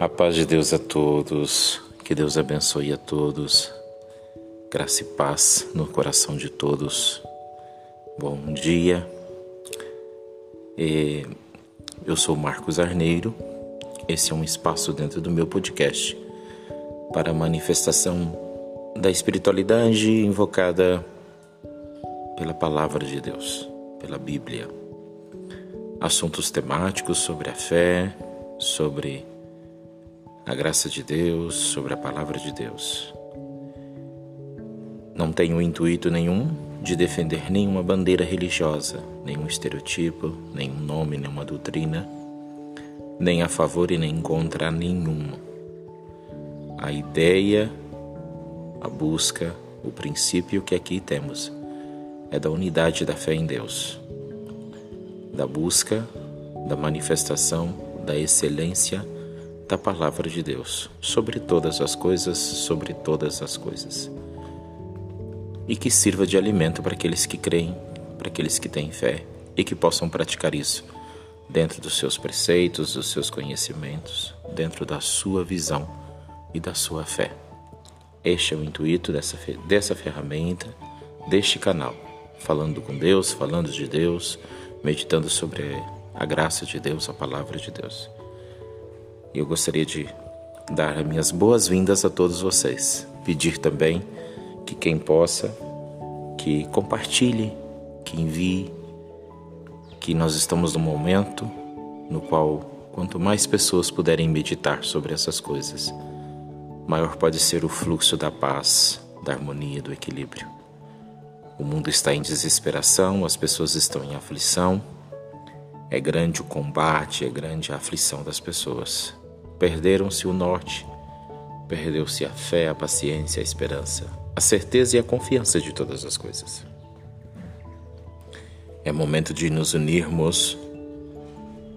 A paz de Deus a todos, que Deus abençoe a todos, graça e paz no coração de todos. Bom dia, eu sou Marcos Arneiro, esse é um espaço dentro do meu podcast para a manifestação da espiritualidade invocada pela Palavra de Deus, pela Bíblia. Assuntos temáticos sobre a fé, sobre a graça de Deus, sobre a palavra de Deus. Não tenho intuito nenhum de defender nenhuma bandeira religiosa, nenhum estereotipo, nenhum nome, nenhuma doutrina, nem a favor e nem contra nenhuma. A ideia, a busca, o princípio que aqui temos é da unidade da fé em Deus, da busca, da manifestação, da excelência da palavra de Deus sobre todas as coisas, sobre todas as coisas. E que sirva de alimento para aqueles que creem, para aqueles que têm fé e que possam praticar isso dentro dos seus preceitos, dos seus conhecimentos, dentro da sua visão e da sua fé. Este é o intuito dessa, dessa ferramenta, deste canal, falando com Deus, falando de Deus, meditando sobre a graça de Deus, a palavra de Deus. Eu gostaria de dar minhas boas-vindas a todos vocês. Pedir também que quem possa, que compartilhe, que envie, que nós estamos num momento no qual quanto mais pessoas puderem meditar sobre essas coisas, maior pode ser o fluxo da paz, da harmonia, do equilíbrio. O mundo está em desesperação, as pessoas estão em aflição. É grande o combate, é grande a aflição das pessoas. Perderam-se o norte, perdeu-se a fé, a paciência, a esperança, a certeza e a confiança de todas as coisas. É momento de nos unirmos,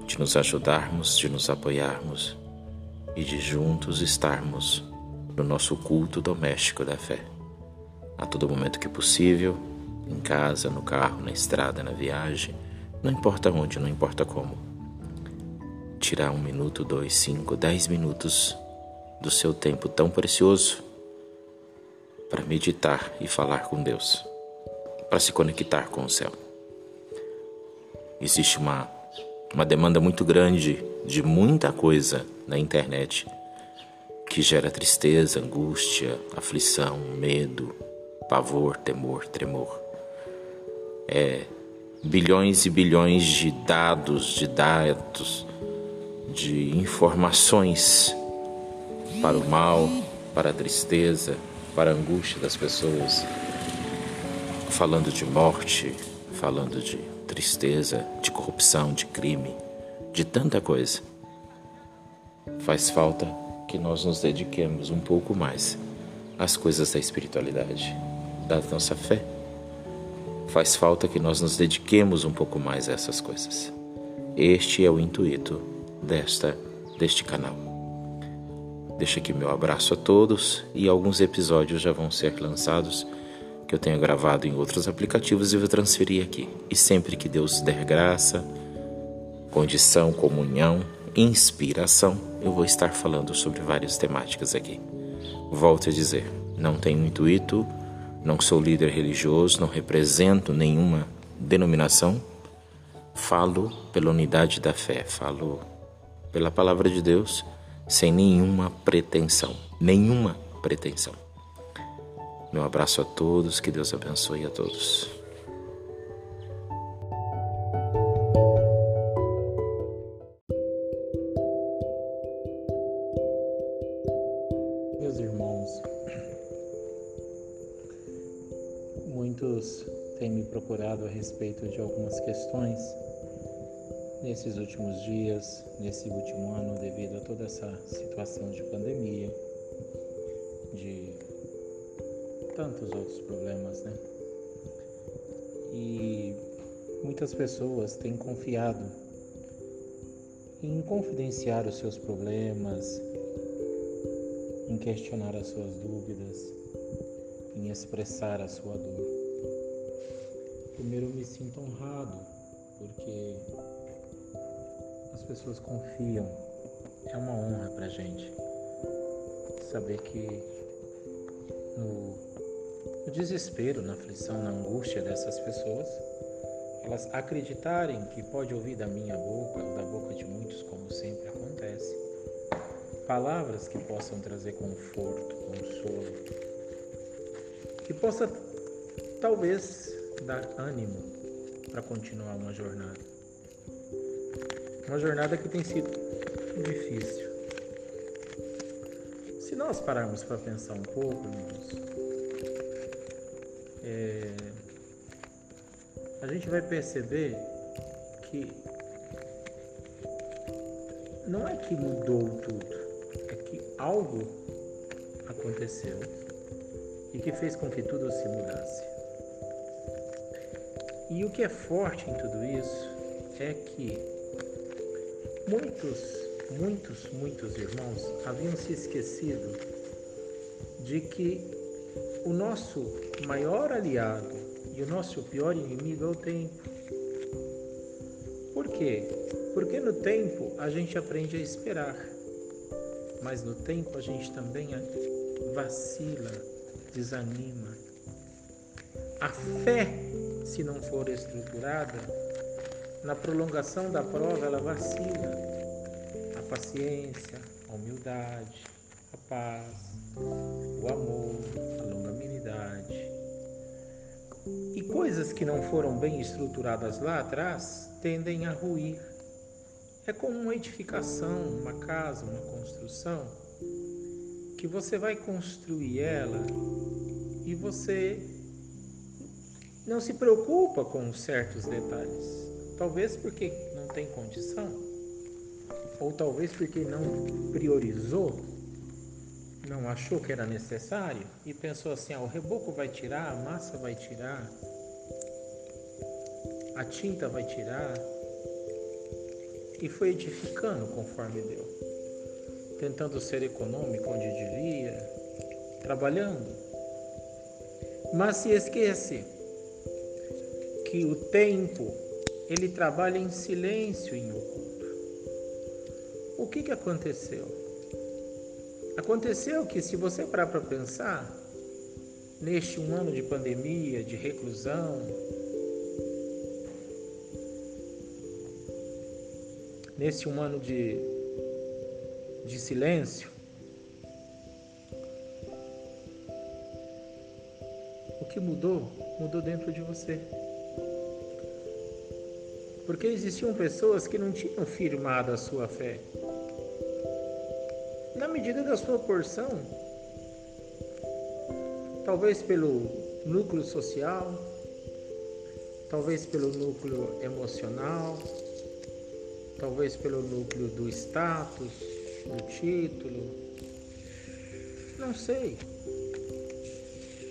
de nos ajudarmos, de nos apoiarmos e de juntos estarmos no nosso culto doméstico da fé. A todo momento que possível, em casa, no carro, na estrada, na viagem, não importa onde, não importa como tirar um minuto, dois, cinco, dez minutos do seu tempo tão precioso para meditar e falar com Deus, para se conectar com o céu. Existe uma, uma demanda muito grande de muita coisa na internet que gera tristeza, angústia, aflição, medo, pavor, temor, tremor. É bilhões e bilhões de dados, de dados, de informações para o mal, para a tristeza, para a angústia das pessoas, falando de morte, falando de tristeza, de corrupção, de crime, de tanta coisa. Faz falta que nós nos dediquemos um pouco mais às coisas da espiritualidade, da nossa fé. Faz falta que nós nos dediquemos um pouco mais a essas coisas. Este é o intuito desta deste canal. Deixo aqui meu abraço a todos e alguns episódios já vão ser lançados que eu tenho gravado em outros aplicativos e vou transferir aqui. E sempre que Deus der graça, condição, comunhão, inspiração, eu vou estar falando sobre várias temáticas aqui. Volto a dizer, não tenho intuito, não sou líder religioso, não represento nenhuma denominação, falo pela unidade da fé, falo pela palavra de Deus sem nenhuma pretensão, nenhuma pretensão. Meu abraço a todos, que Deus abençoe a todos. Meus irmãos, muitos têm me procurado a respeito de algumas questões nesses últimos dias, nesse último ano, devido a toda essa situação de pandemia, de tantos outros problemas, né? E muitas pessoas têm confiado em confidenciar os seus problemas, em questionar as suas dúvidas, em expressar a sua dor. Primeiro eu me sinto honrado, pessoas confiam é uma honra para gente saber que no, no desespero, na aflição, na angústia dessas pessoas, elas acreditarem que pode ouvir da minha boca ou da boca de muitos, como sempre acontece, palavras que possam trazer conforto, consolo, que possa talvez dar ânimo para continuar uma jornada. Uma jornada que tem sido difícil. Se nós pararmos para pensar um pouco, é, a gente vai perceber que não é que mudou tudo, é que algo aconteceu e que fez com que tudo se mudasse. E o que é forte em tudo isso é que muitos, muitos, muitos irmãos haviam se esquecido de que o nosso maior aliado e o nosso pior inimigo é o tempo. Por quê? Porque no tempo a gente aprende a esperar, mas no tempo a gente também vacila, desanima. A fé se não for estruturada, na prolongação da prova ela vacila. A paciência, a humildade, a paz, o amor, a longanimidade. E coisas que não foram bem estruturadas lá atrás tendem a ruir. É como uma edificação, uma casa, uma construção, que você vai construir ela e você não se preocupa com certos detalhes. Talvez porque não tem condição, ou talvez porque não priorizou, não achou que era necessário. E pensou assim: ah, o reboco vai tirar, a massa vai tirar, a tinta vai tirar, e foi edificando conforme deu, tentando ser econômico onde devia, trabalhando, mas se esquece que o tempo ele trabalha em silêncio em oculto. O que, que aconteceu? Aconteceu que, se você parar para pensar, neste um ano de pandemia, de reclusão, nesse um ano de, de silêncio, o que mudou? Mudou dentro de você. Porque existiam pessoas que não tinham firmado a sua fé. Na medida da sua porção, talvez pelo núcleo social, talvez pelo núcleo emocional, talvez pelo núcleo do status, do título, não sei.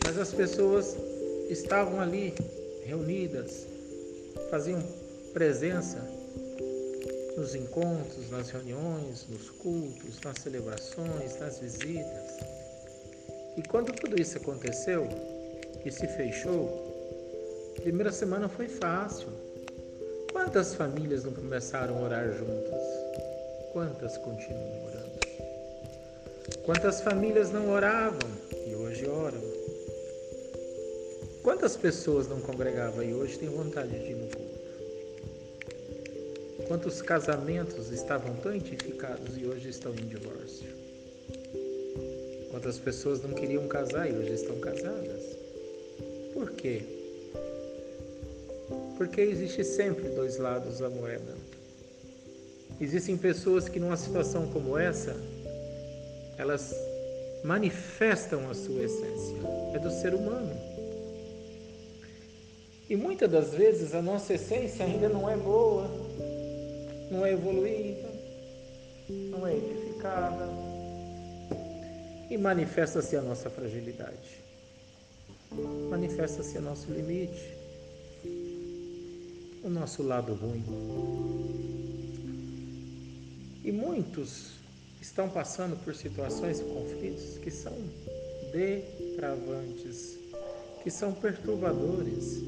Mas as pessoas estavam ali reunidas, faziam presença nos encontros, nas reuniões, nos cultos, nas celebrações, nas visitas. E quando tudo isso aconteceu e se fechou, a primeira semana foi fácil. Quantas famílias não começaram a orar juntas? Quantas continuam orando? Quantas famílias não oravam e hoje oram? Quantas pessoas não congregavam e hoje têm vontade de ir no culto? Quantos casamentos estavam tão edificados e hoje estão em divórcio? Quantas pessoas não queriam casar e hoje estão casadas? Por quê? Porque existe sempre dois lados da moeda. Existem pessoas que numa situação como essa, elas manifestam a sua essência. É do ser humano. E muitas das vezes a nossa essência ainda não é boa, não é evoluída, não é edificada e manifesta-se a nossa fragilidade, manifesta-se o nosso limite, o nosso lado ruim. E muitos estão passando por situações e conflitos que são depravantes, que são perturbadores.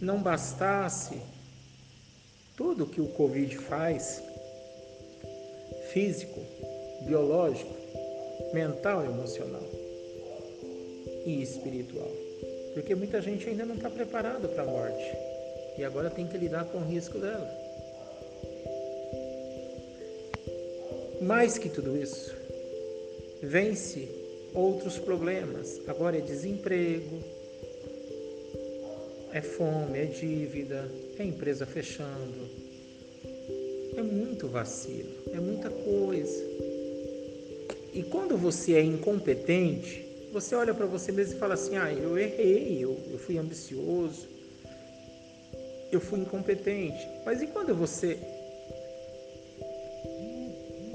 Não bastasse tudo que o Covid faz, físico, biológico, mental, emocional e espiritual. Porque muita gente ainda não está preparada para a morte e agora tem que lidar com o risco dela. Mais que tudo isso, vence outros problemas. Agora é desemprego, é fome, é dívida, é empresa fechando. É muito vacilo, é muita coisa. E quando você é incompetente, você olha para você mesmo e fala assim: ah, eu errei, eu, eu fui ambicioso, eu fui incompetente. Mas e quando você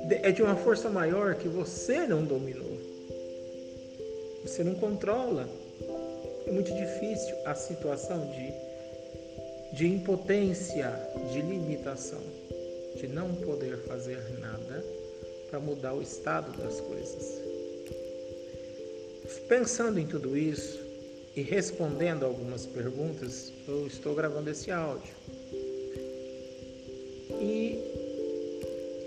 é de uma força maior que você não dominou? Você não controla. É muito difícil a situação de, de impotência, de limitação, de não poder fazer nada para mudar o estado das coisas. Pensando em tudo isso, e respondendo algumas perguntas, eu estou gravando esse áudio. E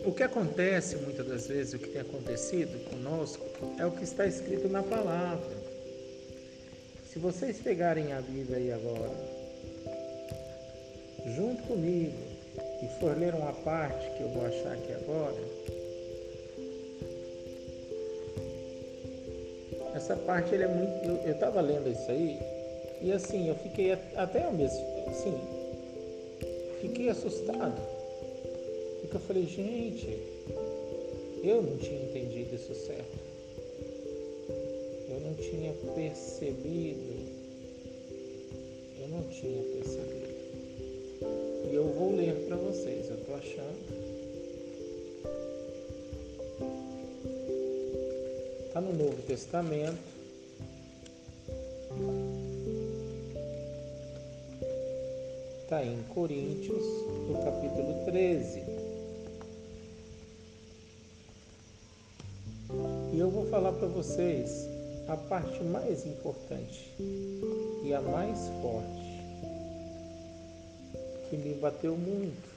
o que acontece muitas das vezes, o que tem acontecido conosco, é o que está escrito na palavra. Se vocês pegarem a Bíblia aí agora, junto comigo, e for ler uma parte que eu vou achar aqui agora, essa parte ele é muito. Eu estava lendo isso aí e assim, eu fiquei até mesmo, assim, fiquei assustado. Porque eu falei, gente, eu não tinha entendido isso certo. Eu não tinha percebido. Eu não tinha percebido. Eu vou ler para vocês, eu estou achando. Está no Novo Testamento. Está em Coríntios, no capítulo 13. E eu vou falar para vocês a parte mais importante e a mais forte que me bateu muito.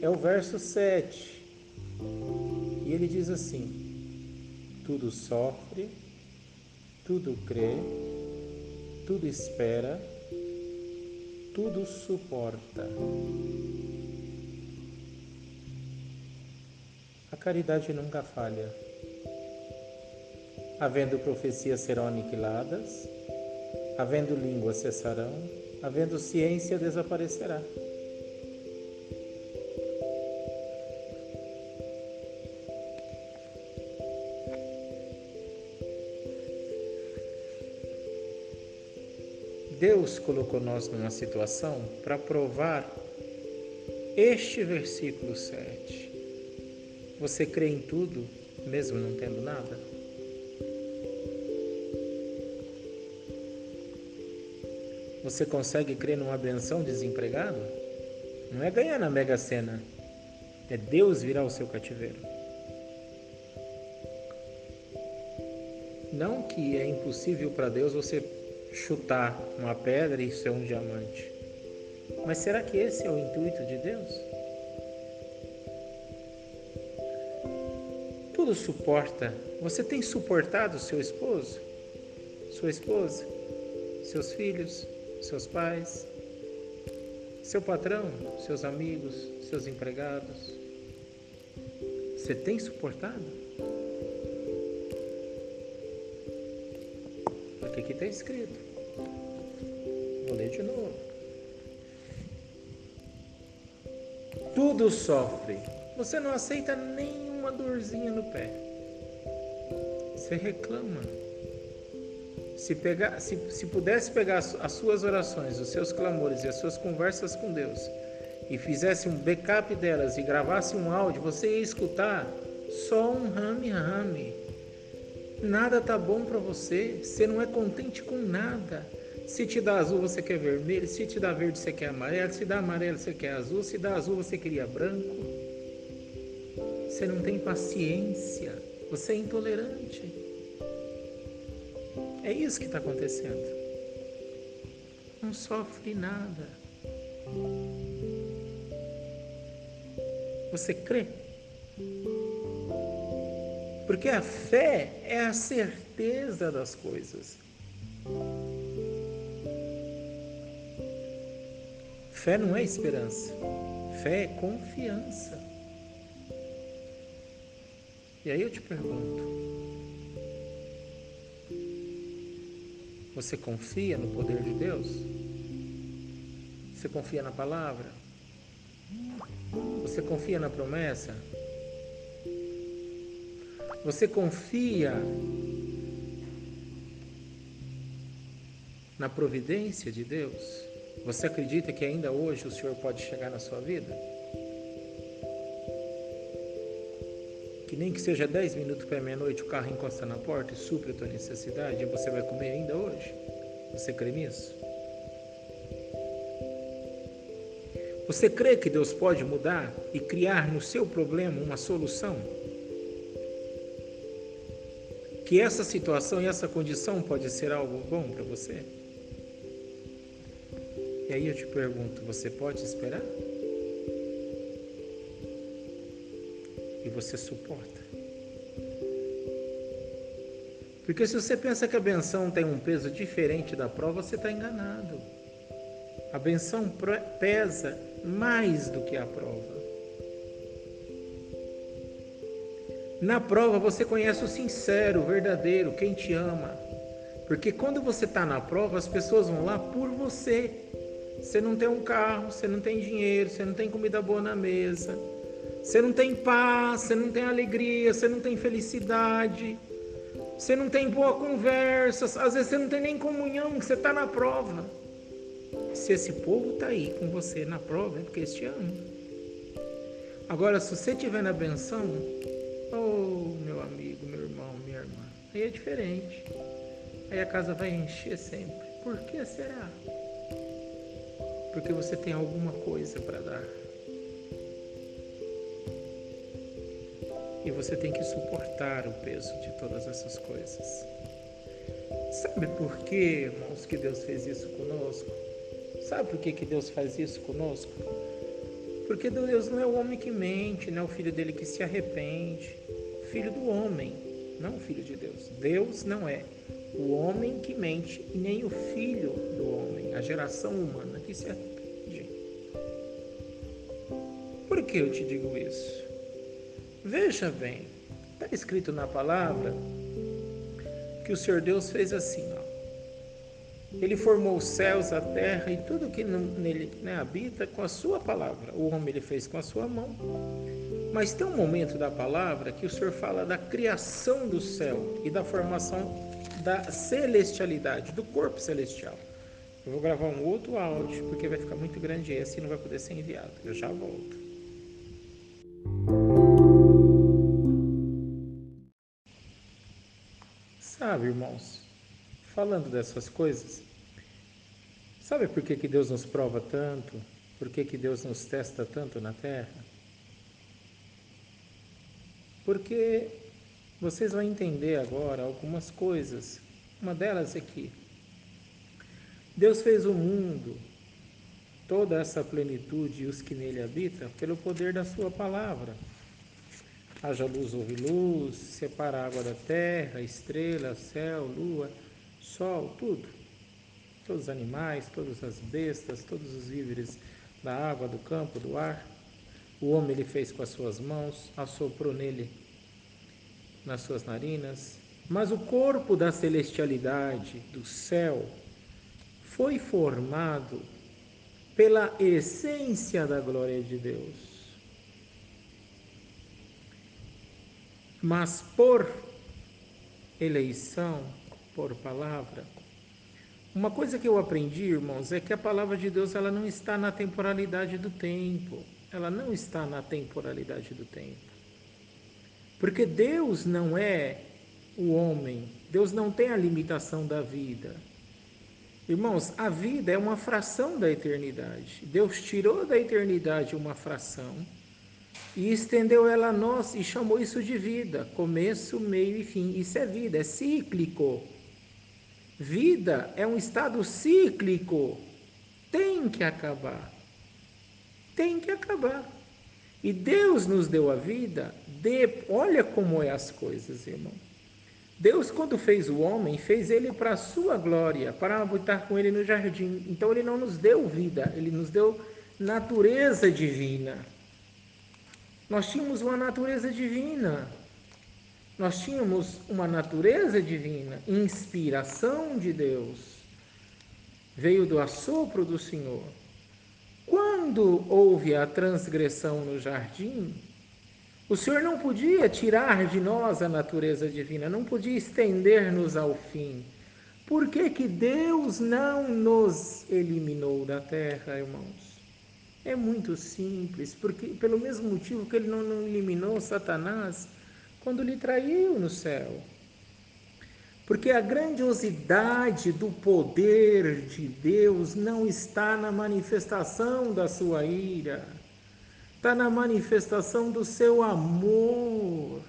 É o verso 7. E ele diz assim: tudo sofre, tudo crê, tudo espera, tudo suporta. A caridade nunca falha. Havendo profecias serão aniquiladas, havendo línguas cessarão, havendo ciência desaparecerá. Deus colocou nós numa situação para provar este versículo 7. Você crê em tudo, mesmo não tendo nada? Você consegue crer numa benção desempregado? Não é ganhar na Mega Sena, é Deus virar o seu cativeiro. Não que é impossível para Deus você chutar uma pedra e ser um diamante. Mas será que esse é o intuito de Deus? Tudo suporta. Você tem suportado seu esposo, sua esposa, seus filhos, seus pais, seu patrão, seus amigos, seus empregados? Você tem suportado? Porque aqui está escrito. Vou ler de novo. Tudo sofre. Você não aceita nenhuma dorzinha no pé. Você reclama. Se, pegar, se, se pudesse pegar as suas orações, os seus clamores e as suas conversas com Deus e fizesse um backup delas e gravasse um áudio, você ia escutar só um rame-rame. Nada tá bom para você, você não é contente com nada. Se te dá azul, você quer vermelho. Se te dá verde, você quer amarelo. Se dá amarelo, você quer azul. Se dá azul, você queria branco. Você não tem paciência. Você é intolerante. É isso que está acontecendo. Não sofre nada. Você crê? Porque a fé é a certeza das coisas. Fé não é esperança, fé é confiança. E aí eu te pergunto: você confia no poder de Deus? Você confia na palavra? Você confia na promessa? Você confia na providência de Deus? Você acredita que ainda hoje o Senhor pode chegar na sua vida? Nem que seja 10 minutos para meia-noite o carro encosta na porta e supre a tua necessidade e você vai comer ainda hoje? Você crê nisso? Você crê que Deus pode mudar e criar no seu problema uma solução? Que essa situação e essa condição pode ser algo bom para você? E aí eu te pergunto, você pode esperar? Você suporta? Porque se você pensa que a benção tem um peso diferente da prova, você está enganado. A benção pesa mais do que a prova. Na prova você conhece o sincero, o verdadeiro, quem te ama. Porque quando você está na prova, as pessoas vão lá por você. Você não tem um carro, você não tem dinheiro, você não tem comida boa na mesa, você não tem paz, você não tem alegria, você não tem felicidade, você não tem boa conversa, às vezes você não tem nem comunhão, você está na prova. Se esse povo está aí com você na prova, é porque eles te amam. Agora, se você estiver na benção, oh, meu amigo, meu irmão, minha irmã, aí é diferente. Aí a casa vai encher sempre. Por que será? porque você tem alguma coisa para dar. E você tem que suportar o peso de todas essas coisas. Sabe por que, irmãos, que Deus fez isso conosco? Sabe por que, que Deus faz isso conosco? Porque Deus não é o homem que mente, não é o filho dele que se arrepende. Filho do homem, não filho de Deus. Deus não é o homem que mente e nem o filho do homem, a geração humana que se arrepende. Por que eu te digo isso? Veja bem, está escrito na palavra que o Senhor Deus fez assim, ó. Ele formou os céus, a terra e tudo que nele né, habita com a sua palavra. O homem ele fez com a sua mão. Mas tem um momento da palavra que o Senhor fala da criação do céu e da formação da celestialidade, do corpo celestial. Eu vou gravar um outro áudio, porque vai ficar muito grande esse e não vai poder ser enviado. Eu já volto. Sabe, irmãos, falando dessas coisas, sabe por que, que Deus nos prova tanto? Por que, que Deus nos testa tanto na terra? Porque vocês vão entender agora algumas coisas. Uma delas é que Deus fez o mundo, toda essa plenitude e os que nele habitam, pelo poder da Sua palavra. Haja luz, houve luz, separa a água da terra, estrela, céu, lua, sol, tudo. Todos os animais, todas as bestas, todos os víveres da água, do campo, do ar. O homem ele fez com as suas mãos, assoprou nele nas suas narinas, mas o corpo da celestialidade, do céu, foi formado pela essência da glória de Deus. Mas por eleição, por palavra, uma coisa que eu aprendi, irmãos, é que a palavra de Deus ela não está na temporalidade do tempo. Ela não está na temporalidade do tempo. Porque Deus não é o homem, Deus não tem a limitação da vida. Irmãos, a vida é uma fração da eternidade. Deus tirou da eternidade uma fração e estendeu ela a nós e chamou isso de vida, começo, meio e fim. Isso é vida, é cíclico. Vida é um estado cíclico. Tem que acabar. Tem que acabar. E Deus nos deu a vida, de... olha como é as coisas, irmão. Deus, quando fez o homem, fez ele para a sua glória, para habitar com ele no jardim. Então, ele não nos deu vida, ele nos deu natureza divina. Nós tínhamos uma natureza divina. Nós tínhamos uma natureza divina, inspiração de Deus. Veio do assopro do Senhor. Quando houve a transgressão no jardim, o Senhor não podia tirar de nós a natureza divina, não podia estender-nos ao fim. Por que, que Deus não nos eliminou da terra, irmãos? É muito simples, porque pelo mesmo motivo que ele não, não eliminou Satanás quando lhe traiu no céu. Porque a grandiosidade do poder de Deus não está na manifestação da sua ira, está na manifestação do seu amor.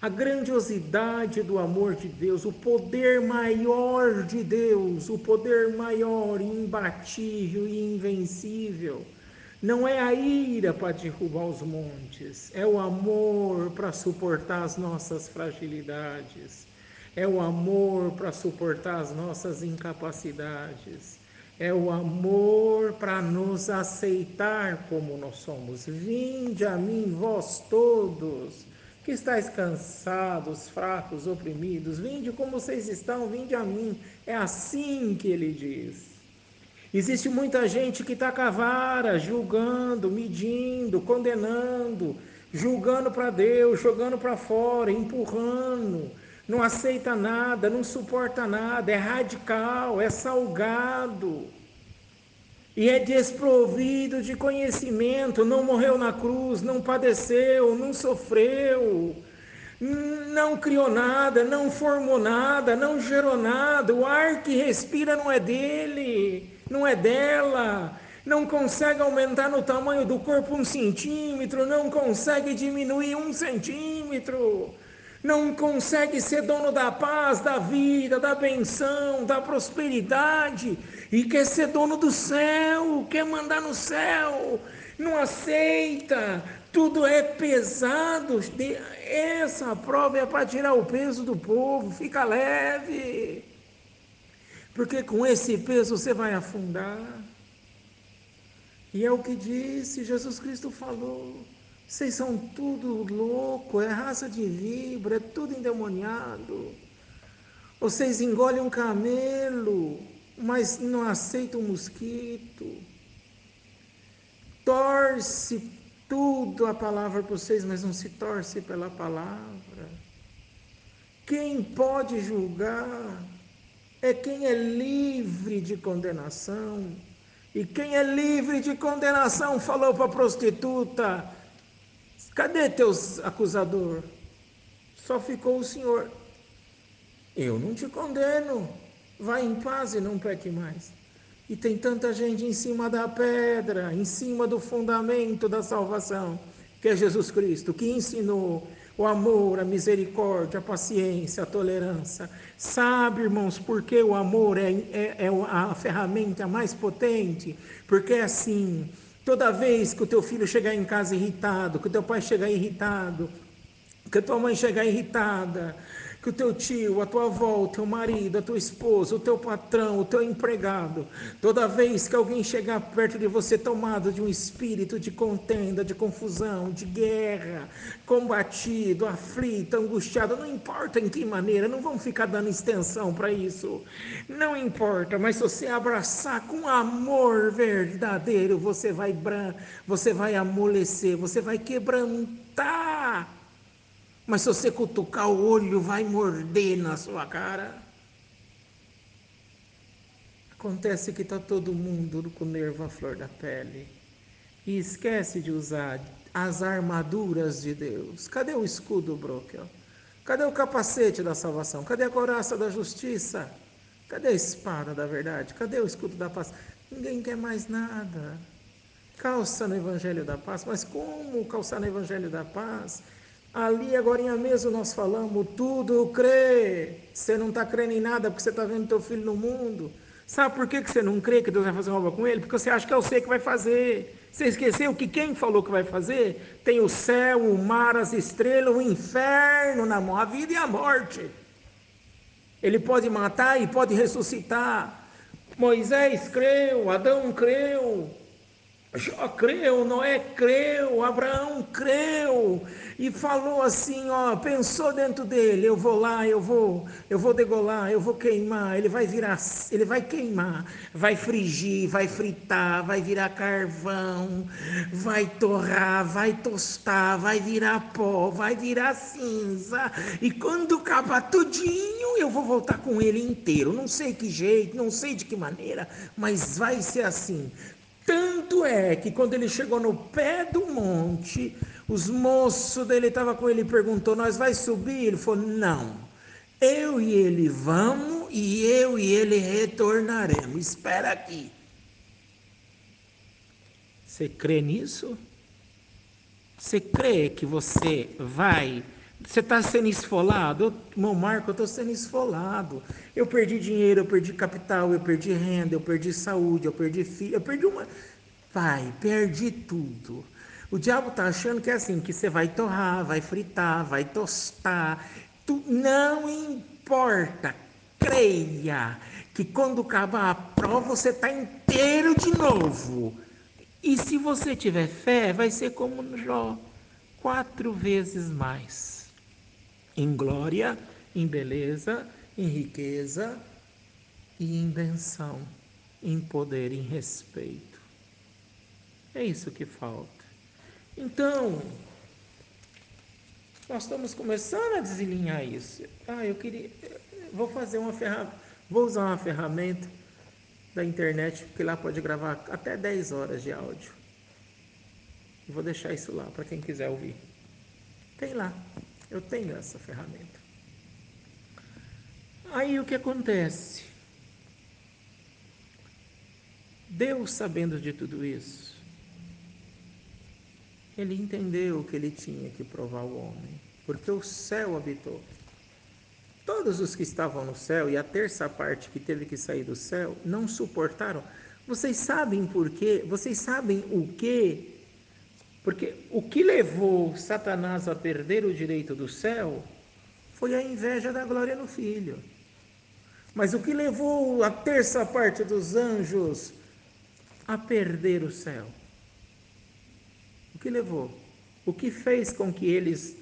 A grandiosidade do amor de Deus, o poder maior de Deus, o poder maior, imbatível e invencível, não é a ira para derrubar os montes, é o amor para suportar as nossas fragilidades, é o amor para suportar as nossas incapacidades, é o amor para nos aceitar como nós somos. Vinde a mim, vós todos que estáis cansados, fracos, oprimidos, vinde como vocês estão, vinde a mim. É assim que ele diz. Existe muita gente que está com a vara, julgando, medindo, condenando, julgando para Deus, jogando para fora, empurrando, não aceita nada, não suporta nada, é radical, é salgado e é desprovido de conhecimento, não morreu na cruz, não padeceu, não sofreu, não criou nada, não formou nada, não gerou nada, o ar que respira não é dele, não é dela, não consegue aumentar no tamanho do corpo um centímetro, não consegue diminuir um centímetro não consegue ser dono da paz, da vida, da benção, da prosperidade e quer ser dono do céu, quer mandar no céu, não aceita, tudo é pesado. Essa prova é para tirar o peso do povo, fica leve, porque com esse peso você vai afundar. E é o que disse, Jesus Cristo falou. Vocês são tudo louco, é raça de vibra, é tudo endemoniado. Vocês engolem um camelo, mas não aceitam um mosquito. Torce tudo a palavra para vocês, mas não se torce pela palavra. Quem pode julgar é quem é livre de condenação. E quem é livre de condenação falou para a prostituta: Cadê teus acusador? Só ficou o Senhor. Eu não te condeno. Vai em paz e não peque mais. E tem tanta gente em cima da pedra, em cima do fundamento da salvação, que é Jesus Cristo, que ensinou o amor, a misericórdia, a paciência, a tolerância. Sabe, irmãos, por que o amor é, é, é a ferramenta mais potente? Porque é assim Toda vez que o teu filho chegar em casa irritado, que o teu pai chegar irritado, que a tua mãe chegar irritada, que o teu tio, a tua avó, o teu marido, a tua esposa, o teu patrão, o teu empregado, toda vez que alguém chegar perto de você tomado de um espírito de contenda, de confusão, de guerra, combatido, aflito, angustiado, não importa em que maneira, não vamos ficar dando extensão para isso, não importa, mas se você abraçar com amor verdadeiro, você vai, você vai amolecer, você vai quebrantar mas se você cutucar o olho, vai morder na sua cara. Acontece que está todo mundo com o nervo à flor da pele e esquece de usar as armaduras de Deus. Cadê o escudo, Brokel? Cadê o capacete da salvação? Cadê a coraça da justiça? Cadê a espada da verdade? Cadê o escudo da paz? Ninguém quer mais nada. Calça no Evangelho da Paz, mas como calçar no Evangelho da Paz? Ali agora mesmo nós falamos, tudo crê. Você não está crendo em nada porque você está vendo teu filho no mundo. Sabe por que você não crê que Deus vai fazer uma obra com ele? Porque você acha que é você que vai fazer. Você esqueceu que quem falou que vai fazer tem o céu, o mar, as estrelas, o inferno na mão, a vida e a morte. Ele pode matar e pode ressuscitar. Moisés creu, Adão creu, Jó creu, Noé creu, Abraão creu e falou assim, ó, pensou dentro dele, eu vou lá, eu vou, eu vou degolar, eu vou queimar, ele vai virar, ele vai queimar, vai frigir, vai fritar, vai virar carvão, vai torrar, vai tostar, vai virar pó, vai virar cinza, e quando acabar tudinho, eu vou voltar com ele inteiro, não sei que jeito, não sei de que maneira, mas vai ser assim. Tanto é que quando ele chegou no pé do monte, os moços dele estavam com ele e perguntou: Nós vai subir? Ele falou: Não. Eu e ele vamos e eu e ele retornaremos. Espera aqui. Você crê nisso? Você crê que você vai você está sendo esfolado? Irmão Marco, eu estou sendo esfolado. Eu perdi dinheiro, eu perdi capital, eu perdi renda, eu perdi saúde, eu perdi filho, eu perdi uma. Pai, perdi tudo. O diabo está achando que é assim, que você vai torrar, vai fritar, vai tostar. Tu, não importa. Creia que quando acabar a prova você está inteiro de novo. E se você tiver fé, vai ser como Jó, quatro vezes mais em glória, em beleza, em riqueza e em benção, em poder, em respeito. É isso que falta. Então, nós estamos começando a desalinhar isso. Ah, eu queria. Vou fazer uma ferramenta. Vou usar uma ferramenta da internet, porque lá pode gravar até 10 horas de áudio. Vou deixar isso lá para quem quiser ouvir. Tem lá. Eu tenho essa ferramenta. Aí o que acontece? Deus, sabendo de tudo isso, ele entendeu que ele tinha que provar o homem, porque o céu habitou. Todos os que estavam no céu e a terça parte que teve que sair do céu não suportaram. Vocês sabem por quê? Vocês sabem o que porque o que levou Satanás a perder o direito do céu foi a inveja da glória no filho. Mas o que levou a terça parte dos anjos a perder o céu? O que levou? O que fez com que eles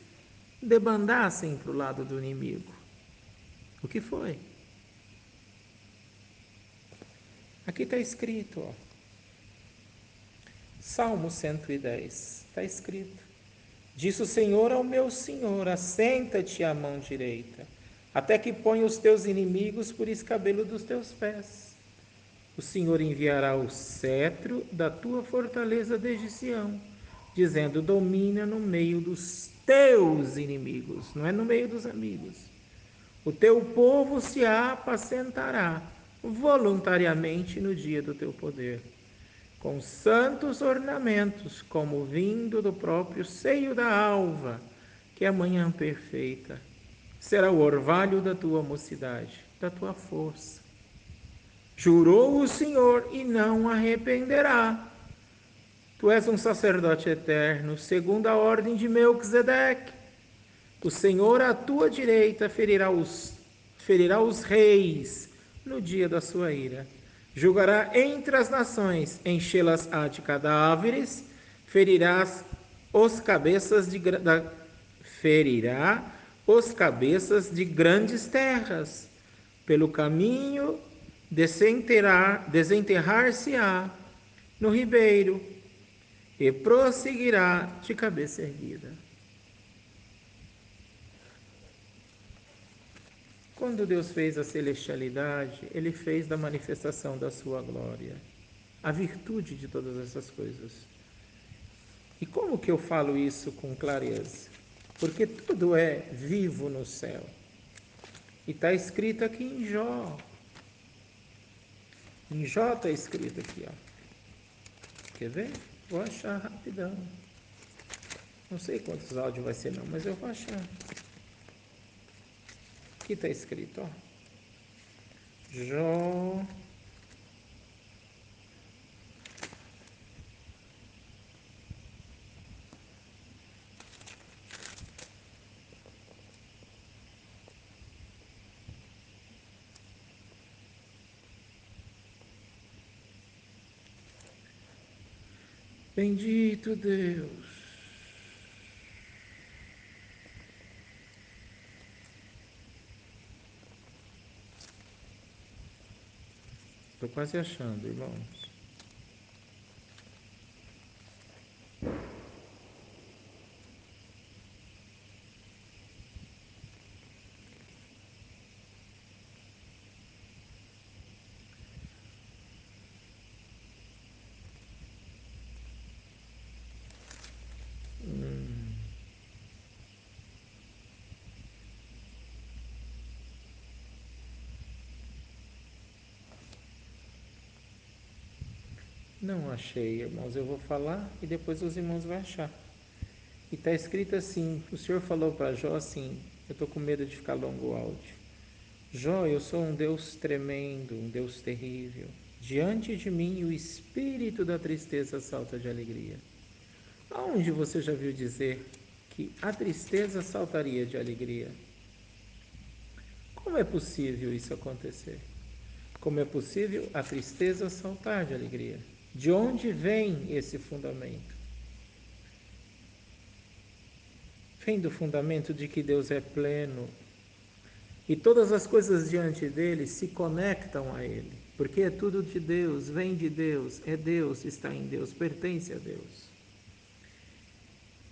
debandassem para o lado do inimigo? O que foi? Aqui está escrito, ó. Salmo 110, está escrito: Disse o Senhor ao meu Senhor: Assenta-te à mão direita, até que ponha os teus inimigos por escabelo dos teus pés. O Senhor enviará o cetro da tua fortaleza desde Sião, dizendo: Domina no meio dos teus inimigos, não é no meio dos amigos. O teu povo se apacentará voluntariamente no dia do teu poder com santos ornamentos, como vindo do próprio seio da alva, que é a manhã perfeita. Será o orvalho da tua mocidade, da tua força. Jurou o Senhor e não arrependerá. Tu és um sacerdote eterno, segundo a ordem de Melquisedeque. O Senhor à tua direita ferirá os, ferirá os reis no dia da sua ira Julgará entre as nações, enchê-las á de cadáveres, ferirás os cabeças de da, ferirá os cabeças de grandes terras. Pelo caminho desenterrar-se-á no ribeiro e prosseguirá de cabeça erguida. Quando Deus fez a celestialidade, Ele fez da manifestação da Sua glória a virtude de todas essas coisas. E como que eu falo isso com clareza? Porque tudo é vivo no céu. E está escrito aqui em Jó. Em Jó está escrito aqui, ó. Quer ver? Vou achar rapidão. Não sei quantos áudios vai ser não, mas eu vou achar. Aqui está escrito, ó. Jó. Bendito Deus. Quase achando, irmãos. Não achei, irmãos. Eu vou falar e depois os irmãos vão achar. E está escrito assim: o Senhor falou para Jó assim. Eu estou com medo de ficar longo o áudio. Jó, eu sou um Deus tremendo, um Deus terrível. Diante de mim o espírito da tristeza salta de alegria. Aonde você já viu dizer que a tristeza saltaria de alegria? Como é possível isso acontecer? Como é possível a tristeza saltar de alegria? De onde vem esse fundamento? Vem do fundamento de que Deus é pleno e todas as coisas diante dele se conectam a ele, porque é tudo de Deus, vem de Deus, é Deus, está em Deus, pertence a Deus.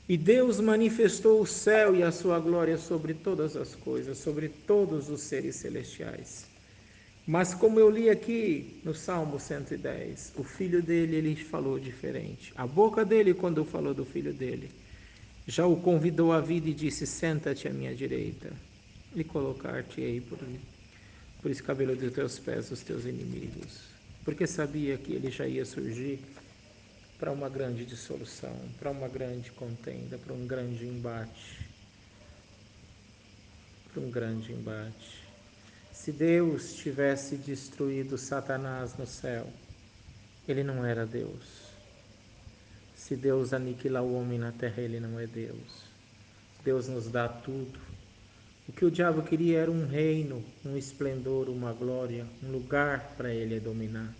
E Deus manifestou o céu e a sua glória sobre todas as coisas, sobre todos os seres celestiais. Mas como eu li aqui no Salmo 110, o filho dele ele falou diferente. A boca dele quando falou do filho dele, já o convidou à vida e disse: "Senta-te à minha direita e colocar-te-ei por por esse cabelo dos teus pés os teus inimigos". Porque sabia que ele já ia surgir para uma grande dissolução, para uma grande contenda, para um grande embate. Para um grande embate. Se Deus tivesse destruído Satanás no céu, ele não era Deus. Se Deus aniquilar o homem na terra, ele não é Deus. Deus nos dá tudo. O que o diabo queria era um reino, um esplendor, uma glória, um lugar para ele dominar.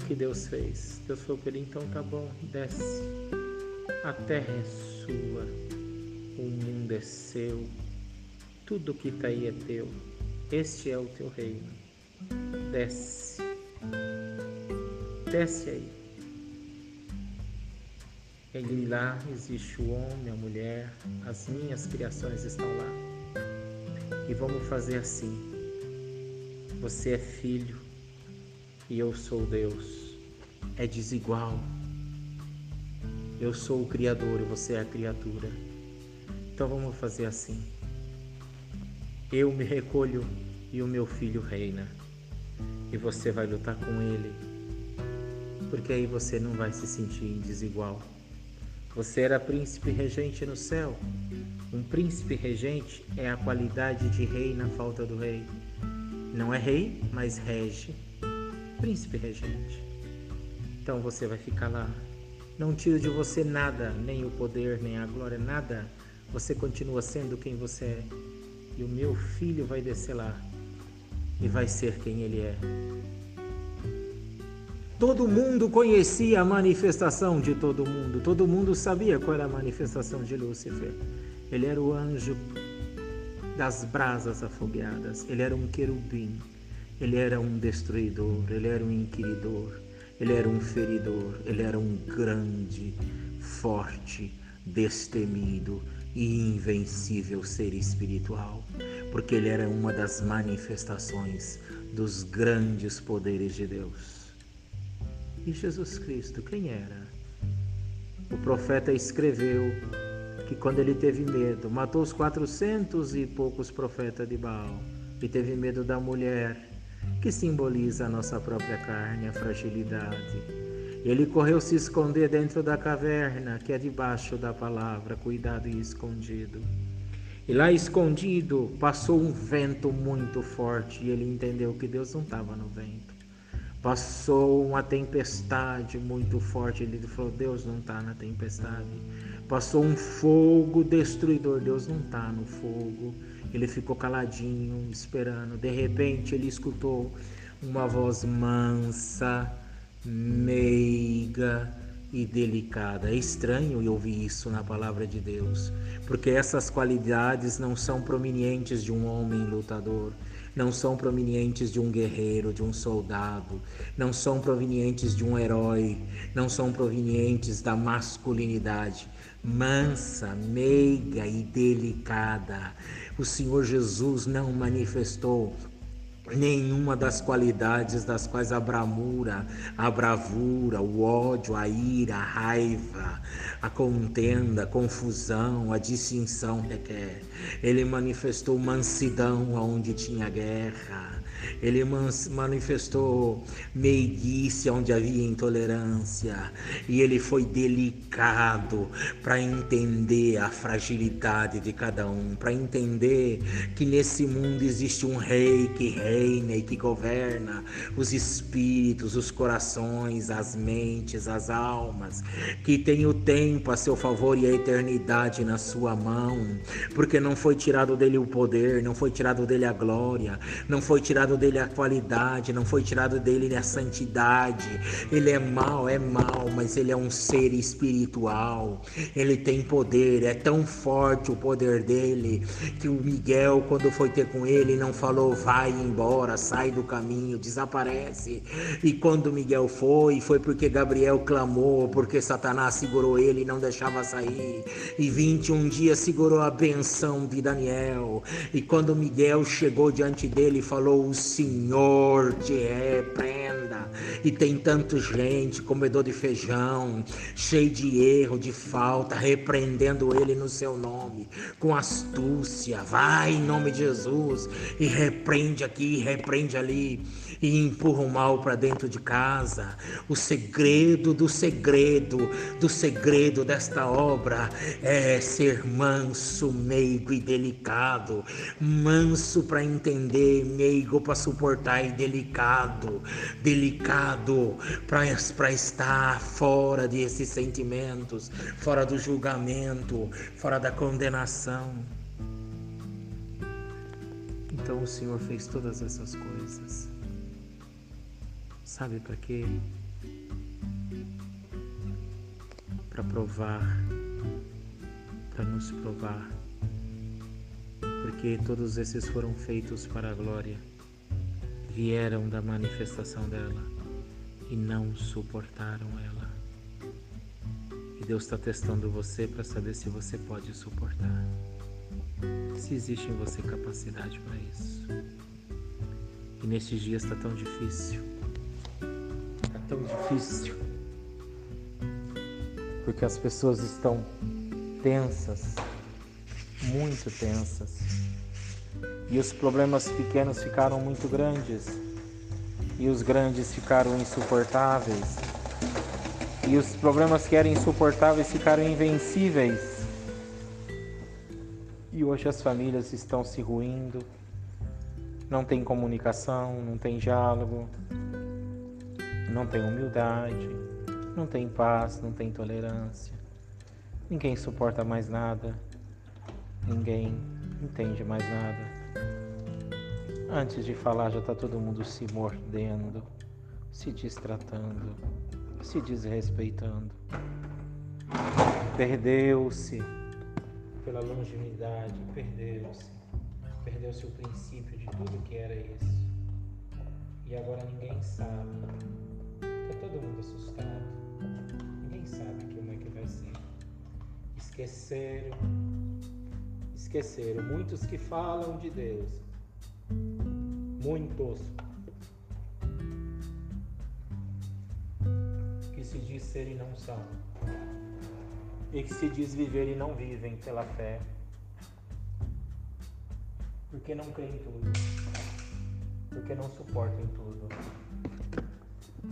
Que Deus fez? Deus falou para ele: então tá bom, desce. A terra é sua, o mundo é seu, tudo que está aí é teu. Este é o teu reino. Desce. Desce aí. Ele lá existe o homem, a mulher, as minhas criações estão lá. E vamos fazer assim. Você é filho, e eu sou Deus. É desigual. Eu sou o Criador e você é a criatura. Então vamos fazer assim. Eu me recolho e o meu filho reina. E você vai lutar com ele. Porque aí você não vai se sentir desigual. Você era príncipe regente no céu. Um príncipe regente é a qualidade de rei na falta do rei. Não é rei, mas rege príncipe regente. Então você vai ficar lá. Não tiro de você nada, nem o poder, nem a glória, nada. Você continua sendo quem você é. E o meu filho vai descer lá e vai ser quem ele é. Todo mundo conhecia a manifestação de todo mundo. Todo mundo sabia qual era a manifestação de Lúcifer. Ele era o anjo das brasas afogueadas. Ele era um querubim. Ele era um destruidor, ele era um inquiridor, ele era um feridor, ele era um grande, forte, destemido e invencível ser espiritual, porque ele era uma das manifestações dos grandes poderes de Deus. E Jesus Cristo, quem era? O profeta escreveu que quando ele teve medo, matou os quatrocentos e poucos profetas de Baal, e teve medo da mulher que simboliza a nossa própria carne, a fragilidade. Ele correu se esconder dentro da caverna, que é debaixo da palavra, cuidado e escondido. E lá escondido passou um vento muito forte e ele entendeu que Deus não estava no vento. Passou uma tempestade muito forte, ele falou: Deus não está na tempestade. Passou um fogo destruidor, Deus não está no fogo. Ele ficou caladinho, esperando. De repente, ele escutou uma voz mansa, meiga e delicada. É estranho ouvir isso na palavra de Deus, porque essas qualidades não são provenientes de um homem lutador, não são provenientes de um guerreiro, de um soldado, não são provenientes de um herói, não são provenientes da masculinidade. Mansa, meiga e delicada. O Senhor Jesus não manifestou nenhuma das qualidades das quais a bramura, a bravura, o ódio, a ira, a raiva, a contenda, a confusão, a distinção requer. Ele manifestou mansidão onde tinha guerra. Ele manifestou meiguice onde havia intolerância. E ele foi delicado para entender a fragilidade de cada um, para entender que nesse mundo existe um rei que reina e que governa os espíritos, os corações, as mentes, as almas, que tem o tempo a seu favor e a eternidade na sua mão, porque não foi tirado dele o poder, não foi tirado dele a glória, não foi tirado dele a qualidade, não foi tirado dele a santidade. Ele é mau, é mau, mas ele é um ser espiritual. Ele tem poder, é tão forte o poder dele que o Miguel, quando foi ter com ele, não falou vai embora, sai do caminho, desaparece. E quando Miguel foi, foi porque Gabriel clamou, porque Satanás segurou ele e não deixava sair. E 21 dias segurou a benção de Daniel. E quando Miguel chegou diante dele, falou: O Senhor te repreenda. E tem tanta gente, comedor de feijão, cheio de erro, de falta, repreendendo ele no seu nome, com astúcia. Vai em nome de Jesus e repreende aqui, repreende ali e empurra o mal para dentro de casa. O segredo do segredo, do segredo desta obra é ser manso, meigo e delicado. Manso para entender, meigo para suportar e delicado. Delicado para estar fora desses sentimentos, fora do julgamento, fora da condenação. Então o Senhor fez todas essas coisas. Sabe para quê? Para provar, para nos provar. Porque todos esses foram feitos para a glória, vieram da manifestação dela e não suportaram ela. E Deus está testando você para saber se você pode suportar. Se existe em você capacidade para isso. E nestes dias está tão difícil tão difícil. Porque as pessoas estão tensas, muito tensas. E os problemas pequenos ficaram muito grandes. E os grandes ficaram insuportáveis. E os problemas que eram insuportáveis ficaram invencíveis. E hoje as famílias estão se ruindo. Não tem comunicação, não tem diálogo, não tem humildade, não tem paz, não tem tolerância. Ninguém suporta mais nada, ninguém entende mais nada. Antes de falar, já está todo mundo se mordendo, se distratando, se desrespeitando. Perdeu-se pela longevidade, perdeu-se. Perdeu-se o princípio de tudo que era isso. E agora ninguém sabe todo mundo assustado. Ninguém sabe como é que vai ser. Esqueceram. Esqueceram. Muitos que falam de Deus. Muitos. Que se diz ser e não são. E que se diz viver e não vivem pela fé. Porque não creem em tudo. Porque não suportam tudo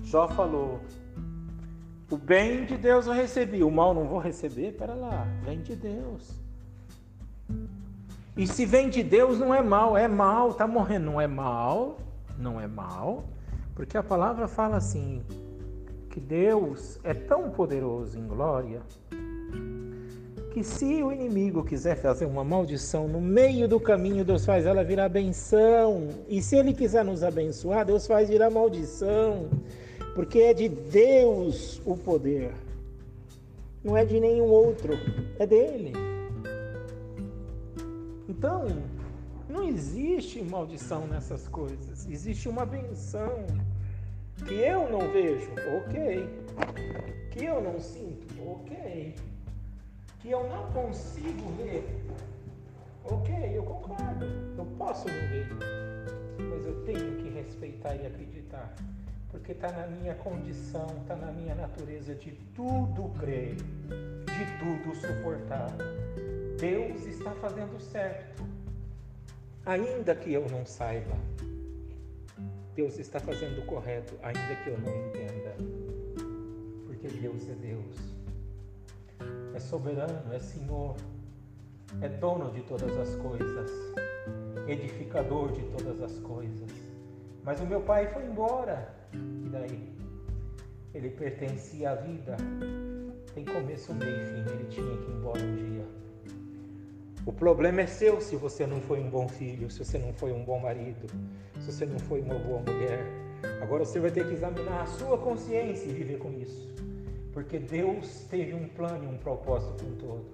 Jó falou: O bem de Deus eu recebi, o mal não vou receber? Pera lá, vem de Deus. E se vem de Deus não é mal, é mal, tá morrendo, não é mal, não é mal, porque a palavra fala assim: que Deus é tão poderoso em glória que se o inimigo quiser fazer uma maldição no meio do caminho, Deus faz ela virar benção. E se ele quiser nos abençoar, Deus faz virar maldição. Porque é de Deus o poder. Não é de nenhum outro, é dele. Então, não existe maldição nessas coisas. Existe uma benção que eu não vejo, ok. Que eu não sinto, ok que eu não consigo ver. Ok, eu concordo, eu posso não ver, mas eu tenho que respeitar e acreditar, porque está na minha condição, está na minha natureza de tudo crer, de tudo suportar. Deus está fazendo certo, ainda que eu não saiba. Deus está fazendo o correto, ainda que eu não entenda, porque Deus é Deus é soberano, é Senhor, é dono de todas as coisas, edificador de todas as coisas. Mas o meu pai foi embora, e daí? Ele pertencia à vida, tem começo, meio e fim, ele tinha que ir embora um dia. O problema é seu se você não foi um bom filho, se você não foi um bom marido, se você não foi uma boa mulher. Agora você vai ter que examinar a sua consciência e viver com isso. Porque Deus teve um plano e um propósito com todo.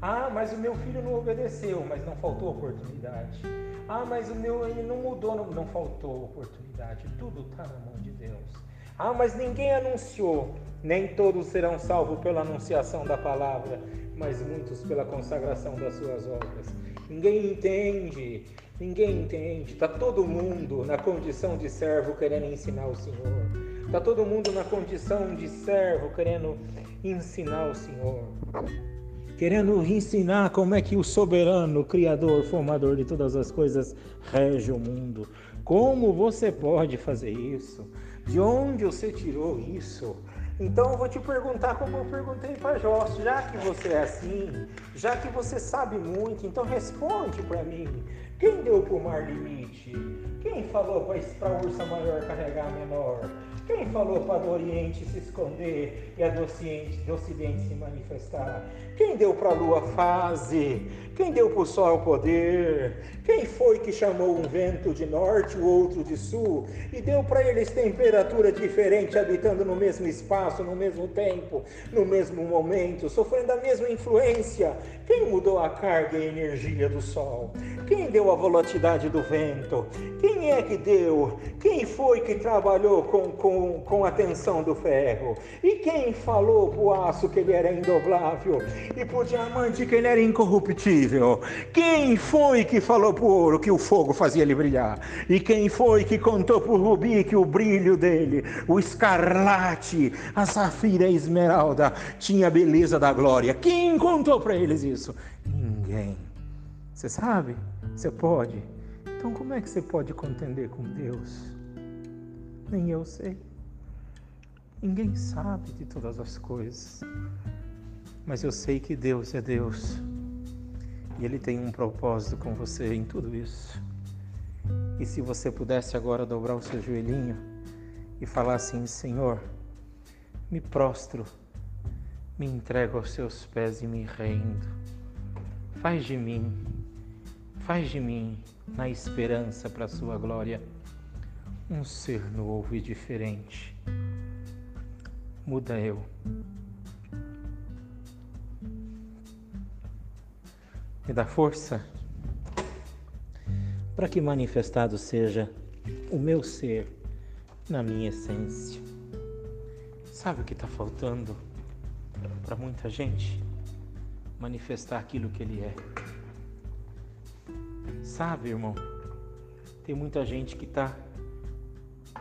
Ah, mas o meu filho não obedeceu, mas não faltou oportunidade. Ah, mas o meu ele não mudou, não, não faltou oportunidade. Tudo está na mão de Deus. Ah, mas ninguém anunciou. Nem todos serão salvos pela anunciação da palavra, mas muitos pela consagração das suas obras. Ninguém entende, ninguém entende. Está todo mundo na condição de servo querendo ensinar o Senhor. Está todo mundo na condição de servo, querendo ensinar o Senhor, querendo ensinar como é que o soberano, criador, formador de todas as coisas, rege o mundo. Como você pode fazer isso? De onde você tirou isso? Então eu vou te perguntar como eu perguntei para Jó, já que você é assim, já que você sabe muito, então responde para mim. Quem deu para o mar limite? Quem falou para a ursa maior carregar a menor? Quem falou para o Oriente se esconder e a do Ocidente se manifestar? Quem deu para a lua fase? Quem deu para o sol poder? Quem foi que chamou um vento de norte, o outro de sul, e deu para eles temperatura diferente, habitando no mesmo espaço, no mesmo tempo, no mesmo momento, sofrendo a mesma influência? Quem mudou a carga e a energia do sol? Quem deu a volatilidade do vento? Quem é que deu? Quem foi que trabalhou com, com, com a tensão do ferro? E quem falou para o aço que ele era indoblável? E o diamante que ele era incorruptível? Quem foi que falou para o ouro que o fogo fazia ele brilhar? E quem foi que contou para o rubi que o brilho dele, o escarlate, a safira e a esmeralda, tinha a beleza da glória? Quem contou para eles isso? Ninguém. Você sabe? Você pode? Então, como é que você pode contender com Deus? Nem eu sei. Ninguém sabe de todas as coisas. Mas eu sei que Deus é Deus. E Ele tem um propósito com você em tudo isso. E se você pudesse agora dobrar o seu joelhinho e falar assim: Senhor, me prostro, me entrego aos seus pés e me rendo. Faz de mim, faz de mim na esperança para a sua glória, um ser novo e diferente. Muda eu. Me dá força para que manifestado seja o meu ser na minha essência. Sabe o que está faltando para muita gente? Manifestar aquilo que ele é. Sabe, irmão? Tem muita gente que tá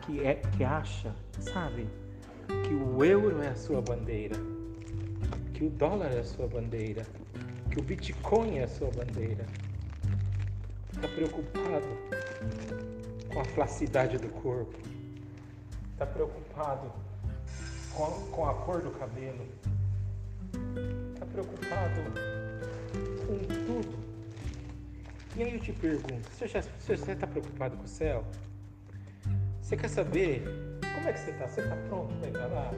que é que acha, sabe, que o euro é a sua bandeira, que o dólar é a sua bandeira, que o Bitcoin é a sua bandeira. Está preocupado com a flacidade do corpo. Está preocupado com a, com a cor do cabelo. Está preocupado com tudo e aí eu te pergunto, você já está preocupado com o céu? Você quer saber como é que você está? Você está pronto para ir para lá?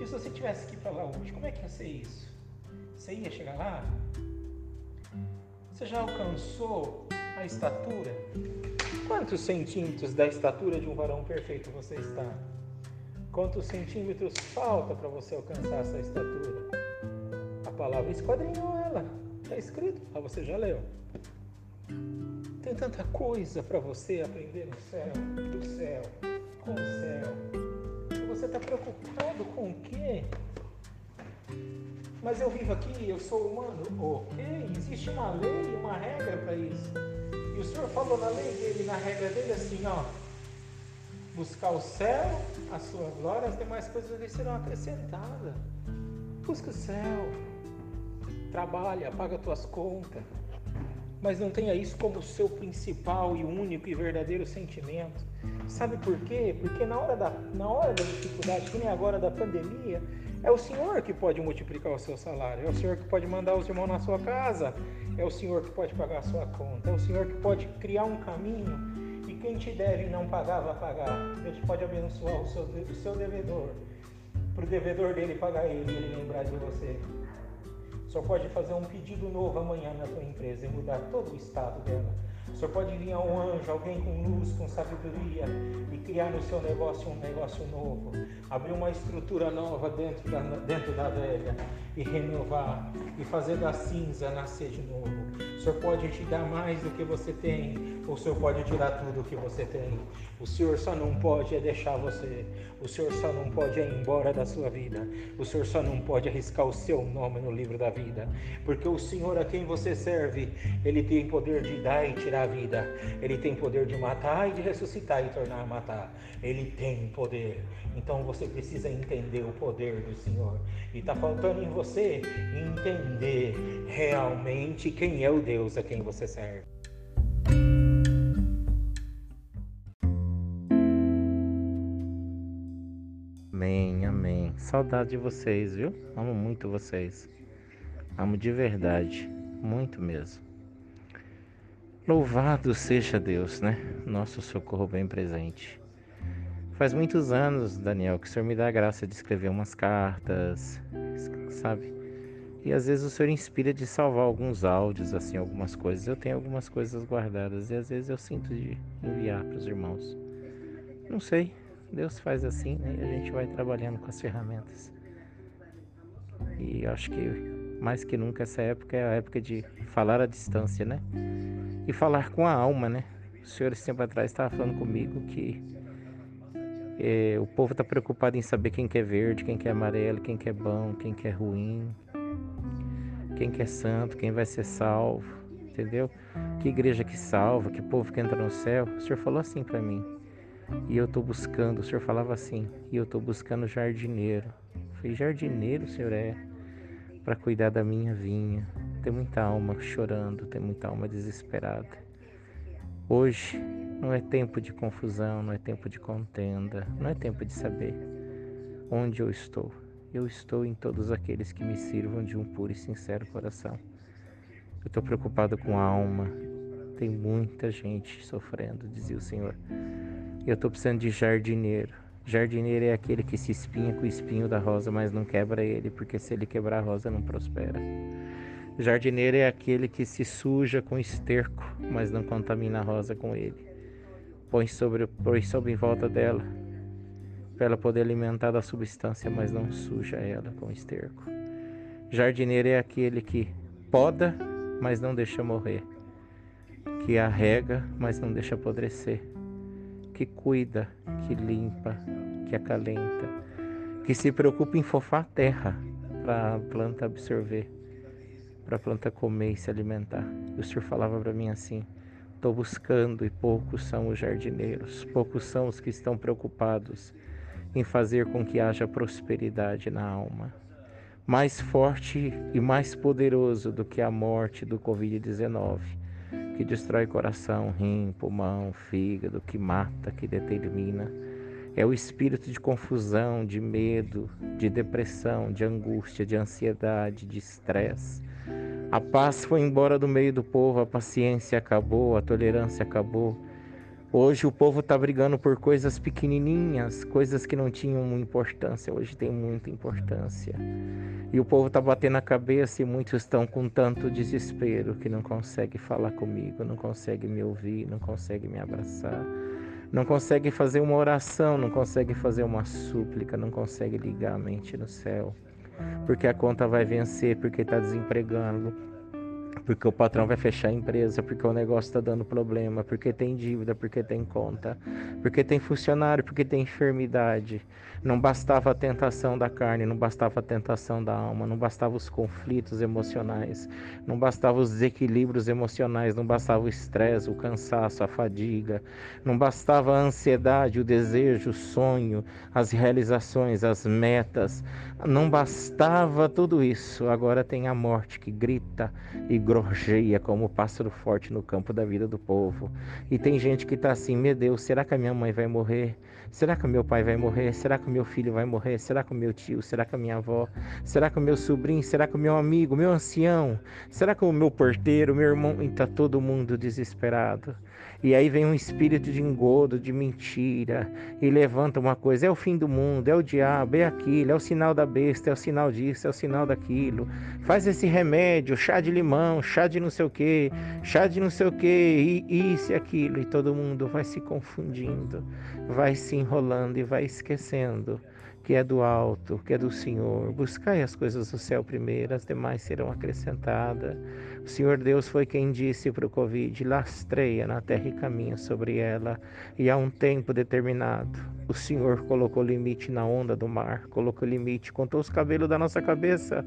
E se você tivesse que ir para lá hoje, como é que ia ser isso? Você ia chegar lá? Você já alcançou a estatura? Quantos centímetros da estatura de um varão perfeito você está? Quantos centímetros falta para você alcançar essa estatura? A palavra esquadrinhou ela. Está escrito, ah, você já leu. Tem tanta coisa para você aprender no céu, do céu, com o céu. Você está preocupado com o quê? Mas eu vivo aqui, eu sou humano. Ok, existe uma lei, uma regra para isso. E o Senhor falou na lei dele, na regra dele, assim, ó. Buscar o céu, a sua glória, as demais coisas lhe serão acrescentadas. Busca o céu. Trabalha, paga tuas contas. Mas não tenha isso como seu principal e único e verdadeiro sentimento. Sabe por quê? Porque na hora da, na hora da dificuldade, que nem agora da pandemia, é o Senhor que pode multiplicar o seu salário, é o Senhor que pode mandar os irmãos na sua casa, é o Senhor que pode pagar a sua conta, é o Senhor que pode criar um caminho e quem te deve não pagar, vai pagar. Deus pode abençoar o seu, o seu devedor, para o devedor dele pagar ele e ele lembrar de você. Só pode fazer um pedido novo amanhã na tua empresa e mudar todo o estado dela. Senhor pode vir um anjo, alguém com luz, com sabedoria e criar no seu negócio um negócio novo, abrir uma estrutura nova dentro da, dentro da velha e renovar e fazer da cinza nascer de novo. O Senhor pode te dar mais do que você tem, ou o Senhor pode tirar tudo o que você tem. O Senhor só não pode é deixar você. O Senhor só não pode é ir embora da sua vida. O Senhor só não pode arriscar o seu nome no livro da vida, porque o Senhor a quem você serve, ele tem poder de dar e tirar a vida. Ele tem poder de matar e de ressuscitar e tornar a matar. Ele tem poder. Então você precisa entender o poder do Senhor. E está faltando em você entender realmente quem é o Deus a quem você serve. Amém, amém. Saudade de vocês, viu? Amo muito vocês. Amo de verdade, muito mesmo. Louvado seja Deus, né? Nosso socorro bem presente. Faz muitos anos, Daniel, que o Senhor me dá a graça de escrever umas cartas, sabe? E às vezes o Senhor inspira de salvar alguns áudios, assim, algumas coisas. Eu tenho algumas coisas guardadas e às vezes eu sinto de enviar para os irmãos. Não sei, Deus faz assim, né? E a gente vai trabalhando com as ferramentas. E acho que mais que nunca essa época é a época de falar à distância, né? E falar com a alma, né? O Senhor esse tempo atrás estava falando comigo que é, o povo está preocupado em saber quem quer verde, quem quer amarelo, quem quer bom, quem quer ruim, quem quer santo, quem vai ser salvo, entendeu? Que igreja que salva, que povo que entra no céu. O Senhor falou assim para mim. E eu estou buscando, o Senhor falava assim, e eu estou buscando jardineiro. Falei, jardineiro, Senhor é, para cuidar da minha vinha. Tem muita alma chorando, tem muita alma desesperada. Hoje não é tempo de confusão, não é tempo de contenda, não é tempo de saber onde eu estou. Eu estou em todos aqueles que me sirvam de um puro e sincero coração. Eu estou preocupado com a alma. Tem muita gente sofrendo, dizia o Senhor. Eu estou precisando de jardineiro. Jardineiro é aquele que se espinha com o espinho da rosa, mas não quebra ele, porque se ele quebrar a rosa, não prospera. Jardineiro é aquele que se suja com esterco, mas não contamina a rosa com ele. Põe sobre, põe sobre em volta dela, para ela poder alimentar da substância, mas não suja ela com esterco. Jardineiro é aquele que poda, mas não deixa morrer, que arrega, mas não deixa apodrecer, que cuida, que limpa, que acalenta, que se preocupa em fofar a terra para a planta absorver, para a planta comer e se alimentar. E o Senhor falava para mim assim: Estou buscando e poucos são os jardineiros, poucos são os que estão preocupados em fazer com que haja prosperidade na alma. Mais forte e mais poderoso do que a morte do Covid-19, que destrói coração, rim, pulmão, fígado, que mata, que determina, é o espírito de confusão, de medo, de depressão, de angústia, de ansiedade, de estresse a paz foi embora do meio do povo, a paciência acabou, a tolerância acabou, Hoje o povo está brigando por coisas pequenininhas, coisas que não tinham importância, hoje tem muita importância. E o povo está batendo a cabeça e muitos estão com tanto desespero que não consegue falar comigo, não consegue me ouvir, não consegue me abraçar, não consegue fazer uma oração, não consegue fazer uma súplica, não consegue ligar a mente no céu, porque a conta vai vencer, porque está desempregando, porque o patrão vai fechar a empresa, porque o negócio está dando problema, porque tem dívida, porque tem conta, porque tem funcionário, porque tem enfermidade. Não bastava a tentação da carne, não bastava a tentação da alma, não bastava os conflitos emocionais, não bastava os desequilíbrios emocionais, não bastava o estresse, o cansaço, a fadiga, não bastava a ansiedade, o desejo, o sonho, as realizações, as metas, não bastava tudo isso. Agora tem a morte que grita e gorjeia como pássaro forte no campo da vida do povo. E tem gente que está assim: meu Deus, será que a minha mãe vai morrer? Será que o meu pai vai morrer? Será que o meu filho vai morrer? Será que o meu tio? Será que a minha avó? Será que o meu sobrinho? Será que o meu amigo, meu ancião? Será que o meu porteiro, meu irmão? E está todo mundo desesperado. E aí vem um espírito de engodo, de mentira, e levanta uma coisa: é o fim do mundo, é o diabo, é aquilo, é o sinal da besta, é o sinal disso, é o sinal daquilo. Faz esse remédio, chá de limão, chá de não sei o que, chá de não sei o que, e isso e aquilo. E todo mundo vai se confundindo, vai se enrolando e vai esquecendo que é do alto, que é do Senhor. Buscai as coisas do céu primeiro, as demais serão acrescentadas. Senhor Deus foi quem disse para o Covid: lastreia na terra e caminha sobre ela, e há um tempo determinado. O Senhor colocou limite na onda do mar, colocou limite, contou os cabelos da nossa cabeça.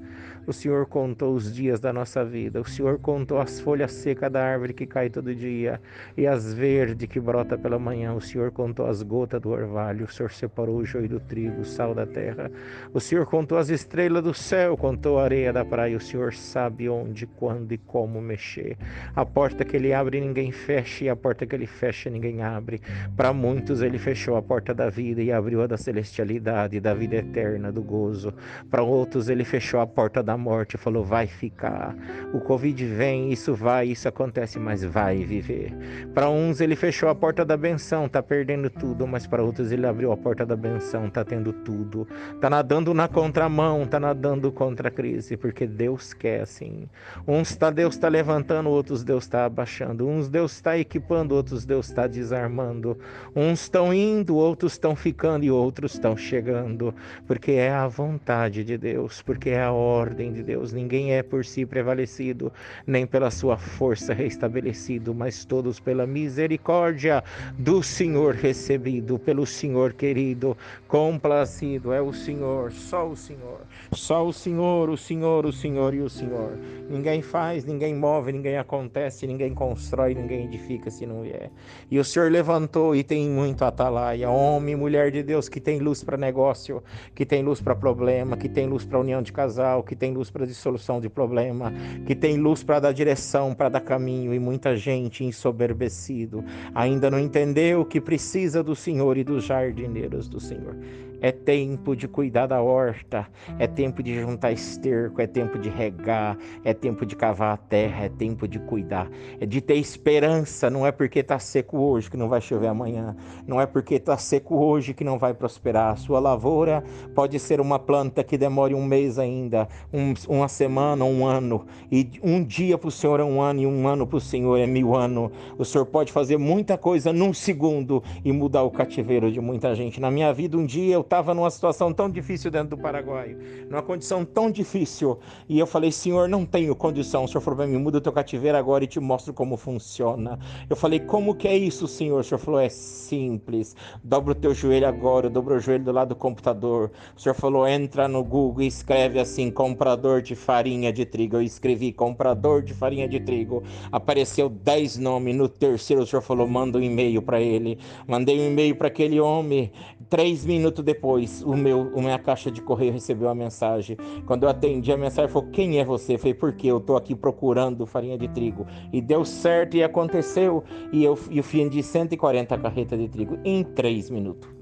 O Senhor contou os dias da nossa vida. O Senhor contou as folhas secas da árvore que cai todo dia e as verdes que brota pela manhã. O Senhor contou as gotas do orvalho. O Senhor separou o joio do trigo, o sal da terra. O Senhor contou as estrelas do céu, contou a areia da praia. O Senhor sabe onde, quando e mexer. A porta que ele abre, ninguém fecha, e a porta que ele fecha, ninguém abre. Para muitos, ele fechou a porta da vida e abriu a da celestialidade, da vida eterna, do gozo. Para outros, ele fechou a porta da morte e falou: vai ficar. O Covid vem, isso vai, isso acontece, mas vai viver. Para uns, ele fechou a porta da benção, tá perdendo tudo, mas para outros, ele abriu a porta da benção, tá tendo tudo. Tá nadando na contramão, tá nadando contra a crise, porque Deus quer assim. Uns tá Deus está levantando, outros Deus está abaixando. Uns Deus está equipando, outros Deus está desarmando. Uns estão indo, outros estão ficando e outros estão chegando. Porque é a vontade de Deus, porque é a ordem de Deus. Ninguém é por si prevalecido, nem pela sua força restabelecido, mas todos pela misericórdia do Senhor recebido, pelo Senhor querido, complacido. É o Senhor, só o Senhor. Só o Senhor, o Senhor, o Senhor e o Senhor. Ninguém faz, ninguém move, ninguém acontece, ninguém constrói, ninguém edifica se não vier. E o Senhor levantou e tem muito atalaia, homem, mulher de Deus que tem luz para negócio, que tem luz para problema, que tem luz para união de casal, que tem luz para dissolução de problema, que tem luz para dar direção, para dar caminho e muita gente ensoberbecido ainda não entendeu que precisa do Senhor e dos jardineiros do Senhor. É tempo de cuidar da horta, é tempo de juntar esterco, é tempo de regar, é tempo de cavar a terra, é tempo de cuidar, é de ter esperança. Não é porque está seco hoje que não vai chover amanhã, não é porque está seco hoje que não vai prosperar. A sua lavoura pode ser uma planta que demore um mês ainda, um, uma semana, um ano, e um dia para o Senhor é um ano e um ano para o Senhor é mil anos. O Senhor pode fazer muita coisa num segundo e mudar o cativeiro de muita gente. Na minha vida, um dia eu estava numa situação tão difícil dentro do Paraguai, numa condição tão difícil, e eu falei, Senhor, não tenho condição. O Senhor falou para mim, muda o teu cativeiro agora e te mostro como funciona. Eu falei, como que é isso, Senhor? O Senhor falou, é simples. Dobra o teu joelho agora, dobra o joelho do lado do computador. O Senhor falou, entra no Google e escreve assim, comprador de farinha de trigo. Eu escrevi, comprador de farinha de trigo. Apareceu 10 nomes. No terceiro, o Senhor falou, manda um e-mail para ele. Mandei um e-mail para aquele homem. Três minutos depois, o meu, a minha caixa de correio recebeu a mensagem. Quando eu atendi a mensagem, falou: Quem é você? Eu falei: Porque eu estou aqui procurando farinha de trigo. E deu certo e aconteceu. E eu, eu de 140 carretas de trigo em três minutos.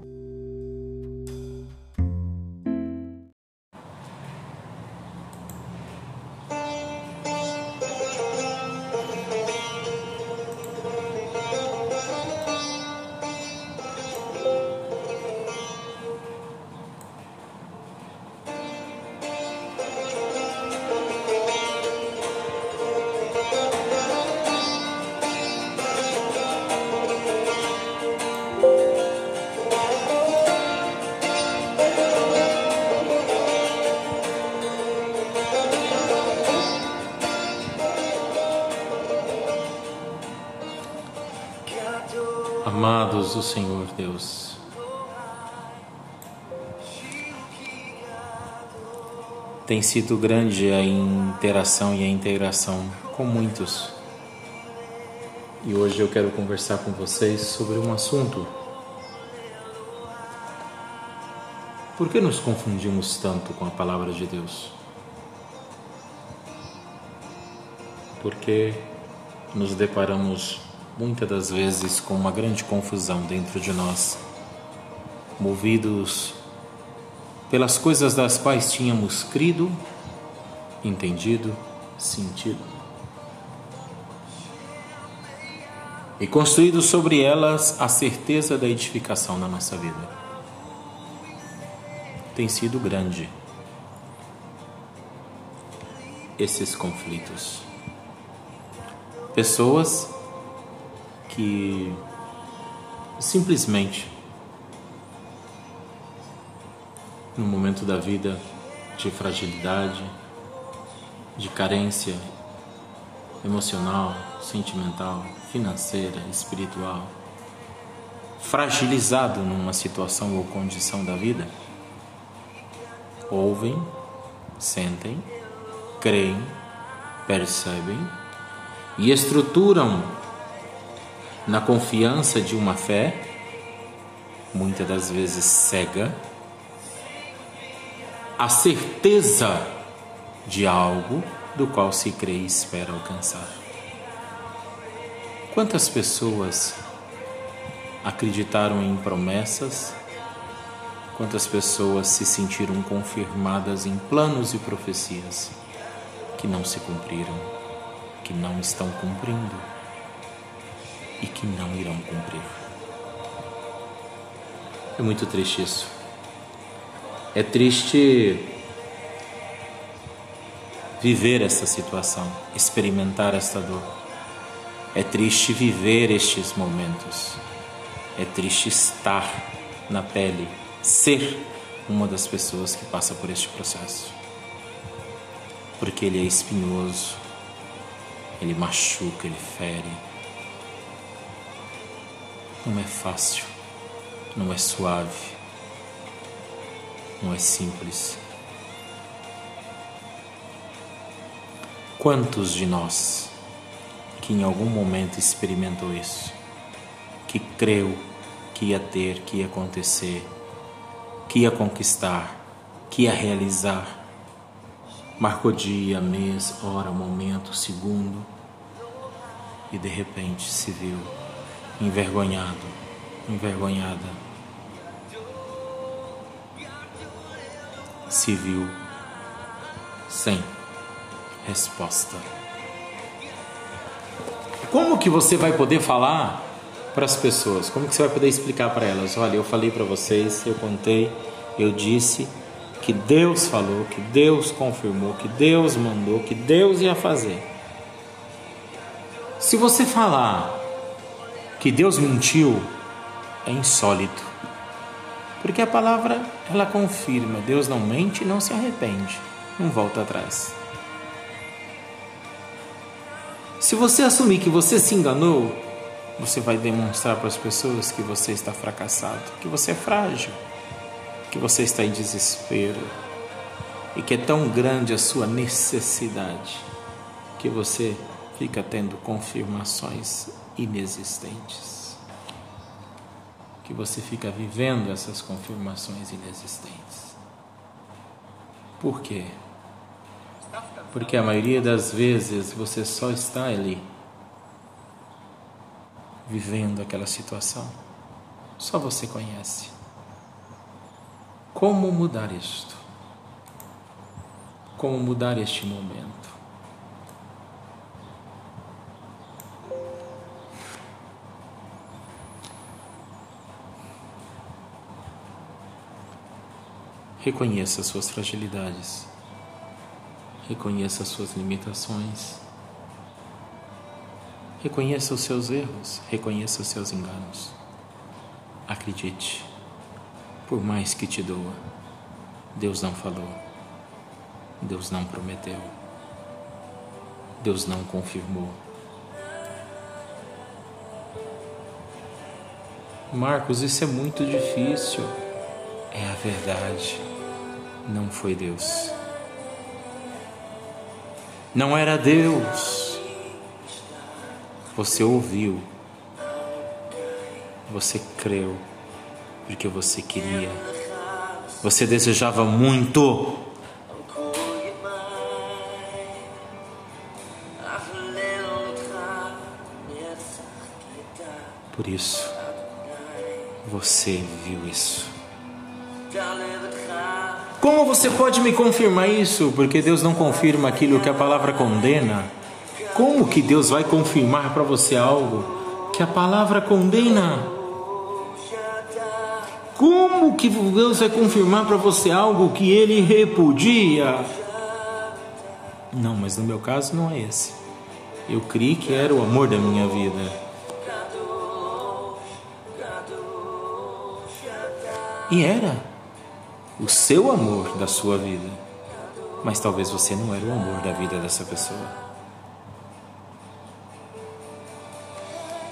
Amados do Senhor Deus, tem sido grande a interação e a integração com muitos. E hoje eu quero conversar com vocês sobre um assunto. Por que nos confundimos tanto com a palavra de Deus? Porque nos deparamos muitas das vezes com uma grande confusão dentro de nós, movidos pelas coisas das quais tínhamos crido, entendido, sentido. E construído sobre elas a certeza da edificação na nossa vida. Tem sido grande esses conflitos. Pessoas que simplesmente no momento da vida de fragilidade, de carência emocional, sentimental, financeira, espiritual, fragilizado numa situação ou condição da vida, ouvem, sentem, creem, percebem e estruturam na confiança de uma fé, muitas das vezes cega, a certeza de algo do qual se crê e espera alcançar. Quantas pessoas acreditaram em promessas? Quantas pessoas se sentiram confirmadas em planos e profecias que não se cumpriram, que não estão cumprindo? E que não irão cumprir. É muito triste isso. É triste viver essa situação, experimentar esta dor. É triste viver estes momentos. É triste estar na pele, ser uma das pessoas que passa por este processo. Porque ele é espinhoso, ele machuca, ele fere não é fácil, não é suave, não é simples. Quantos de nós que em algum momento experimentou isso, que creu que ia ter, que ia acontecer, que ia conquistar, que ia realizar, marcou dia, mês, hora, momento, segundo e de repente se viu envergonhado, envergonhada. Se viu sem resposta. Como que você vai poder falar para as pessoas? Como que você vai poder explicar para elas? Olha, eu falei para vocês, eu contei, eu disse que Deus falou, que Deus confirmou, que Deus mandou, que Deus ia fazer. Se você falar que Deus mentiu é insólito. Porque a palavra ela confirma, Deus não mente, não se arrepende, não volta atrás. Se você assumir que você se enganou, você vai demonstrar para as pessoas que você está fracassado, que você é frágil, que você está em desespero e que é tão grande a sua necessidade que você fica tendo confirmações inexistentes. Que você fica vivendo essas confirmações inexistentes. Por quê? Porque a maioria das vezes você só está ali, vivendo aquela situação. Só você conhece. Como mudar isto? Como mudar este momento? Reconheça as suas fragilidades. Reconheça as suas limitações. Reconheça os seus erros. Reconheça os seus enganos. Acredite, por mais que te doa, Deus não falou. Deus não prometeu. Deus não confirmou. Marcos, isso é muito difícil. É a verdade. Não foi Deus. Não era Deus. Você ouviu. Você creu. Porque você queria. Você desejava muito. Por isso, você viu isso. Você pode me confirmar isso? Porque Deus não confirma aquilo que a palavra condena. Como que Deus vai confirmar para você algo que a palavra condena? Como que Deus vai confirmar para você algo que ele repudia? Não, mas no meu caso não é esse. Eu criei que era o amor da minha vida. E era o seu amor da sua vida, mas talvez você não era o amor da vida dessa pessoa.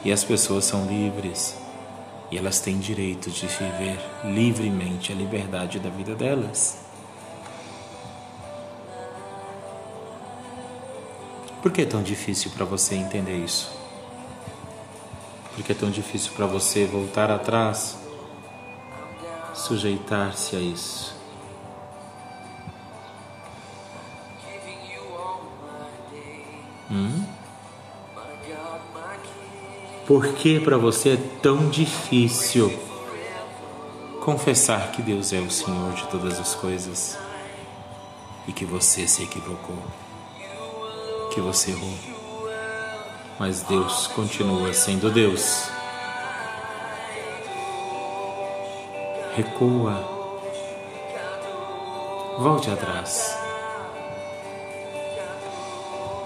E as pessoas são livres e elas têm direito de viver livremente a liberdade da vida delas. Por que é tão difícil para você entender isso? Por que é tão difícil para você voltar atrás sujeitar-se a isso. Hum? Por que para você é tão difícil confessar que Deus é o Senhor de todas as coisas e que você se equivocou, que você errou? Mas Deus continua sendo Deus. Recua, volte atrás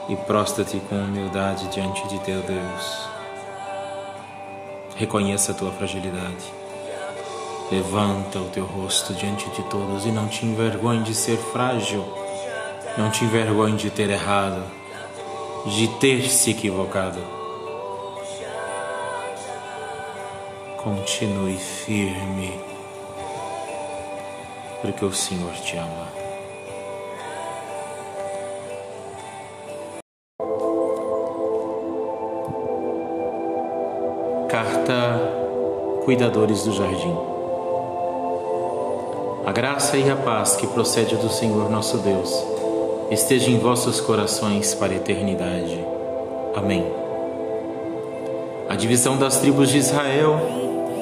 e prostra-te com humildade diante de teu Deus. Reconheça a tua fragilidade. Levanta o teu rosto diante de todos e não te envergonhe de ser frágil. Não te envergonhe de ter errado, de ter se equivocado. Continue firme porque o Senhor te ama. Carta Cuidadores do Jardim. A graça e a paz que procede do Senhor nosso Deus esteja em vossos corações para a eternidade. Amém. A divisão das tribos de Israel,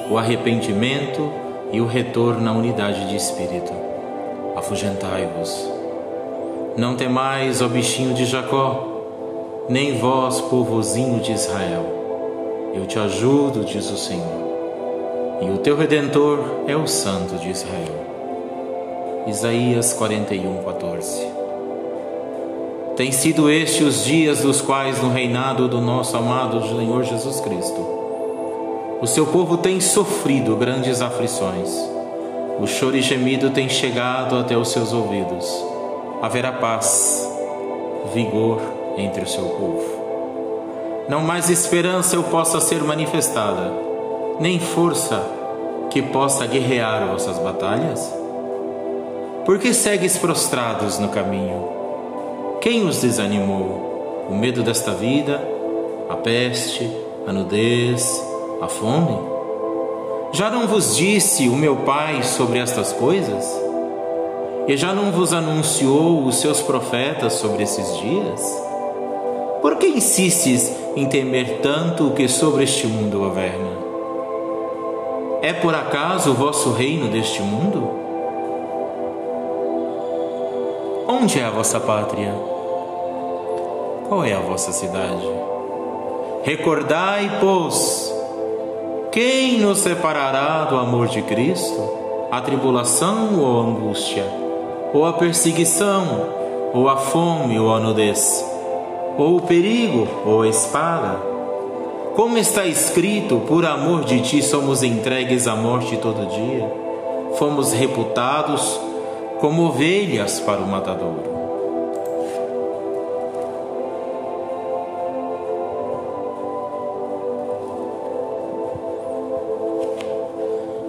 o arrependimento e o retorno à unidade de espírito. Afugentai-vos. Não temais, ó bichinho de Jacó, nem vós, povozinho de Israel. Eu te ajudo, diz o Senhor, e o teu redentor é o Santo de Israel. Isaías 41, 14. Tem sido estes os dias dos quais, no reinado do nosso amado Senhor Jesus Cristo, o seu povo tem sofrido grandes aflições. O choro e gemido tem chegado até os seus ouvidos. Haverá paz, vigor entre o seu povo. Não mais esperança eu possa ser manifestada, nem força que possa guerrear vossas batalhas? Por que segues prostrados no caminho? Quem os desanimou? O medo desta vida, a peste, a nudez, a fome? Já não vos disse o meu Pai sobre estas coisas? E já não vos anunciou os seus profetas sobre esses dias? Por que insistes em temer tanto o que sobre este mundo governa? É por acaso o vosso reino deste mundo? Onde é a vossa pátria? Qual é a vossa cidade? Recordai, pois, quem nos separará do amor de Cristo? A tribulação ou a angústia? Ou a perseguição? Ou a fome ou a nudez? Ou o perigo ou a espada? Como está escrito, por amor de ti somos entregues à morte todo dia, fomos reputados como ovelhas para o matadouro.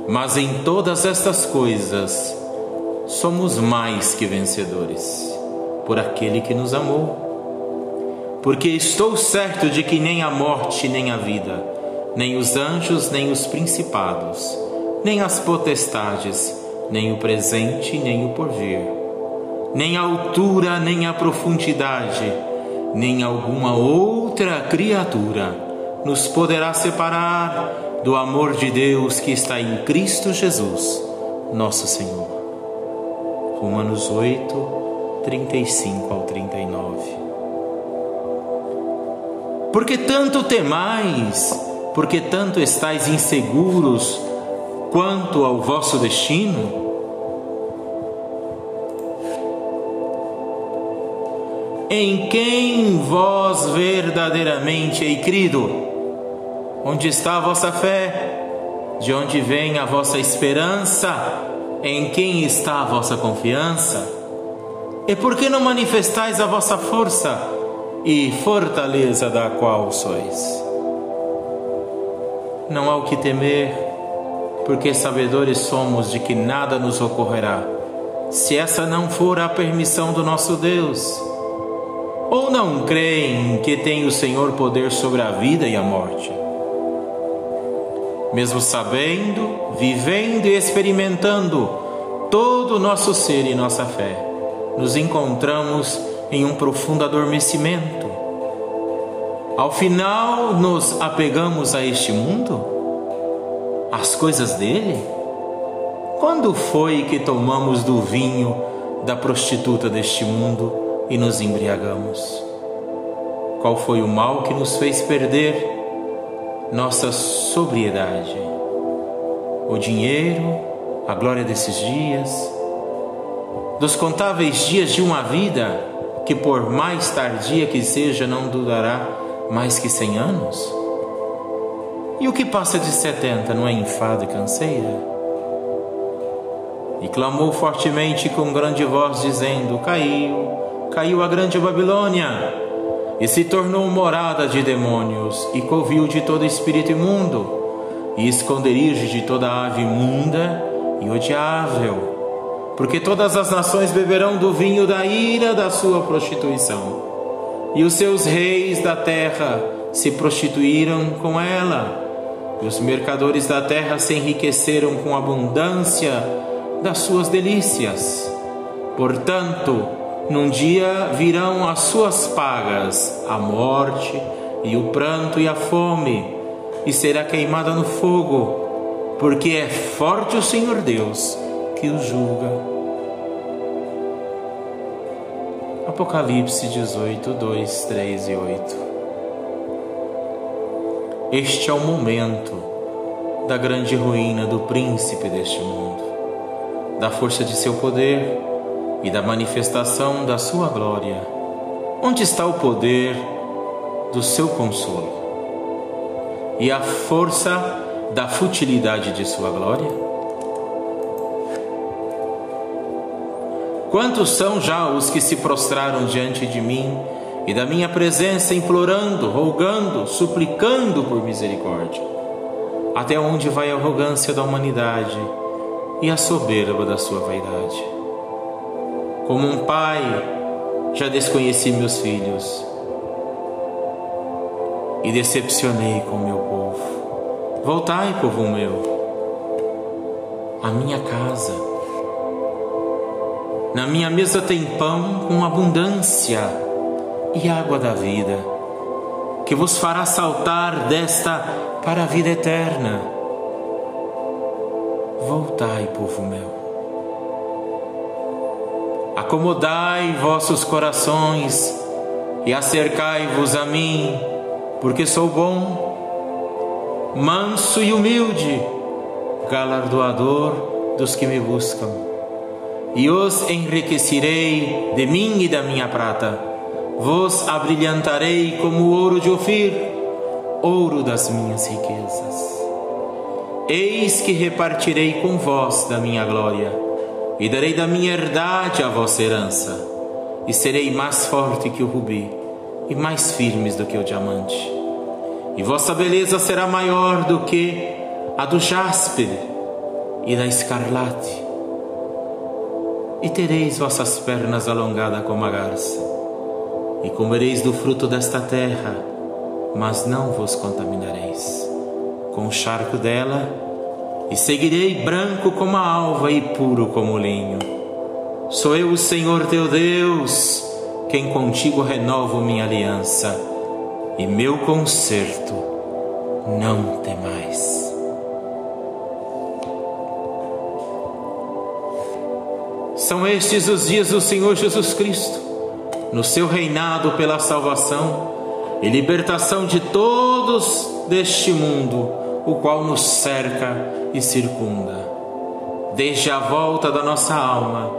Mas em todas estas coisas somos mais que vencedores por aquele que nos amou. Porque estou certo de que nem a morte, nem a vida, nem os anjos, nem os principados, nem as potestades, nem o presente, nem o porvir, nem a altura, nem a profundidade, nem alguma outra criatura nos poderá separar do amor de Deus que está em Cristo Jesus, nosso Senhor. Romanos 8, 35 ao 39. Porque tanto temais, porque tanto estáis inseguros quanto ao vosso destino? Em quem vós verdadeiramente hei crido? Onde está a vossa fé? De onde vem a vossa esperança? Em quem está a vossa confiança? E por que não manifestais a vossa força e fortaleza da qual sois? Não há o que temer, porque sabedores somos de que nada nos ocorrerá, se essa não for a permissão do nosso Deus. Ou não creem que tem o Senhor poder sobre a vida e a morte? Mesmo sabendo, vivendo e experimentando todo o nosso ser e nossa fé, nos encontramos em um profundo adormecimento. Ao final, nos apegamos a este mundo, às coisas dele. Quando foi que tomamos do vinho da prostituta deste mundo e nos embriagamos? Qual foi o mal que nos fez perder nossa sobriedade. O dinheiro, a glória desses dias, dos contáveis dias de uma vida que, por mais tardia que seja, não durará mais que cem anos? E o que passa de setenta não é enfado e canseira? E clamou fortemente com grande voz, dizendo: Caiu, caiu a grande Babilônia e se tornou morada de demônios e covil de todo espírito imundo e esconderijo de toda ave imunda e odiável, porque todas as nações beberão do vinho da ira da sua prostituição, e os seus reis da terra se prostituíram com ela, e os mercadores da terra se enriqueceram com abundância das suas delícias. Portanto, num dia virão as suas pagas, a morte e o pranto e a fome, e será queimada no fogo, porque é forte o Senhor Deus que os julga. Apocalipse 18, 2, 3 e 8. Este é o momento da grande ruína do príncipe deste mundo, da força de seu poder e da manifestação da sua glória. Onde está o poder do seu consolo e a força da futilidade de sua glória? Quantos são já os que se prostraram diante de mim e da minha presença, implorando, rogando, suplicando por misericórdia? Até onde vai a arrogância da humanidade e a soberba da sua vaidade? Como um pai, já desconheci meus filhos e decepcionei com meu povo. Voltai, povo meu, à minha casa. Na minha mesa tem pão com abundância e água da vida, que vos fará saltar desta para a vida eterna. Voltai, povo meu. Acomodai vossos corações e acercai-vos a mim, porque sou bom, manso e humilde, galardoador dos que me buscam. E os enriquecerei de mim e da minha prata, vos abrilhantarei como ouro de Ofir, ouro das minhas riquezas. Eis que repartirei com vós da minha glória e darei da minha herdade a vossa herança, e serei mais forte que o rubi, e mais firmes do que o diamante. E vossa beleza será maior do que a do jaspe, e da escarlate, e tereis vossas pernas alongadas como a garça, e comereis do fruto desta terra, mas não vos contaminareis com o charco dela, e seguirei branco como a alva e puro como o linho. Sou eu o Senhor teu Deus, quem contigo renovo minha aliança e meu conserto. Não temais. São estes os dias do Senhor Jesus Cristo, no seu reinado pela salvação e libertação de todos deste mundo, o qual nos cerca e circunda. Desde a volta da nossa alma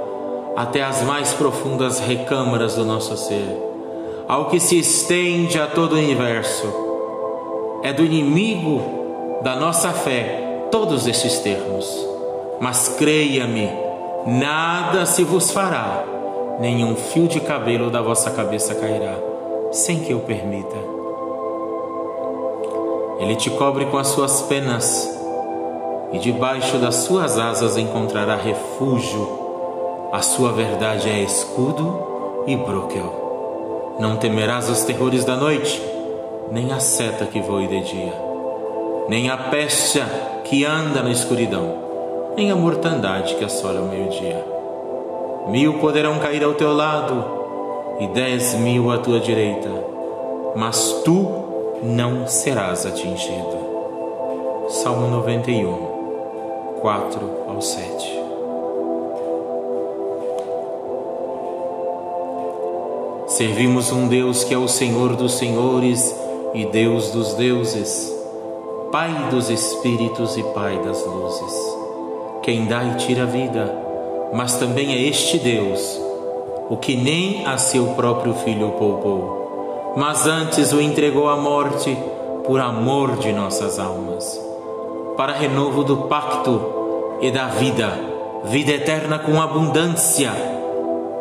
até as mais profundas recâmaras do nosso ser, ao que se estende a todo o universo. É do inimigo da nossa fé todos estes termos. Mas creia-me, Nada se vos fará, nenhum fio de cabelo da vossa cabeça cairá, sem que eu permita. Ele te cobre com as suas penas, e debaixo das suas asas encontrará refúgio. A sua verdade é escudo e broquel. Não temerás os terrores da noite, nem a seta que voe de dia, nem a peste que anda na escuridão nem a mortandade que assola o meio-dia. Mil poderão cair ao teu lado e dez mil à tua direita, mas tu não serás atingido. Salmo 91, 4 ao 7. Servimos um Deus que é o Senhor dos Senhores e Deus dos deuses, Pai dos Espíritos e Pai das luzes quem dá e tira a vida, mas também é este Deus, o que nem a seu próprio filho poupou, mas antes o entregou à morte por amor de nossas almas, para renovo do pacto e da vida, vida eterna com abundância.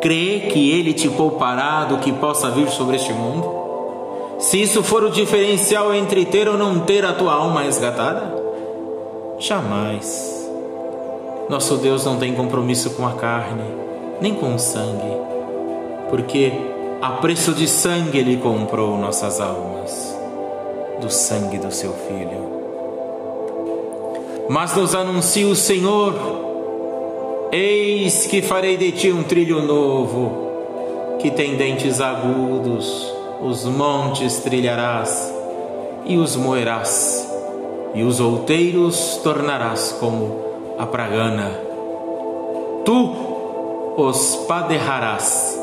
Crê que ele te poupará do que possa vir sobre este mundo? Se isso for o diferencial entre ter ou não ter a tua alma resgatada? Jamais. Nosso Deus não tem compromisso com a carne, nem com o sangue, porque a preço de sangue Ele comprou nossas almas, do sangue do Seu Filho. Mas nos anuncia o Senhor: Eis que farei de ti um trilho novo, que tem dentes agudos, os montes trilharás e os moerás, e os outeiros tornarás como a pragana. Tu os paderrarás,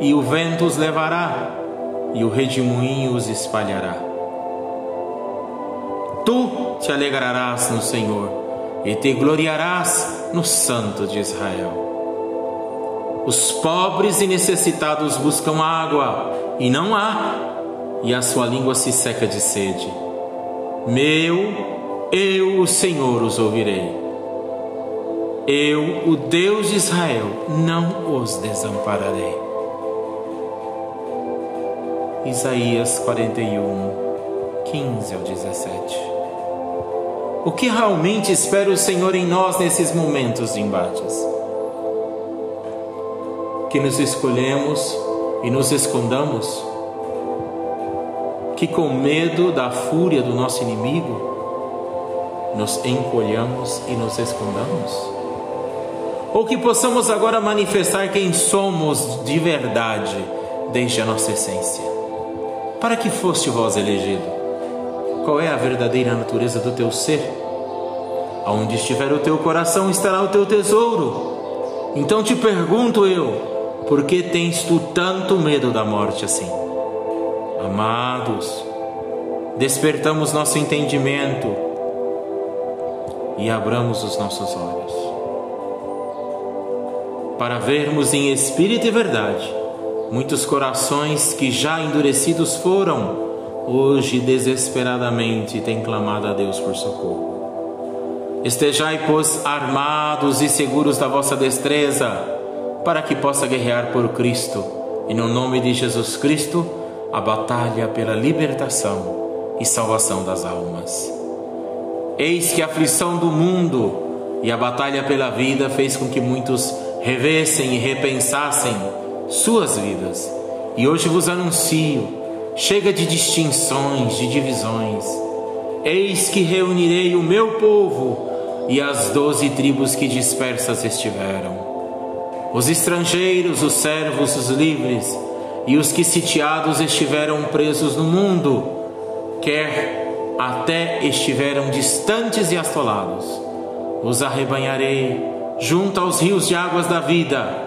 e o vento os levará, e o redemoinho os espalhará. Tu te alegrarás no Senhor, e te gloriarás no Santo de Israel. Os pobres e necessitados buscam água, e não há, e a sua língua se seca de sede. Meu, eu, o Senhor, os ouvirei eu, o Deus de Israel, não os desampararei. Isaías 41, 15 ao 17. O que realmente espera o Senhor em nós nesses momentos de embates? Que nos escolhemos e nos escondamos? Que com medo da fúria do nosso inimigo, nos encolhamos e nos escondamos? ou que possamos agora manifestar quem somos de verdade desde a nossa essência. Para que foste vós elegido? Qual é a verdadeira natureza do teu ser? Aonde estiver o teu coração estará o teu tesouro. Então te pergunto eu, por que tens tu tanto medo da morte assim? Amados, despertamos nosso entendimento e abramos os nossos olhos para vermos em espírito e verdade muitos corações que já endurecidos foram, hoje desesperadamente têm clamado a Deus por socorro. Estejai, pois, armados e seguros da vossa destreza, para que possa guerrear por Cristo, e no nome de Jesus Cristo, a batalha pela libertação e salvação das almas. Eis que a aflição do mundo e a batalha pela vida fez com que muitos revessem e repensassem suas vidas. E hoje vos anuncio: chega de distinções, de divisões. Eis que reunirei o meu povo e as doze tribos que dispersas estiveram. Os estrangeiros, os servos, os livres e os que sitiados estiveram presos no mundo, quer até estiveram distantes e assolados, os arrebanharei junto aos rios de águas da vida.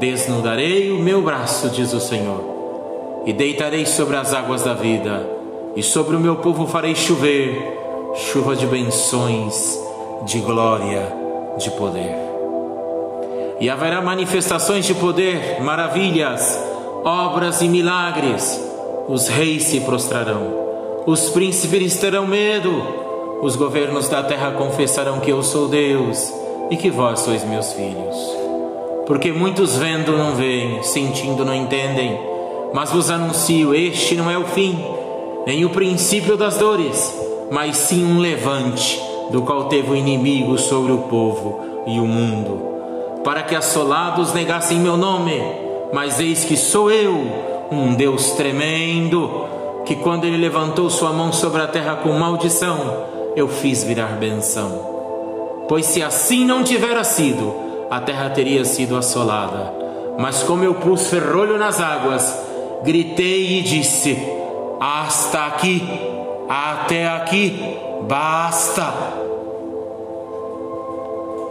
Desnudarei o meu braço, diz o Senhor, e deitarei sobre as águas da vida, e sobre o meu povo farei chover chuva de benções, de glória, de poder. E haverá manifestações de poder, maravilhas, obras e milagres. Os reis se prostrarão, os príncipes terão medo, os governos da terra confessarão que eu sou Deus e que vós sois meus filhos. Porque muitos vendo não veem, sentindo não entendem, mas vos anuncio: este não é o fim, nem o princípio das dores, mas sim um levante, do qual teve o inimigo sobre o povo e o mundo, para que assolados negassem meu nome, mas eis que sou eu, um Deus tremendo, que quando ele levantou sua mão sobre a terra com maldição, eu fiz virar benção. Pois se assim não tivera sido, a terra teria sido assolada. Mas como eu pus ferrolho nas águas, gritei e disse: Hasta aqui, até aqui, basta.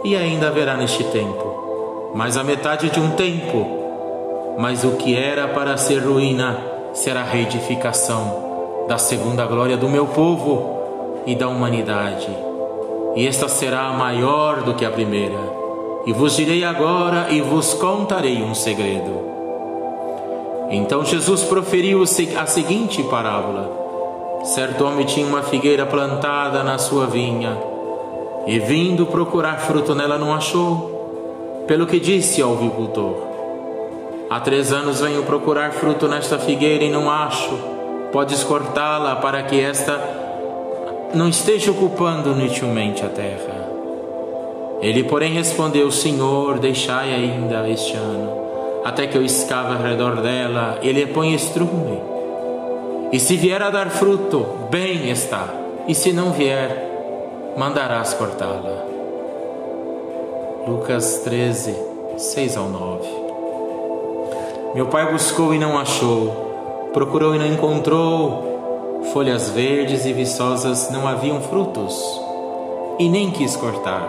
E ainda haverá neste tempo, mais a metade de um tempo, mas o que era para ser ruína será reedificação da segunda glória do meu povo e da humanidade e esta será maior do que a primeira. E vos direi agora e vos contarei um segredo. Então Jesus proferiu a seguinte parábola: Certo homem tinha uma figueira plantada na sua vinha, e vindo procurar fruto nela não achou. Pelo que disse ao agricultor: Há três anos venho procurar fruto nesta figueira e não acho. Podes cortá-la para que esta não esteja ocupando inutilmente a terra. Ele, porém, respondeu: Senhor, deixai ainda este ano, até que eu escave ao redor dela e lhe ponha estrume. E se vier a dar fruto, bem está, e se não vier, mandarás cortá-la. Lucas 13, 6 ao 9. Meu pai buscou e não achou, procurou e não encontrou folhas verdes e viçosas não haviam frutos, e nem quis cortar.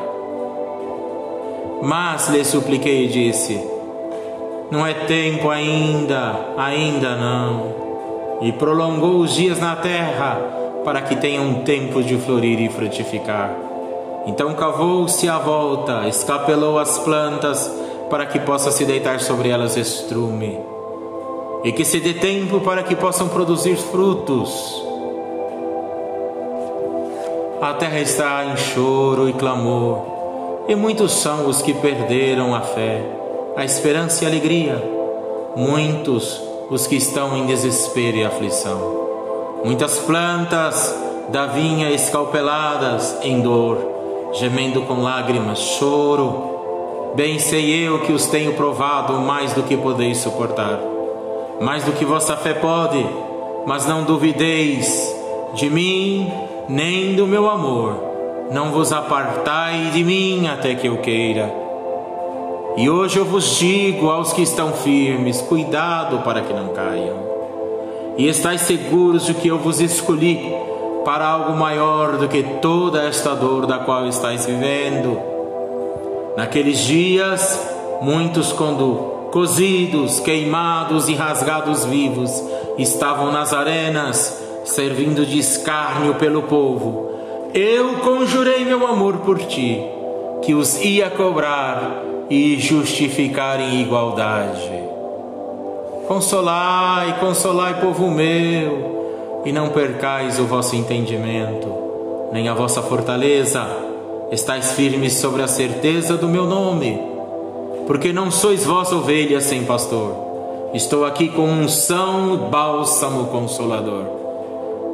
Mas lhe supliquei e disse: Não é tempo ainda, ainda não. E prolongou os dias na terra, para que tenha um tempo de florir e frutificar. Então cavou-se à volta, escapelou as plantas, para que possa se deitar sobre elas estrume e que se dê tempo para que possam produzir frutos. A terra está em choro e clamor, e muitos são os que perderam a fé, a esperança e a alegria. Muitos os que estão em desespero e aflição. Muitas plantas da vinha escalpeladas em dor, gemendo com lágrimas, choro. Bem sei eu que os tenho provado mais do que podeis suportar mais do que vossa fé pode, mas não duvideis de mim nem do meu amor. Não vos apartai de mim até que eu queira. E hoje eu vos digo aos que estão firmes: cuidado para que não caiam. E estáis seguros de que eu vos escolhi para algo maior do que toda esta dor da qual estáis vivendo. Naqueles dias, muitos, quando cozidos, queimados e rasgados vivos, estavam nas arenas, servindo de escárnio pelo povo. Eu conjurei meu amor por ti, que os ia cobrar e justificar em igualdade. Consolai, consolai, povo meu, e não percais o vosso entendimento, nem a vossa fortaleza. Estais firmes sobre a certeza do meu nome porque não sois vós ovelhas sem pastor. Estou aqui com um são bálsamo consolador.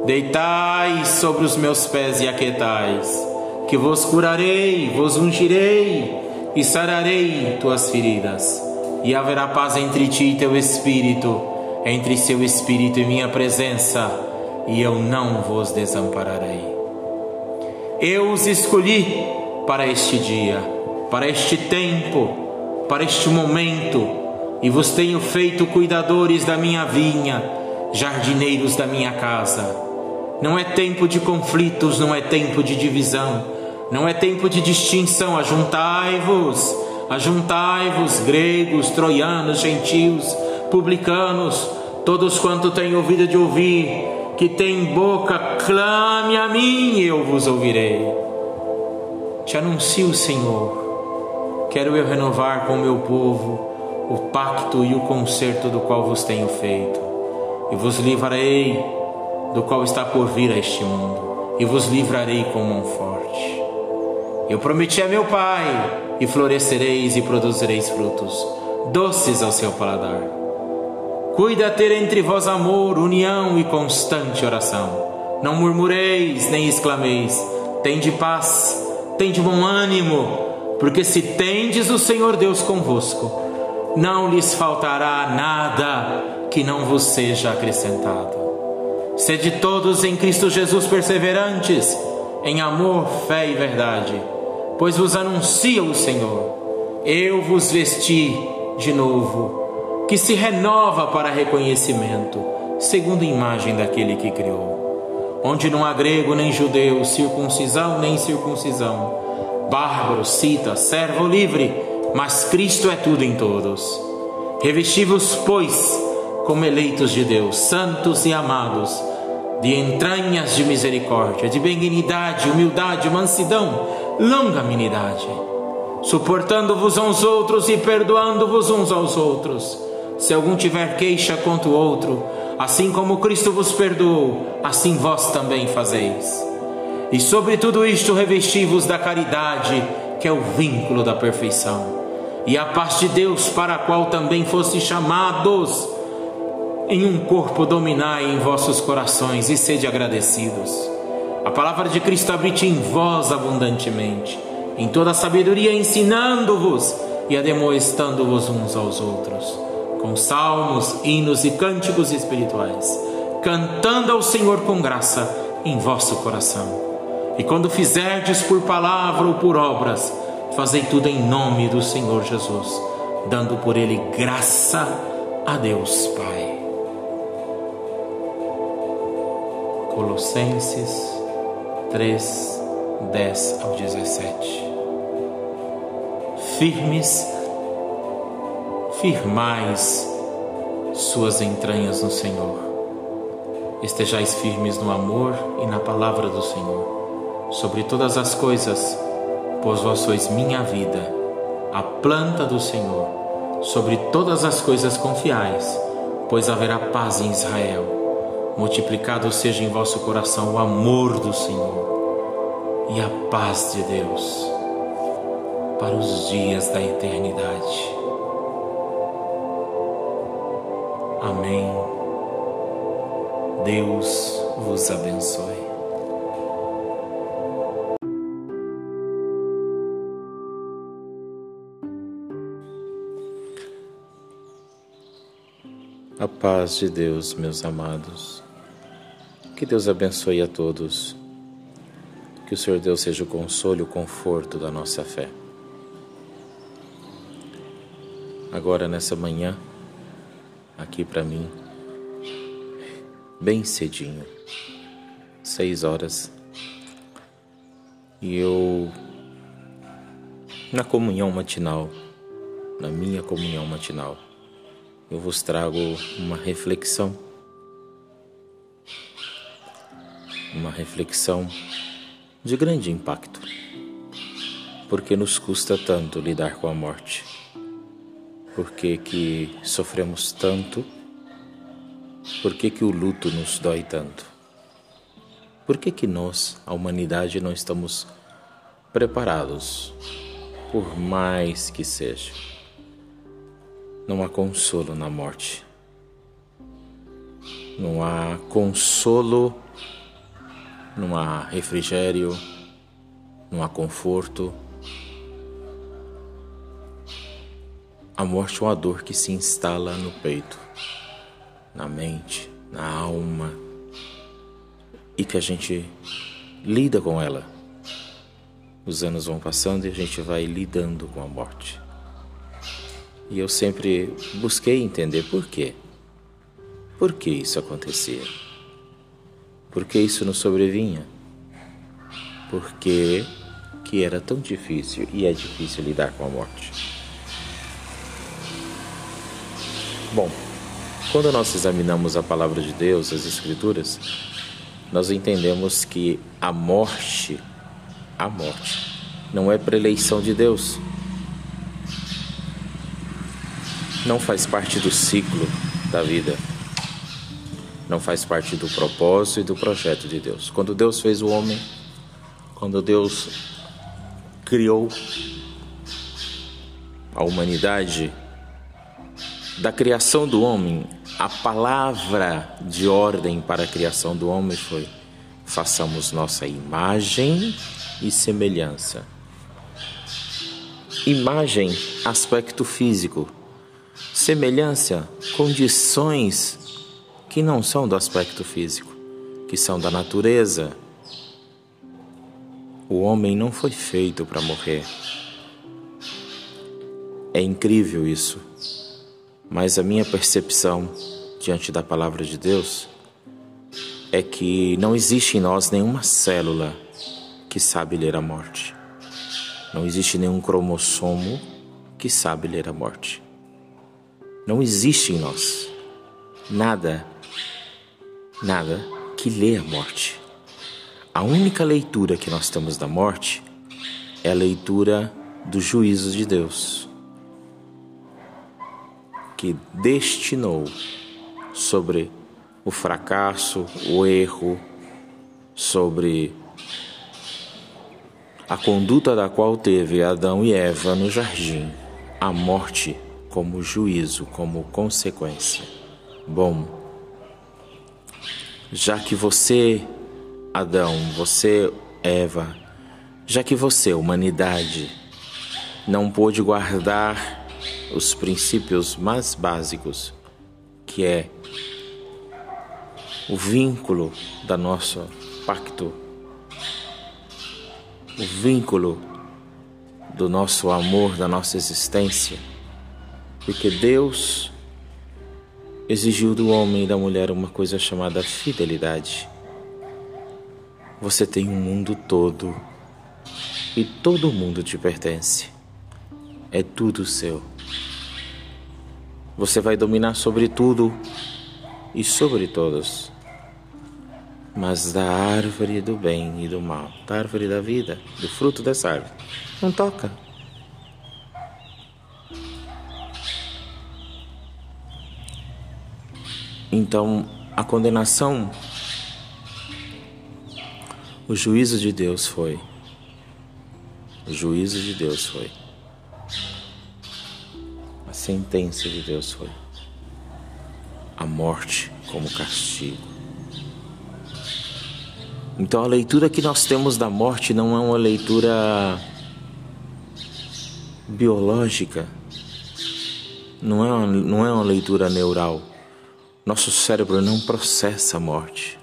Deitai sobre os meus pés e aquietais, que vos curarei, vos ungirei e sararei tuas feridas. E haverá paz entre ti e teu espírito, entre seu espírito e minha presença, e eu não vos desampararei. Eu os escolhi para este dia, para este tempo, para este momento, e vos tenho feito cuidadores da minha vinha, jardineiros da minha casa não é tempo de conflitos, não é tempo de divisão, não é tempo de distinção. Ajuntai-vos, ajuntai-vos, gregos, troianos, gentios, publicanos, todos quanto têm ouvido de ouvir, que tem boca, clame a mim e eu vos ouvirei. Te anuncio, Senhor, quero eu renovar com o meu povo o pacto e o concerto do qual vos tenho feito, e vos livrarei do qual está por vir a este mundo, e vos livrarei com mão forte. Eu prometi a meu Pai, e florescereis e produzireis frutos, doces ao seu paladar. Cuida ter entre vós amor, união e constante oração. Não murmureis nem exclameis, tende paz, tende bom ânimo, porque se tendes o Senhor Deus convosco, não lhes faltará nada que não vos seja acrescentado. Sede todos em Cristo Jesus perseverantes, em amor, fé e verdade, pois vos anuncia o Senhor. Eu vos vesti de novo, que se renova para reconhecimento, segundo a imagem daquele que criou. Onde não há grego nem judeu, circuncisão nem circuncisão, bárbaro, cita, servo livre, mas Cristo é tudo em todos. Revesti-vos, pois, como eleitos de Deus, santos e amados, de entranhas de misericórdia, de benignidade, humildade, mansidão, longanimidade, suportando-vos uns outros e perdoando-vos uns aos outros. Se algum tiver queixa contra o outro, assim como Cristo vos perdoou, assim vós também fazeis. E sobre tudo isto revesti-vos da caridade, que é o vínculo da perfeição. E a paz de Deus, para a qual também foste chamados, em um corpo dominai em vossos corações e sede agradecidos. A palavra de Cristo habite em vós abundantemente, em toda sabedoria, ensinando-vos e ademoestando-vos uns aos outros, com salmos, hinos e cânticos espirituais, cantando ao Senhor com graça em vosso coração. E quando fizerdes por palavra ou por obras, fazei tudo em nome do Senhor Jesus, dando por ele graça a Deus Pai. Colossenses 3, 10 ao 17. Firmes, firmais suas entranhas no Senhor. Estejais firmes no amor e na palavra do Senhor. Sobre todas as coisas, pois vós sois minha vida, a planta do Senhor. Sobre todas as coisas confiais, pois haverá paz em Israel multiplicado seja em vosso coração o amor do Senhor e a paz de Deus para os dias da eternidade. Amém. Deus vos abençoe. A paz de Deus, meus amados. Que Deus abençoe a todos. Que o Senhor Deus seja o consolo e o conforto da nossa fé. Agora, nessa manhã, aqui para mim, bem cedinho, seis horas, e eu, na comunhão matinal, na minha comunhão matinal, eu vos trago uma reflexão uma reflexão de grande impacto, porque nos custa tanto lidar com a morte, por que sofremos tanto, por que o luto nos dói tanto, Por que nós, a humanidade, não estamos preparados, por mais que seja. Não há consolo na morte não há consolo não há refrigério, não há conforto. A morte é uma dor que se instala no peito, na mente, na alma e que a gente lida com ela. Os anos vão passando e a gente vai lidando com a morte. E eu sempre busquei entender por quê. Por que isso acontecia? Por que isso nos sobrevinha? Por que, que era tão difícil e é difícil lidar com a morte? Bom, quando nós examinamos a palavra de Deus, as Escrituras, nós entendemos que a morte, a morte, não é preleição de Deus. Não faz parte do ciclo da vida. Não faz parte do propósito e do projeto de Deus. Quando Deus fez o homem, quando Deus criou a humanidade, da criação do homem, a palavra de ordem para a criação do homem foi: façamos nossa imagem e semelhança. Imagem, aspecto físico. Semelhança, condições que não são do aspecto físico, que são da natureza. O homem não foi feito para morrer. É incrível isso. Mas a minha percepção diante da palavra de Deus é que não existe em nós nenhuma célula que sabe ler a morte. Não existe nenhum cromossomo que sabe ler a morte. Não existe em nós nada, nada que lê a morte. A única leitura que nós temos da morte é a leitura dos juízos de Deus que destinou sobre o fracasso, o erro, sobre a conduta da qual teve Adão e Eva no jardim, a morte como juízo, como consequência. Bom, já que você, Adão, você, Eva, já que você, humanidade, não pôde guardar os princípios mais básicos, que é o vínculo da nosso pacto, o vínculo do nosso amor, da nossa existência, porque Deus exigiu do homem e da mulher uma coisa chamada fidelidade. Você tem um mundo todo e todo mundo te pertence. É tudo seu. Você vai dominar sobre tudo e sobre todos. Mas da árvore do bem e do mal, da árvore da vida, do fruto dessa árvore, não toca. Então, a condenação, o juízo de Deus foi. O juízo de Deus foi sentença de Deus foi a morte como castigo. Então a leitura que nós temos da morte não é uma leitura biológica, não é uma, não é uma leitura neural. Nosso cérebro não processa a morte.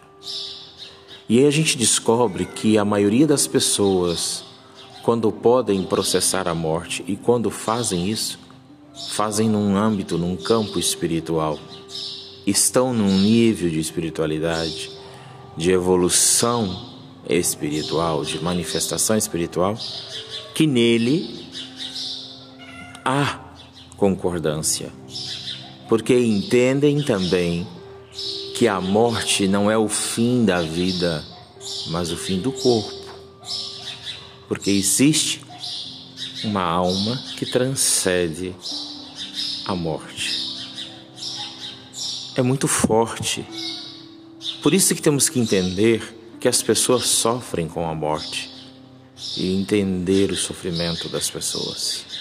E aí a gente descobre que a maioria das pessoas, quando podem processar a morte e quando fazem isso, fazem num âmbito, num campo espiritual, estão num nível de espiritualidade, de evolução espiritual, de manifestação espiritual, que nele há concordância, porque entendem também que a morte não é o fim da vida, mas o fim do corpo, porque existe uma alma que transcende a morte. É muito forte. Por isso que temos que entender que as pessoas sofrem com a morte e entender o sofrimento das pessoas.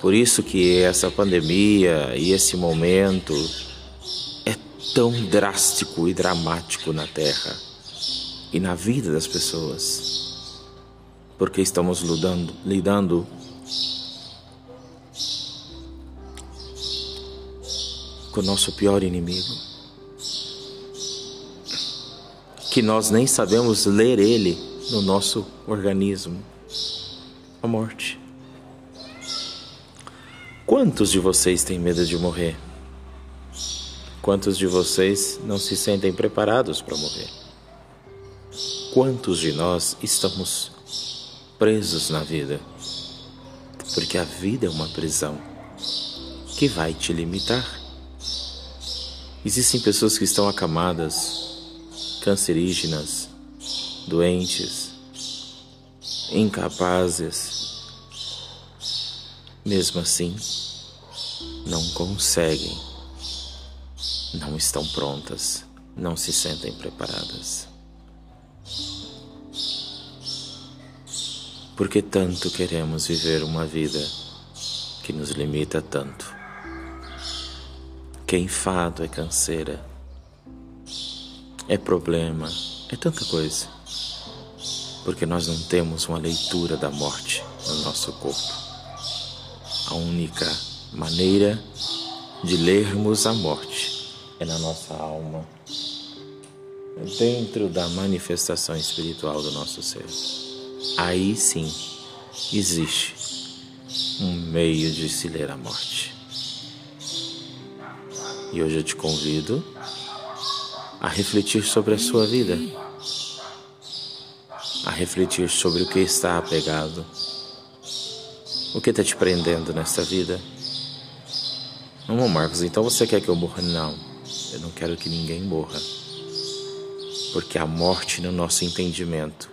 Por isso que essa pandemia e esse momento é tão drástico e dramático na Terra. e na vida das pessoas, porque estamos lidando, lidando com o nosso pior inimigo, que nós nem sabemos ler ele no nosso organismo a morte. Quantos de vocês têm medo de morrer? Quantos de vocês não se sentem preparados para morrer? Quantos de nós estamos presos na vida? Porque a vida é uma prisão que vai te limitar. Existem pessoas que estão acamadas, cancerígenas, doentes, incapazes. Mesmo assim, não conseguem, não estão prontas, não se sentem preparadas. Porque tanto queremos viver uma vida que nos limita tanto? Que enfado, é canseira, é problema, é tanta coisa. Porque nós não temos uma leitura da morte no nosso corpo. A única maneira de lermos a morte é na nossa alma, dentro da manifestação espiritual do nosso ser. Aí sim existe um meio de se ler a morte. E hoje eu te convido a refletir sobre a sua vida, a refletir sobre o que está apegado, o que está te prendendo nesta vida. Não, Marcos, então você quer que eu morra? Não, eu não quero que ninguém morra, porque a morte no nosso entendimento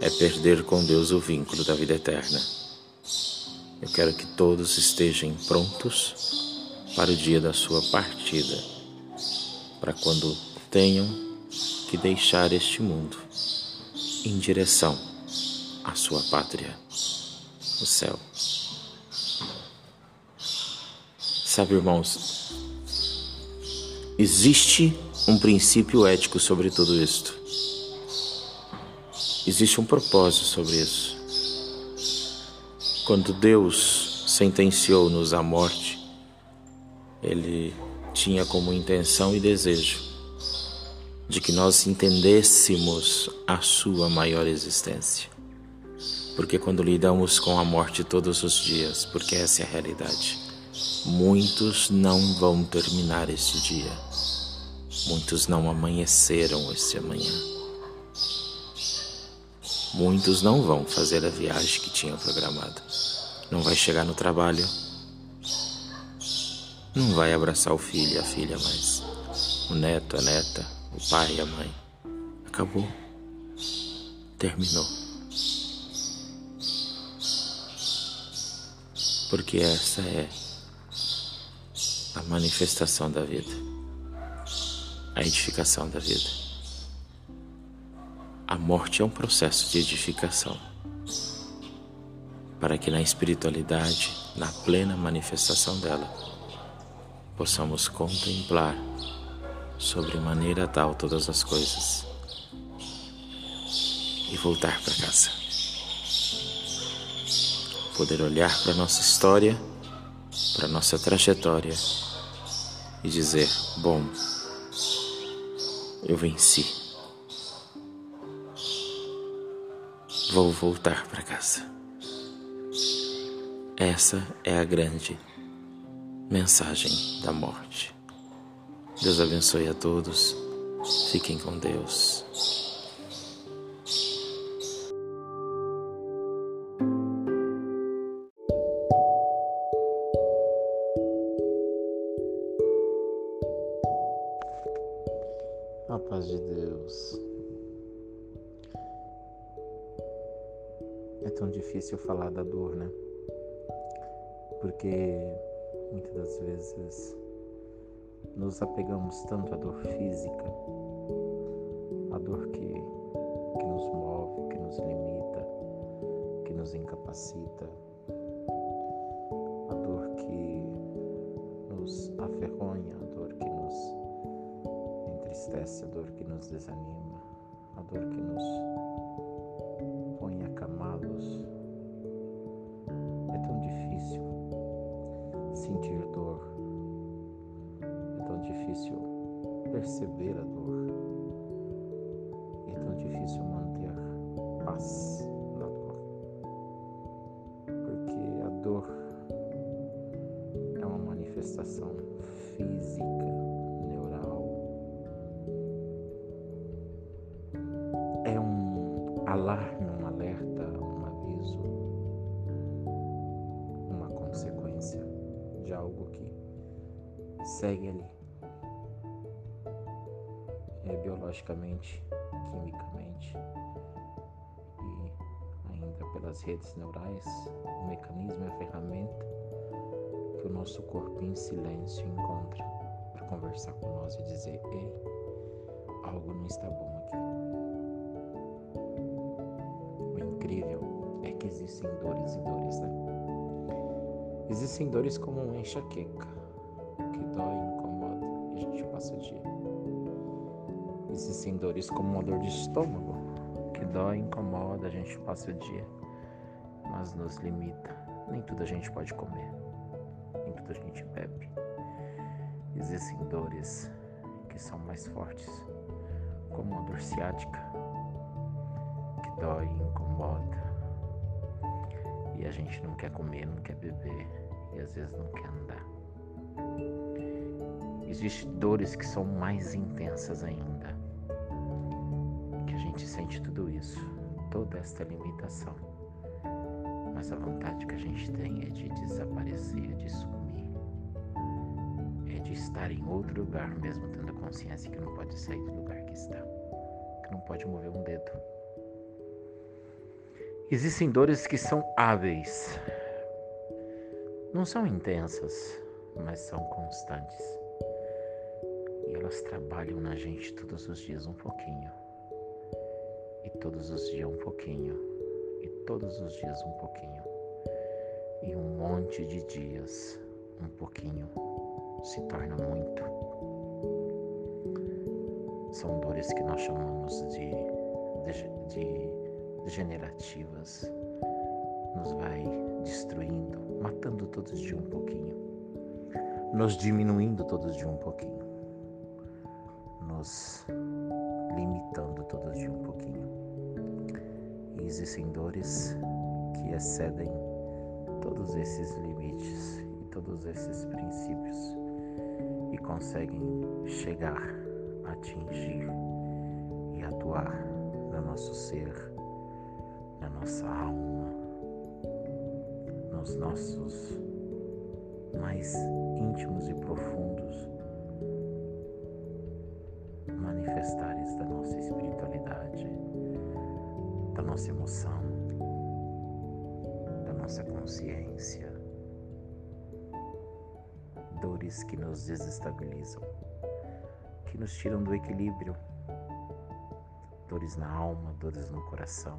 é perder com Deus o vínculo da vida eterna. Eu quero que todos estejam prontos para o dia da sua partida, para quando tenham que deixar este mundo em direção à sua pátria, o céu. Sabe, irmãos, existe um princípio ético sobre tudo isto. Existe um propósito sobre isso. Quando Deus sentenciou-nos à morte, ele tinha como intenção e desejo de que nós entendêssemos a sua maior existência. Porque quando lidamos com a morte todos os dias, porque essa é a realidade, muitos não vão terminar este dia. Muitos não amanheceram este amanhã. Muitos não vão fazer a viagem que tinham programado. Não vai chegar no trabalho, não vai abraçar o filho e a filha mais, o neto, a neta, o pai e a mãe. Acabou. Terminou. Porque essa é a manifestação da vida, a edificação da vida. A morte é um processo de edificação para que na espiritualidade, na plena manifestação dela, possamos contemplar sobre maneira tal todas as coisas e voltar para casa. Poder olhar para nossa história, para nossa trajetória e dizer: bom, eu venci. Vou voltar para casa. Essa é a grande mensagem da morte. Deus abençoe a todos. Fiquem com Deus. Difícil falar da dor, né? Porque Muitas das vezes nos apegamos tanto à dor física, à dor que, que nos move, que nos limita, que nos incapacita, a dor que nos aferronha, a dor que nos entristece, a dor que nos desanima, a dor que nos perceber a dor, biologicamente, quimicamente e ainda pelas redes neurais, o mecanismo é a ferramenta que o nosso corpo em silêncio encontra para conversar com nós e dizer: ei, algo não está bom existem dores e dores, né? Existem dores como uma enxaqueca, dores como uma dor de estômago, que dói, incomoda, a gente passa o dia, mas nos limita. Nem tudo a gente pode comer, nem tudo a gente bebe. Existem dores que são mais fortes, como a dor ciática, que dói, incomoda, e a gente não quer comer, não quer beber e às vezes não quer andar. Existem dores que são mais intensas ainda, gente sente tudo isso, toda esta limitação. Mas a vontade que a gente tem é de desaparecer, de sumir, é de estar em outro lugar, mesmo tendo consciência que não pode sair do lugar que está, que não pode mover um dedo. Existem dores que são hábeis, não são intensas, mas são constantes. E elas trabalham na gente todos os dias um pouquinho, todos os dias um pouquinho, e todos os dias um pouquinho, e um monte de dias um pouquinho se torna muito. São dores que nós chamamos de, de, de degenerativas, nos vai destruindo, matando todos de um pouquinho, nos diminuindo todos de um pouquinho, existem dores que excedem todos esses limites e todos esses princípios e conseguem chegar, atingir e atuar no nosso ser na nossa alma, nos nossos mais íntimos e profundos nossa emoção, da nossa consciência, dores que nos desestabilizam, que nos tiram do equilíbrio, dores na alma, dores no coração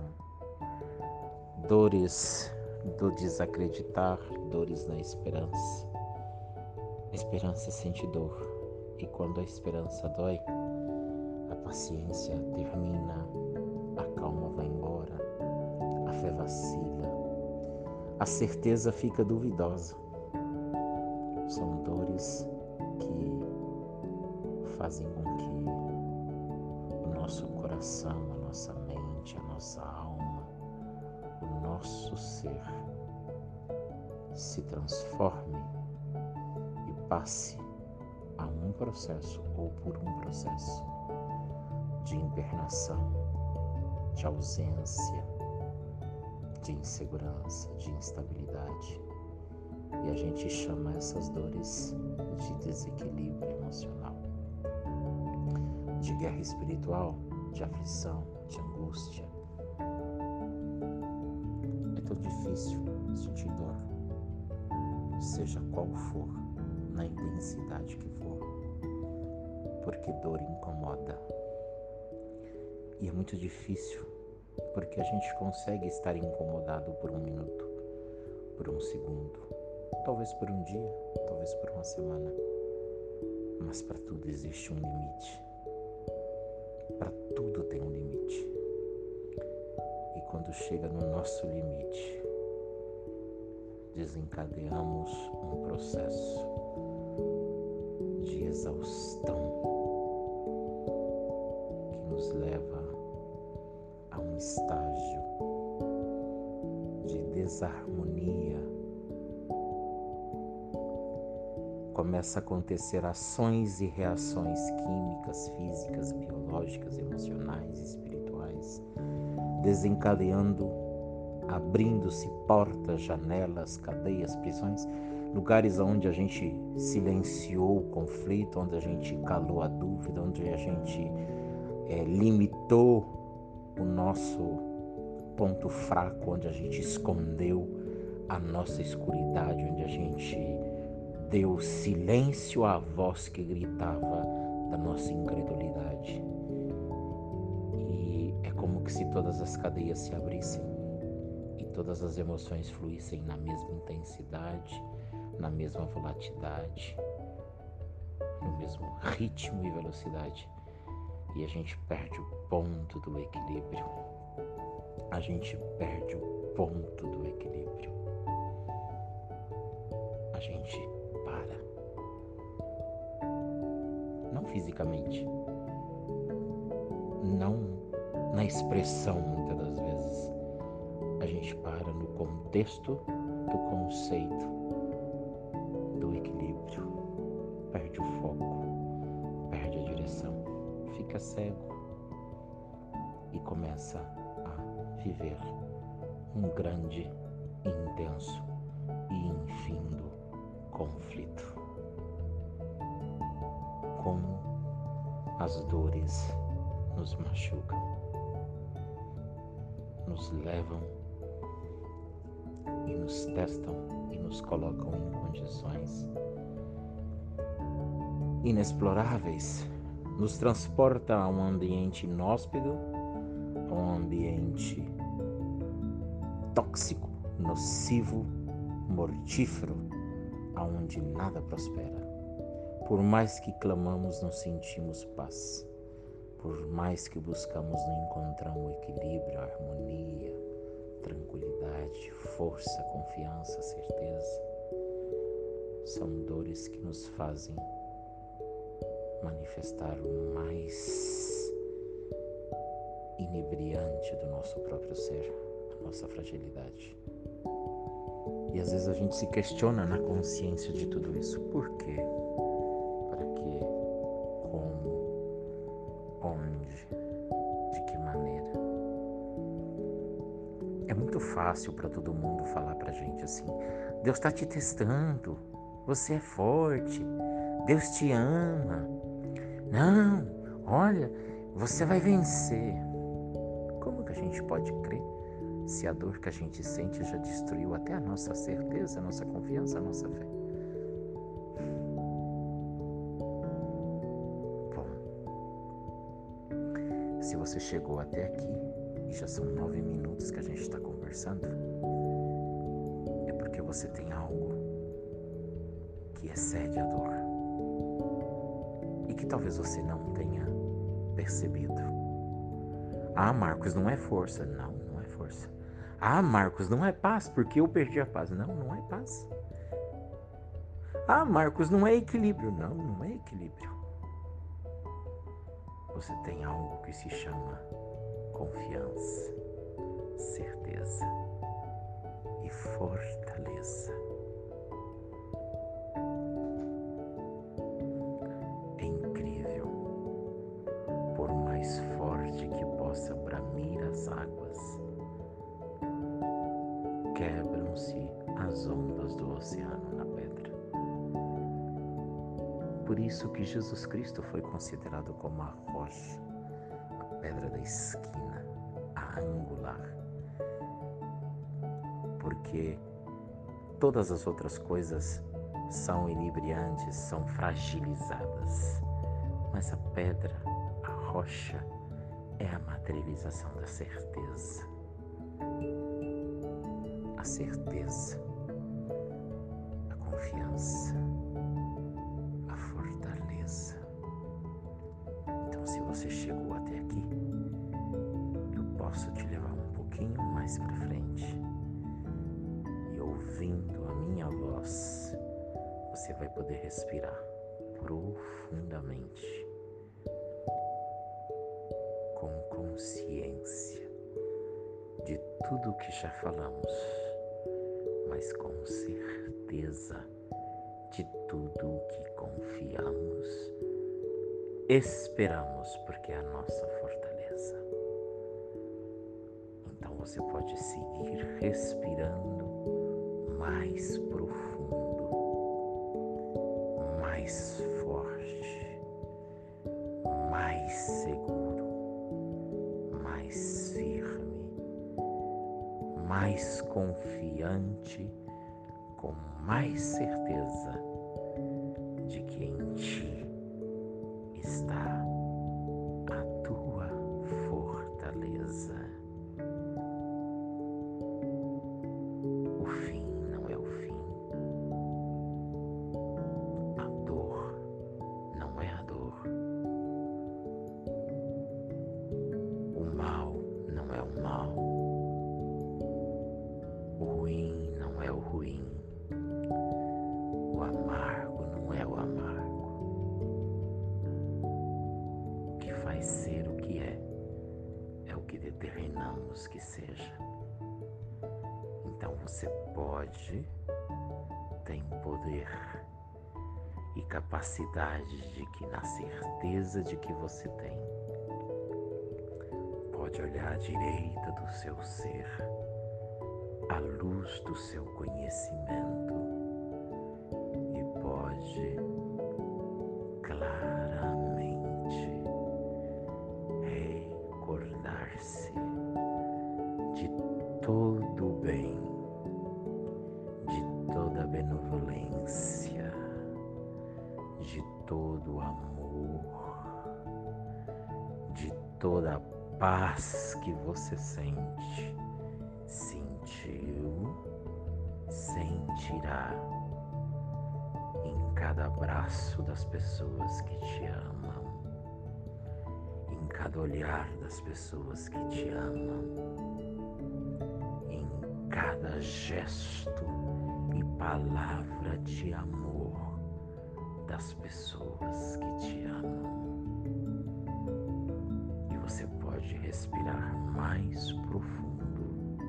dores do desacreditar, dores na esperança. Esperança sente dor, e quando a esperança dói, a paciência termina, vacila, a certeza fica duvidosa. São dores que fazem com que o nosso coração, a nossa mente, a nossa alma, nosso ser se transforme e passe a um processo ou por um processo de invernação, de ausência, de insegurança, de instabilidade. E a gente chama essas dores de desequilíbrio emocional, de guerra espiritual, de aflição, de angústia, difícil sentir dor, seja qual for, na intensidade que for, porque dor incomoda. E é muito difícil, porque a gente consegue estar incomodado por um minuto, por um segundo, talvez por um dia, talvez por uma semana, mas para tudo existe um limite. Para tudo tem um limite. quando chega no nosso limite, desencadeamos um processo de exaustão que nos leva estágio de desarmonia. Começa a acontecer ações e reações químicas, físicas, biológicas, emocionais, espirituais, desencadeando, abrindo-se portas, janelas, cadeias, prisões, lugares onde a gente silenciou o conflito, onde a gente calou a dúvida, onde a gente é, limitou o nosso ponto fraco, onde a gente escondeu a nossa escuridade, onde a gente deu silêncio à voz que gritava da nossa incredulidade. Que se todas as cadeias se abrissem e todas as emoções fluíssem na mesma intensidade, na mesma volatilidade, no mesmo ritmo e velocidade, e a gente perde o ponto do equilíbrio. A gente perde o ponto do equilíbrio. A gente para. Não fisicamente. Não na expressão, muitas das vezes. A gente para no contexto do conceito cego e começa a viver um grande, intenso e infindo conflito. Como as dores nos machucam nos levam e nos testam e nos colocam em condições inexploráveis, nos transporta a um ambiente inóspito, a um ambiente tóxico, nocivo, mortífero, aonde nada prospera. Por mais que clamamos, não sentimos paz. Por mais que buscamos, não encontramos equilíbrio, harmonia, tranquilidade, força, confiança, certeza. São dores que nos fazem manifestar o mais inebriante do nosso próprio ser, a nossa fragilidade. E às vezes a gente se questiona na consciência de tudo isso. Por quê? fácil para todo mundo falar para gente assim: Deus está te testando, você é forte, Deus te ama. Não, olha, você vai vencer. Como que a gente pode crer se a dor que a gente sente já destruiu até a nossa certeza, a nossa confiança, a nossa fé? Bom, se você chegou até aqui, e já são nove minutos que a gente está conversando, é porque você tem algo que excede a dor que talvez você não tenha percebido. Ah, Marcos, não é força. Não, não é força. Ah, Marcos, não é paz porque eu perdi a paz. Não, não é paz. Ah, Marcos, não é equilíbrio. Não, não é equilíbrio. Você tem algo que se chama confiança, certeza e fortaleza. Jesus Cristo foi considerado como a rocha pedra da esquina, a angular. Porque todas as outras coisas são inebriantes, são fragilizadas. Mas a pedra, a rocha, é a materialização da certeza. A certeza, a confiança, respirar profundamente, com consciência de tudo o que já falamos, mas com certeza de tudo o que confiamos, esperamos, porque é a nossa fortaleza. Então você pode seguir respirando mais profundo, mais forte, mais seguro, mais firme, mais confiante com mais certeza certeza de que você tem, pode olhar à direita do seu ser, à luz do seu conhecimento paz que você sente, sentiu, sentirá em cada abraço das pessoas que te amam, em cada olhar das pessoas que te amam, em cada gesto e palavra de amor das pessoas que te amam. Respirar mais profundo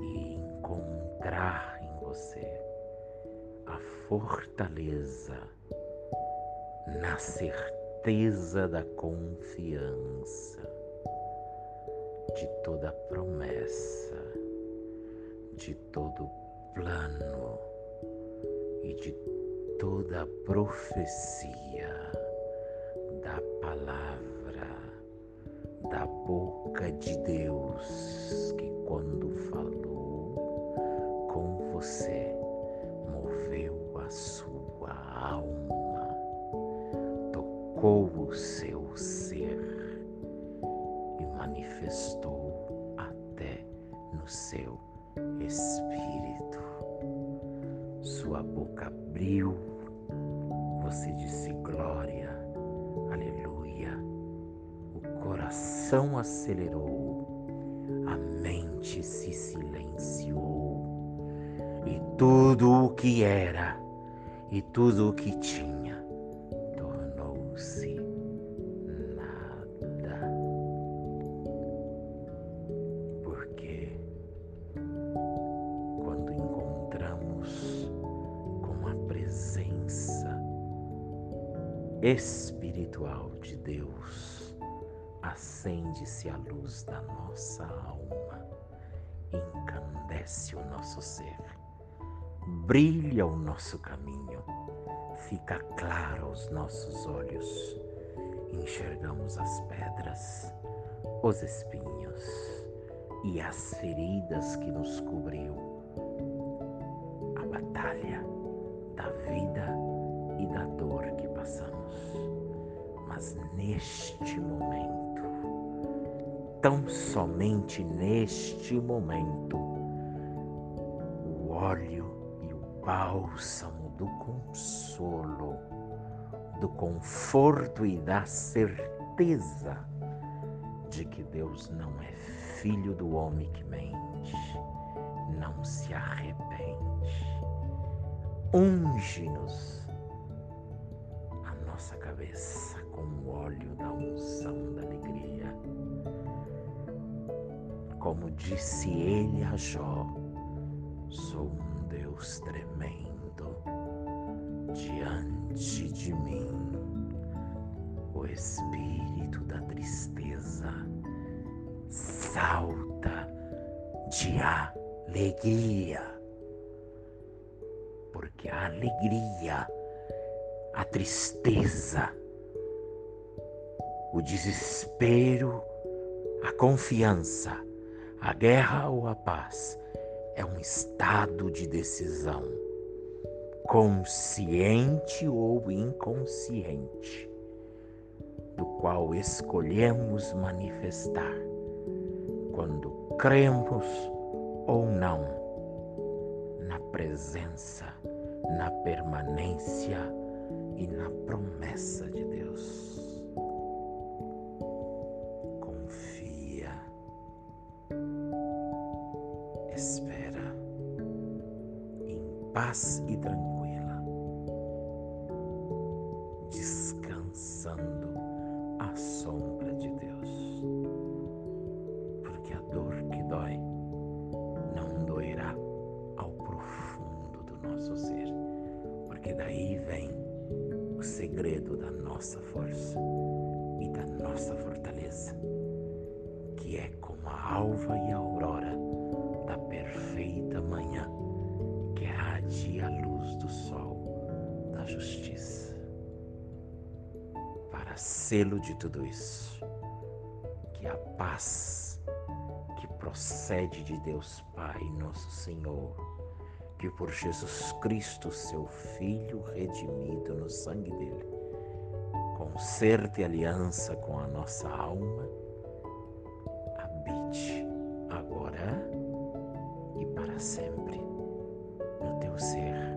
e encontrar em você fortaleza, na certeza da confiança de toda promessa, de todo plano e de toda profecia da palavra da boca de Deus que quando falou com você sua alma, tocou o seu ser e manifestou até no seu espírito. Sua boca abriu, você disse glória, aleluia. Coração acelerou, a mente se silenciou e tudo o que era e tudo o que tinha tornou-se nada. Porque quando encontramos com a presença espiritual a luz da nossa alma, encandece o nosso ser. Brilha o nosso caminho, fica claro aos nossos olhos, enxergamos as pedras, os espinhos e as feridas que nos cobriu, a batalha da vida e da dor que passamos. Mas neste momento, tão somente neste momento, o óleo bálsamo do consolo, do conforto e da certeza de que Deus não é filho do homem que mente, não se arrepende. Unge-nos a nossa cabeça com o óleo da unção da alegria. Como disse ele a Jó, sou um Deus tremendo diante de mim. O espírito da tristeza salta de alegria. Porque a alegria, a tristeza, o desespero, a confiança, a guerra ou a paz é um estado de decisão, consciente ou inconsciente, do qual escolhemos manifestar quando cremos ou não na presença, na permanência e na promessa de Deus. Paz e tranquila, de tudo isso, que a paz que procede de Deus Pai, nosso Senhor, que por Jesus Cristo, seu Filho redimido no sangue dele, conserte aliança com a nossa alma, habite agora e para sempre no teu ser,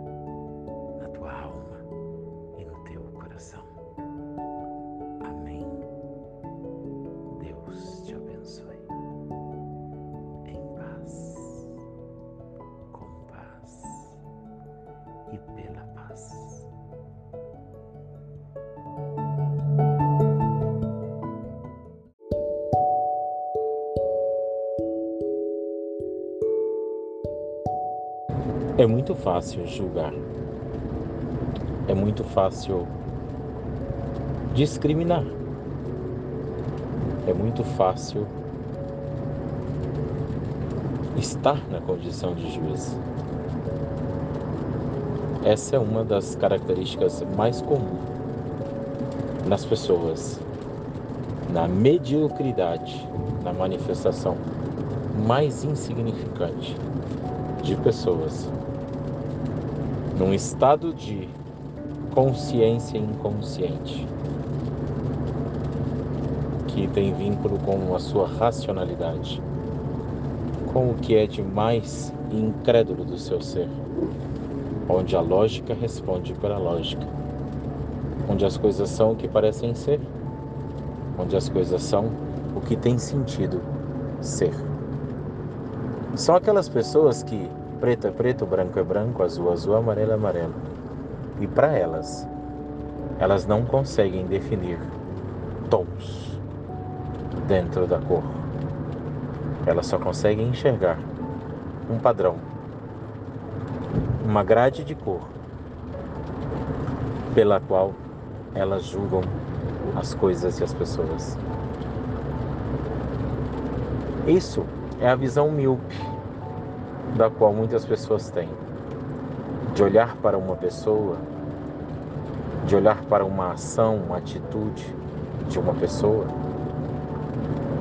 É muito fácil julgar. É muito fácil discriminar. É muito fácil estar na condição de juiz. Essa é uma das características mais comuns nas pessoas, na mediocridade, na manifestação mais insignificante de pessoas, num estado de consciência inconsciente que tem vínculo com a sua racionalidade, com o que é de mais incrédulo do seu ser, onde a lógica responde pela lógica, onde as coisas são o que parecem ser, onde as coisas são o que tem sentido ser. São aquelas pessoas que preto é preto, branco é branco, azul é azul, amarelo é amarelo. E para elas, elas não conseguem definir tons dentro da cor. Elas só conseguem enxergar um padrão, uma grade de cor, pela qual elas julgam as coisas e as pessoas. Isso é a visão míope da qual muitas pessoas têm. De olhar para uma pessoa, de olhar para uma ação, uma atitude de uma pessoa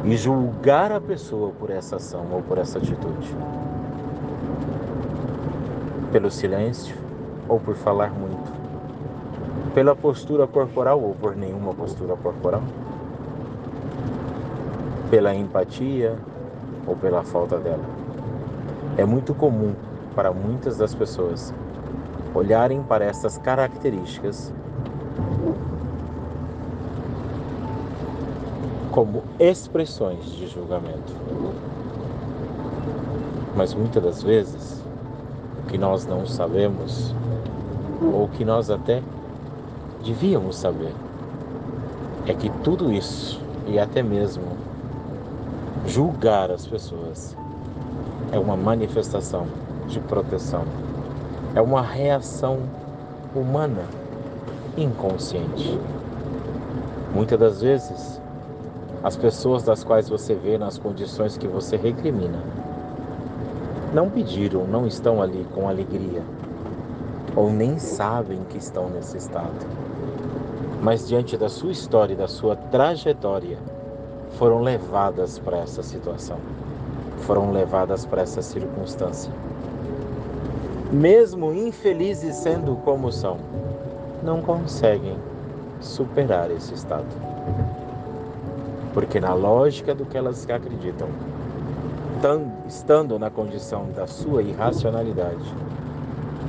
e julgar a pessoa por essa ação ou por essa atitude. Pelo silêncio ou por falar muito. Pela postura corporal ou por nenhuma postura corporal. Pela empatia ou pela falta dela. É muito comum para muitas das pessoas olharem para essas características como expressões de julgamento. Mas muitas das vezes, o que nós não sabemos, ou que nós até devíamos saber, é que tudo isso, e até mesmo julgar as pessoas, é uma manifestação de proteção, é uma reação humana inconsciente. Muitas das vezes, as pessoas das quais você vê nas condições que você recrimina não pediram, não estão ali com alegria, ou nem sabem que estão nesse estado. Mas diante da sua história e da sua trajetória, foram levadas para essa situação, foram levadas para essa circunstância. Mesmo infelizes sendo como são, não conseguem superar esse estado. Porque, na lógica do que elas acreditam, estando na condição da sua irracionalidade,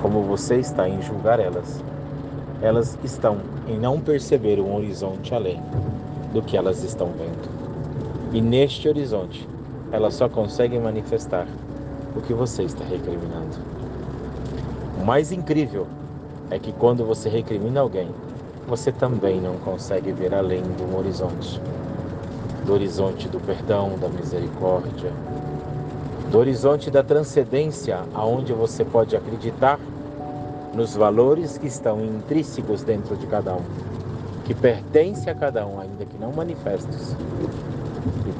como você está em julgar elas, elas estão em não perceber um horizonte além do que elas estão vendo. E neste horizonte, elas só conseguem manifestar o que você está recriminando. O mais incrível é que quando você recrimina alguém, você também não consegue ver além do horizonte. Do horizonte do perdão, da misericórdia, do horizonte da transcendência, aonde você pode acreditar nos valores que estão intrínsecos dentro de cada um, que pertence a cada um, ainda que não manifestos,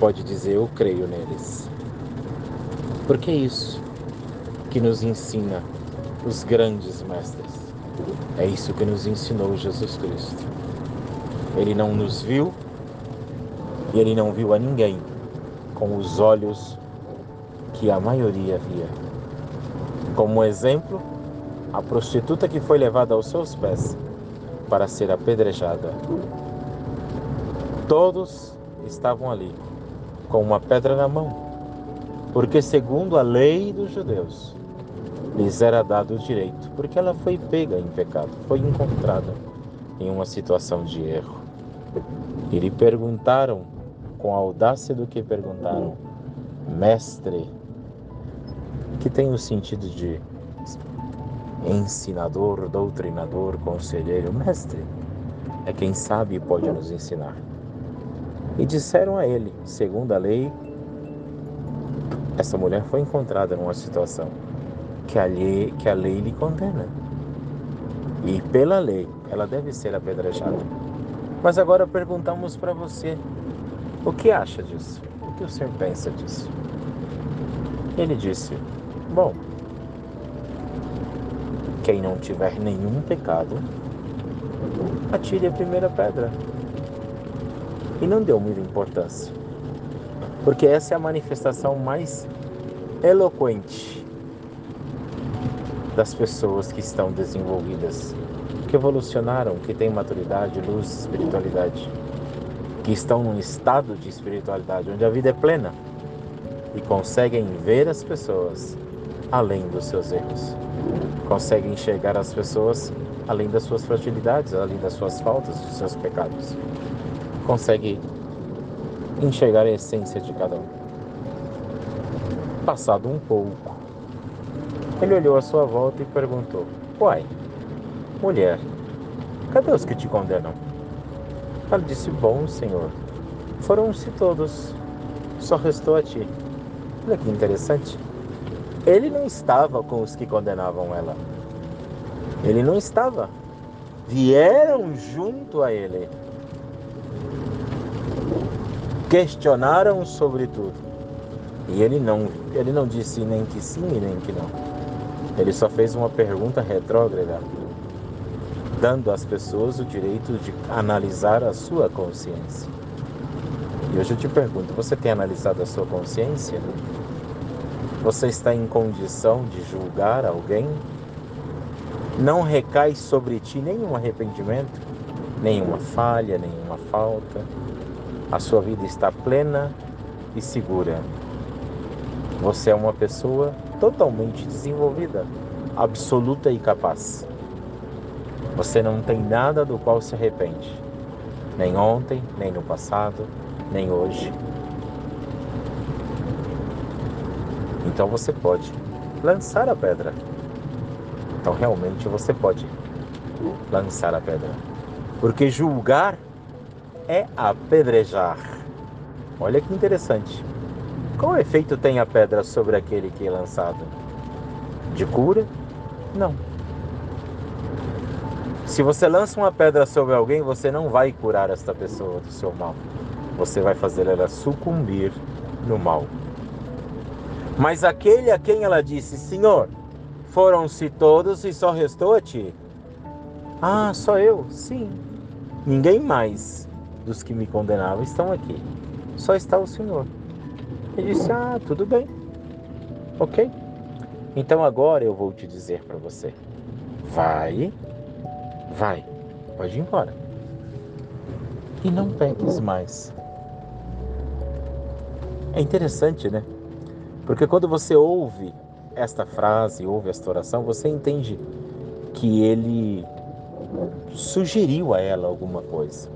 pode dizer eu creio neles. Porque é isso que nos ensina os grandes mestres. É isso que nos ensinou Jesus Cristo. Ele não nos viu e ele não viu a ninguém com os olhos que a maioria via. Como exemplo, a prostituta que foi levada aos seus pés para ser apedrejada. Todos estavam ali com uma pedra na mão, porque, segundo a lei dos judeus, lhes era dado o direito, porque ela foi pega em pecado, foi encontrada em uma situação de erro. E lhe perguntaram, com a audácia do que perguntaram, Mestre, que tem o sentido de ensinador, doutrinador, conselheiro, mestre, é quem sabe e pode nos ensinar. E disseram a ele, segundo a lei, essa mulher foi encontrada numa situação que a lei, que a lei lhe condena. E pela lei, ela deve ser apedrejada. Mas agora perguntamos para você: o que acha disso? O que o senhor pensa disso? Ele disse: Bom, quem não tiver nenhum pecado, atire a primeira pedra. E não deu muita importância, porque essa é a manifestação mais eloquente das pessoas que estão desenvolvidas, que evolucionaram, que têm maturidade, luz, espiritualidade, que estão num estado de espiritualidade onde a vida é plena e conseguem ver as pessoas além dos seus erros, conseguem enxergar as pessoas além das suas fragilidades, além das suas faltas, dos seus pecados, conseguem enxergar a essência de cada um. Passado um pouco, ele olhou à sua volta e perguntou: Uai, mulher, cadê os que te condenam? Ela disse: Bom, senhor, foram-se todos, só restou a ti. Olha que interessante. Ele não estava com os que condenavam ela. Ele não estava. Vieram junto a ele. Questionaram sobre tudo. E ele não, ele não disse nem que sim e nem que não. Ele só fez uma pergunta retrógrada, dando às pessoas o direito de analisar a sua consciência. E hoje eu te pergunto: você tem analisado a sua consciência? Você está em condição de julgar alguém? Não recai sobre ti nenhum arrependimento, nenhuma falha, nenhuma falta. A sua vida está plena e segura. Você é uma pessoa totalmente desenvolvida, absoluta e capaz. Você não tem nada do qual se arrepende, nem ontem, nem no passado, nem hoje. então você pode lançar a pedra. Então realmente você pode lançar a pedra. Porque julgar é apedrejar. Olha que interessante. Qual efeito tem a pedra sobre aquele que é lançado? De cura? Não. Se você lança uma pedra sobre alguém, você não vai curar esta pessoa do seu mal. Você vai fazer ela sucumbir no mal. Mas aquele a quem ela disse: Senhor, foram-se todos e só restou a ti. Ah, só eu? Sim. Ninguém mais dos que me condenavam estão aqui. Só está o Senhor. Ele disse: Ah, tudo bem. Ok? Então agora eu vou te dizer para você: vai, vai, pode ir embora. E não peques mais. É interessante, né? Porque quando você ouve esta frase, ouve esta oração, você entende que ele sugeriu a ela alguma coisa.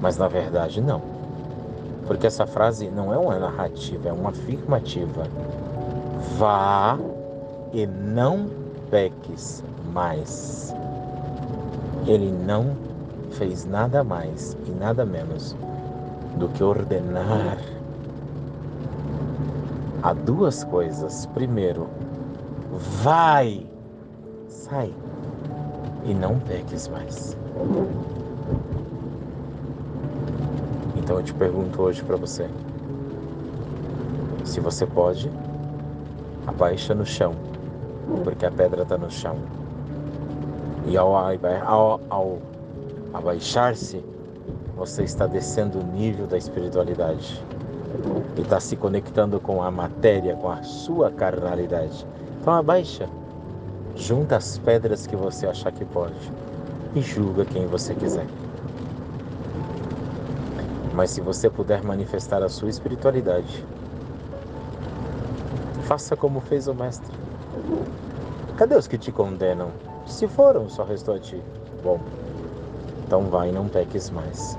Mas na verdade não. Porque essa frase não é uma narrativa, é uma afirmativa. Vá e não peques mais. Ele não fez nada mais e nada menos do que ordenar há duas coisas. Primeiro, vai, sai e não peques mais. Então eu te pergunto hoje para você: se você pode, abaixa no chão, porque a pedra está no chão. E ao, ao, ao abaixar-se, você está descendo o nível da espiritualidade e está se conectando com a matéria, com a sua carnalidade. Então abaixa, junta as pedras que você achar que pode e julga quem você quiser. Mas se você puder manifestar a sua espiritualidade, faça como fez o Mestre. Cadê os que te condenam? Se foram, só restou a ti. Bom, então vai e não peques mais.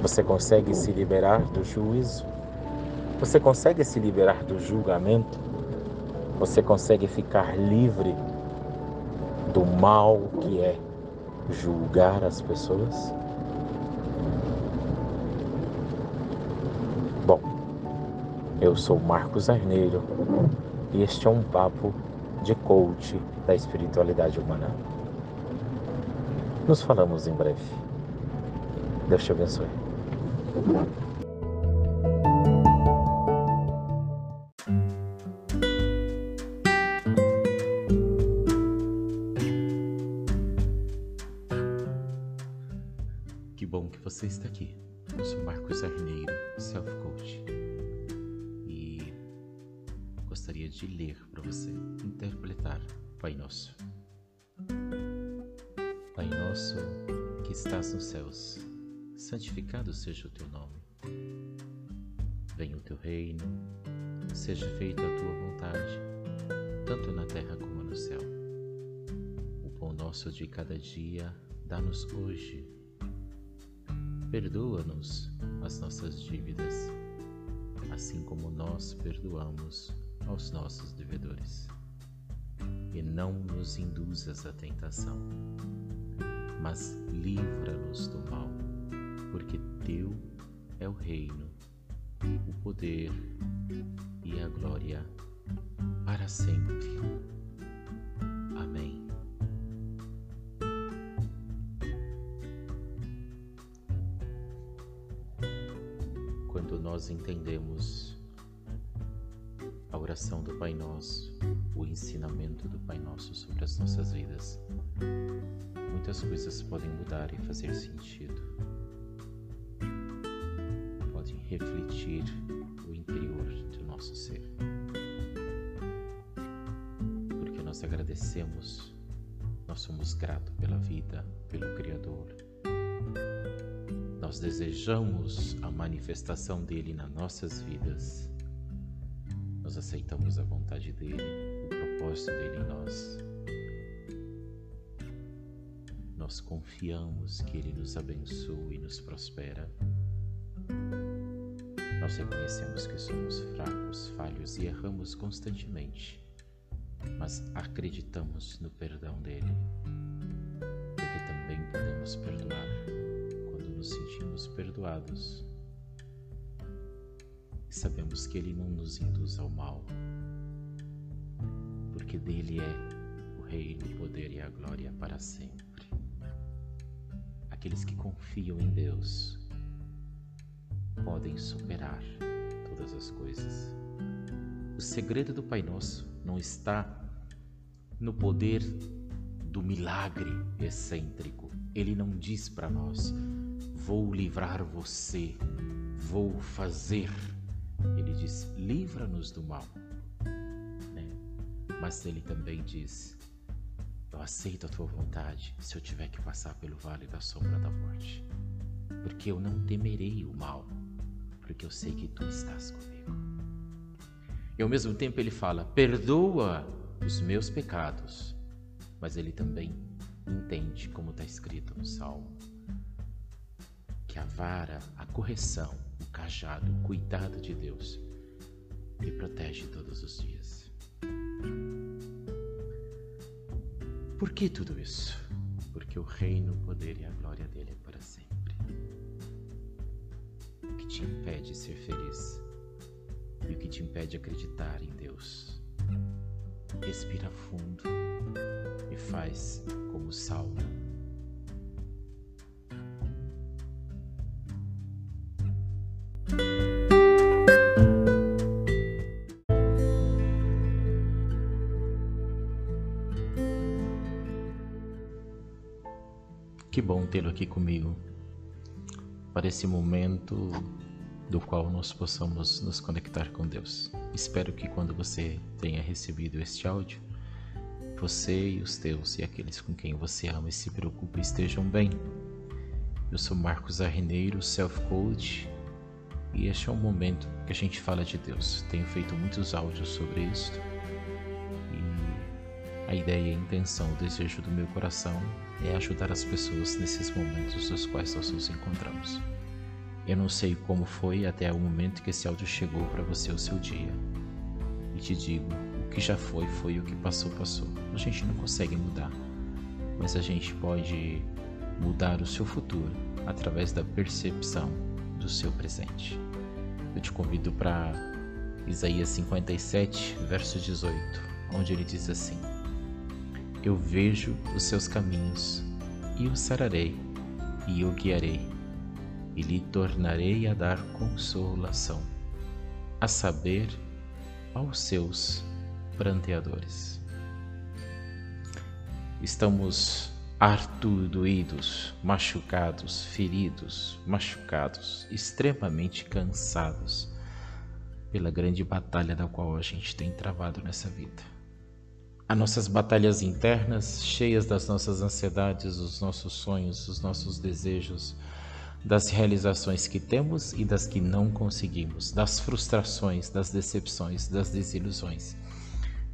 Você consegue se liberar do juízo? Você consegue se liberar do julgamento? Você consegue ficar livre do mal que é julgar as pessoas? Eu sou Marcos Arneiro e este é um papo de coach da espiritualidade humana. Nos falamos em breve. Deus te abençoe. Seja o teu nome. Venha o teu reino, seja feita a tua vontade, tanto na terra como no céu. O pão nosso de cada dia dá-nos hoje. Perdoa-nos as nossas dívidas, assim como nós perdoamos aos nossos devedores. E não nos induzas à tentação, mas livra-nos do mal porque teu é o reino, o poder e a glória para sempre. Amém. Quando nós entendemos a oração do Pai Nosso, o ensinamento do Pai Nosso sobre as nossas vidas, muitas coisas podem mudar e fazer sentido refletir o interior do nosso ser. Porque nós agradecemos, nós somos gratos pela vida, pelo Criador. Nós desejamos a manifestação dele nas nossas vidas. Nós aceitamos a vontade dele, o propósito dele em nós. Nós confiamos que ele nos abençoe e nos prospera Nós reconhecemos que somos fracos, falhos e erramos constantemente, mas acreditamos no perdão dele, porque também podemos perdoar quando nos sentimos perdoados. E sabemos que ele não nos induz ao mal, porque dele é o reino, o poder e a glória para sempre. Aqueles que confiam em Deus podem superar todas as coisas. O segredo do Pai Nosso não está no poder do milagre excêntrico. Ele não diz para nós: vou livrar você, vou fazer. Ele diz: livra-nos do mal. Né? Mas ele também diz: eu aceito a tua vontade se eu tiver que passar pelo vale da sombra da morte, porque eu não temerei o mal porque eu sei que tu estás comigo. E ao mesmo tempo ele fala: perdoa os meus pecados, mas ele também entende, como está escrito no Salmo, que a vara, a correção, o cajado, o cuidado de Deus me protege todos os dias. Por que tudo isso? Porque o reino, o poder e a glória dele é te impede de ser feliz e o que te impede de acreditar em Deus. Respira fundo e faz como o salmo. Que bom tê-lo aqui comigo para esse momento do qual nós possamos nos conectar com Deus. Espero que quando você tenha recebido este áudio, você e os teus e aqueles com quem você ama e se preocupa estejam bem. Eu sou Marcos Arreneiro, Self Coach, e este é um momento que a gente fala de Deus. Tenho feito muitos áudios sobre isso. E a ideia, a intenção, o desejo do meu coração é ajudar as pessoas nesses momentos nos quais nós nos encontramos. Eu não sei como foi até o momento que esse áudio chegou para você o seu dia. E te digo, o que já foi, foi o que passou, passou. A gente não consegue mudar, mas a gente pode mudar o seu futuro através da percepção do seu presente. Eu te convido para Isaías 57, verso 18, onde ele diz assim: Eu vejo os seus caminhos e o sararei e o guiarei e lhe tornarei a dar consolação, a saber, aos seus pranteadores. Estamos artudoídos, machucados, feridos, machucados, extremamente cansados pela grande batalha da qual a gente tem travado nessa vida. As nossas batalhas internas, cheias das nossas ansiedades, os nossos sonhos, os nossos desejos, das realizações que temos e das que não conseguimos, das frustrações, das decepções, das desilusões,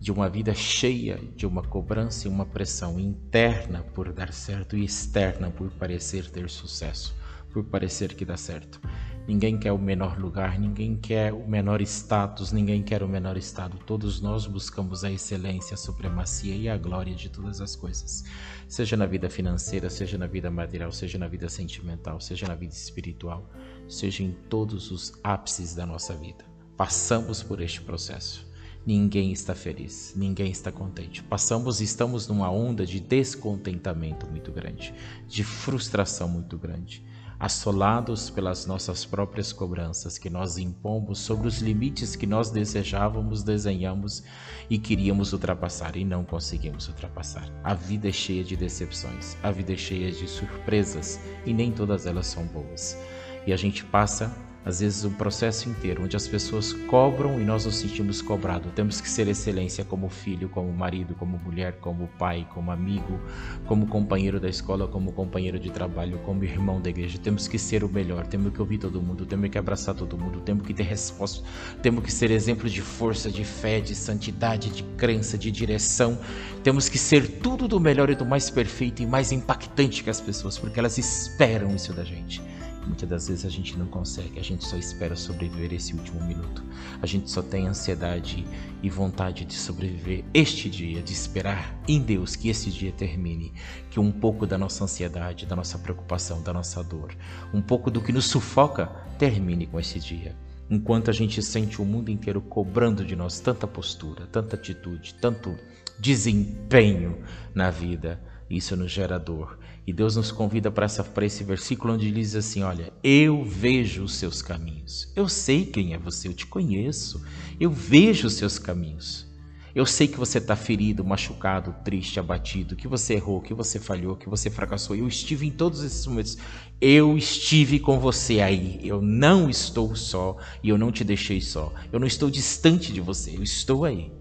de uma vida cheia de uma cobrança e uma pressão interna por dar certo e externa por parecer ter sucesso, por parecer que dá certo. Ninguém quer o menor lugar, ninguém quer o menor status, ninguém quer o menor estado. Todos nós buscamos a excelência, a supremacia e a glória de todas as coisas. Seja na vida financeira, seja na vida material, seja na vida sentimental, seja na vida espiritual, seja em todos os ápices da nossa vida. Passamos por este processo. Ninguém está feliz, ninguém está contente. Passamos e estamos numa onda de descontentamento muito grande, de frustração muito grande assolados pelas nossas próprias cobranças que nós impomos sobre os limites que nós desejávamos, desenhamos e queríamos ultrapassar e não conseguimos ultrapassar. A vida é cheia de decepções, a vida é cheia de surpresas e nem todas elas são boas. E a gente passa às vezes um processo inteiro onde as pessoas cobram e nós nos sentimos cobrados. Temos que ser excelência como filho, como marido, como mulher, como pai, como amigo, como companheiro da escola, como companheiro de trabalho, como irmão da igreja. Temos que ser o melhor, temos que ouvir todo mundo, temos que abraçar todo mundo, temos que ter resposta, temos que ser exemplo de força, de fé, de santidade, de crença, de direção. Temos que ser tudo do melhor e do mais perfeito e mais impactante que as pessoas, porque elas esperam isso da gente. Muitas das vezes a gente não consegue, a gente só espera sobreviver esse último minuto. A gente só tem ansiedade e vontade de sobreviver este dia, de esperar em Deus que esse dia termine, que um pouco da nossa ansiedade, da nossa preocupação, da nossa dor, um pouco do que nos sufoca termine com esse dia. Enquanto a gente sente o mundo inteiro cobrando de nós tanta postura, tanta atitude, tanto desempenho na vida, isso nos gera dor. E Deus nos convida para esse versículo onde ele diz assim: Olha, eu vejo os seus caminhos. Eu sei quem é você, eu te conheço. Eu vejo os seus caminhos. Eu sei que você está ferido, machucado, triste, abatido, que você errou, que você falhou, que você fracassou. Eu estive em todos esses momentos. Eu estive com você aí. Eu não estou só e eu não te deixei só. Eu não estou distante de você, eu estou aí.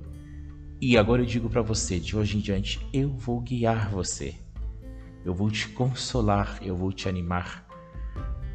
E agora eu digo para você, de hoje em diante, eu vou guiar você. Eu vou te consolar, eu vou te animar.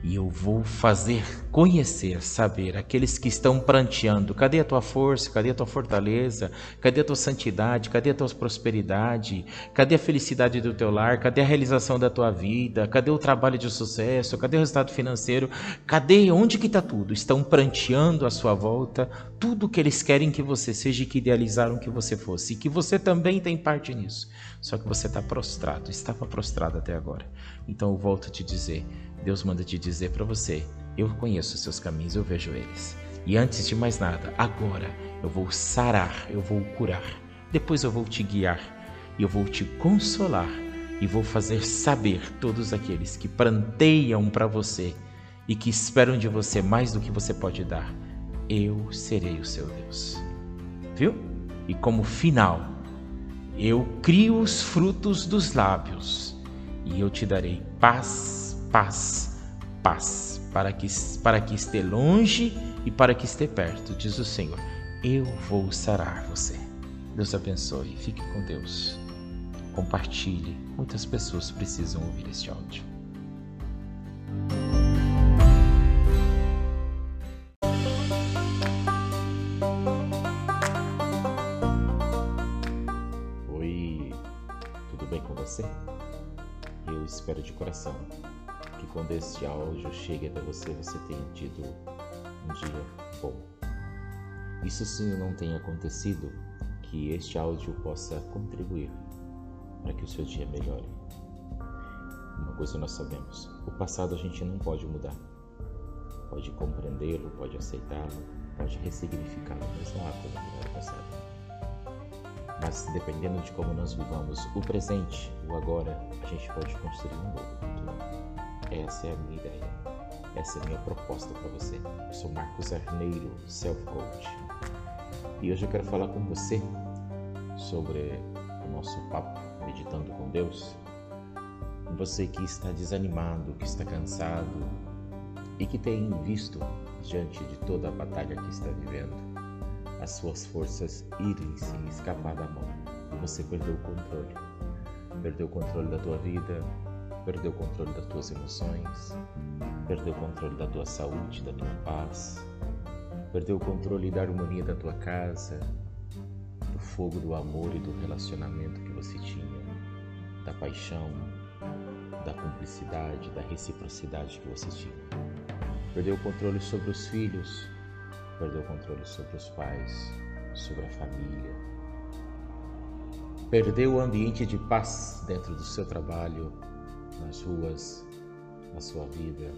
E eu vou fazer conhecer, saber aqueles que estão pranteando. Cadê a tua força? Cadê a tua fortaleza? Cadê a tua santidade? Cadê a tua prosperidade? Cadê a felicidade do teu lar? Cadê a realização da tua vida? Cadê o trabalho de sucesso? Cadê o resultado financeiro? Cadê? Onde que está tudo? Estão pranteando à sua volta tudo que eles querem que você seja e que idealizaram que você fosse. E que você também tem parte nisso. Só que você está prostrado, estava prostrado até agora. Então eu volto a te dizer Deus manda te dizer para você: eu conheço os seus caminhos, eu vejo eles. E antes de mais nada, agora eu vou sarar, eu vou curar. Depois eu vou te guiar eu vou te consolar e vou fazer saber todos aqueles que planteiam para você e que esperam de você mais do que você pode dar. Eu serei o seu Deus. Viu? E como final, eu crio os frutos dos lábios e eu te darei paz paz, paz, para que, para que esteja longe e para que esteja perto, diz o Senhor. Eu vou sarar você. Deus abençoe. Fique com Deus. Compartilhe. Muitas pessoas precisam ouvir este áudio. Você? Eu espero de coração que quando este áudio chegue até você, você tenha tido um dia bom. Isso sim não tenha acontecido, que este áudio possa contribuir para que o seu dia melhore. Uma coisa nós sabemos: o passado a gente não pode mudar. Pode compreendê-lo, pode aceitá-lo, pode ressignificá-lo, mas não há como mudar o passado. Mas dependendo de como nós vivamos o presente, o agora, a gente pode construir um novo futuro. Essa é a minha ideia. Essa é a minha proposta para você. Eu sou Marcos Arneiro, Self Coach. E hoje eu quero falar com você sobre o nosso papo Meditando com Deus. Você que está desanimado, que está cansado e que tem visto diante de toda a batalha que está vivendo as suas forças irem se escapar da mão você perdeu o controle. Perdeu o controle da tua vida, perdeu o controle das tuas emoções, perdeu o controle da tua saúde, da tua paz, perdeu o controle da harmonia da tua casa, do fogo do amor e do relacionamento que você tinha, da paixão, da cumplicidade, da reciprocidade que você tinha. Perdeu o controle sobre os filhos, perdeu o controle sobre os pais, sobre a família. Perdeu o ambiente de paz dentro do seu trabalho, nas ruas, na sua vida,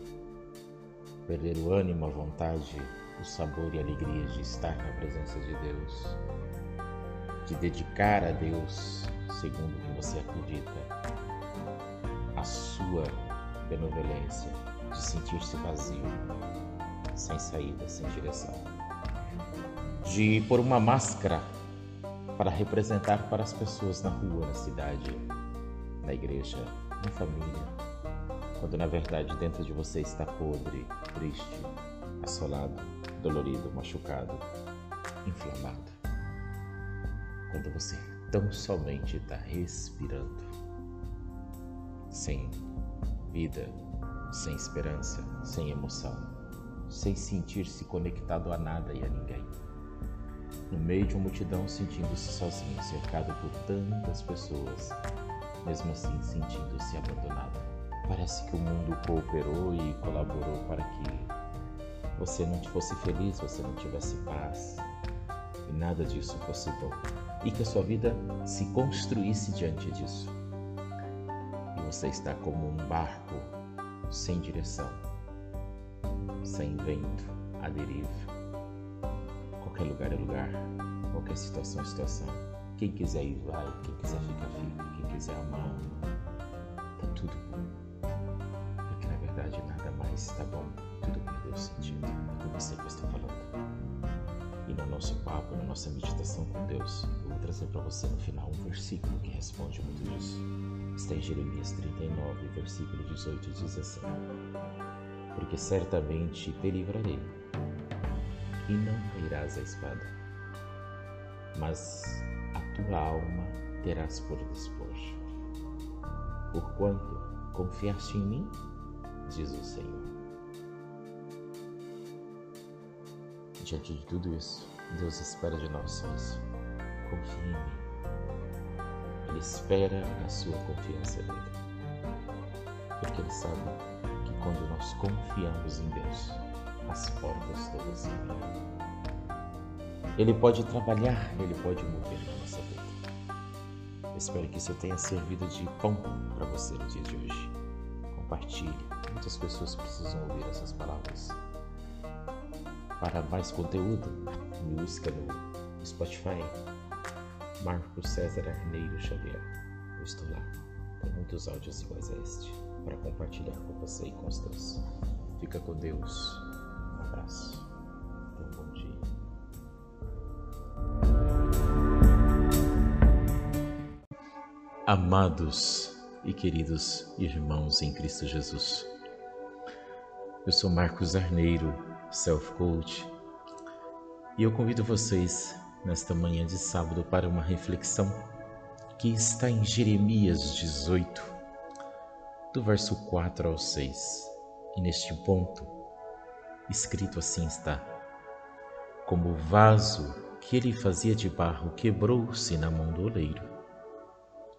perder o ânimo, a vontade, o sabor e a alegria de estar na presença de Deus, de dedicar a Deus segundo o que você acredita, a sua benevolência, de sentir-se vazio, sem saída, sem direção, de pôr uma máscara para representar para as pessoas na rua, na cidade, na igreja, na família, quando na verdade dentro de você está podre, triste, assolado, dolorido, machucado, inflamado. Quando você tão somente está respirando, sem vida, sem esperança, sem emoção, sem sentir-se conectado a nada e a ninguém. No meio de uma multidão, sentindo-se sozinho, cercado por tantas pessoas mesmo assim sentindo-se abandonada. Parece que o mundo cooperou e colaborou colaborou para que você não fosse feliz, você não tivesse paz, e nada disso fosse bom, e que a sua vida se construísse diante disso. E você está como um barco sem direção, sem vento, à deriva. Qualquer lugar é lugar, qualquer situação é situação. Quem quiser ir, vai, quem quiser ficar, fica, quem quiser amar, tá tudo bom. Porque na verdade nada mais está bom, tudo perdeu sentido. É com você que eu estou falando. E no nosso papo, na nossa meditação com Deus, eu vou trazer para você no final um versículo que responde muito disso. Está em Jeremias 39, versículo 18 diz assim: Porque certamente te livrarei, e não cairás a espada, mas a tua alma terás por despojo. Porquanto confiaste em mim, diz o Senhor. Diante de tudo isso, Deus espera de nós só isso. Confie em mim. Ele espera a sua confiança nele. Porque ele sabe que quando nós confiamos em Deus, as todas se abrem. Ele pode trabalhar, ele pode mover na nossa vida. espero que isso tenha servido de pão para você no dia de hoje. Compartilhe. Muitas pessoas precisam ouvir essas palavras. Para mais conteúdo, me busca no Spotify, Marcos César Arneiro Xavier. Eu estou lá. Tem muitos áudios iguais a este para compartilhar com você e com os teus. Fica com Deus. Abraço. Um bom dia. Amados e queridos irmãos em Cristo Jesus, eu sou Marcos Arneiro Self Coach, e eu convido vocês nesta manhã de sábado para uma reflexão que está em Jeremias 18, do verso 4 ao 6. E neste ponto, escrito assim está: Como o vaso que ele fazia de barro quebrou-se na mão do oleiro,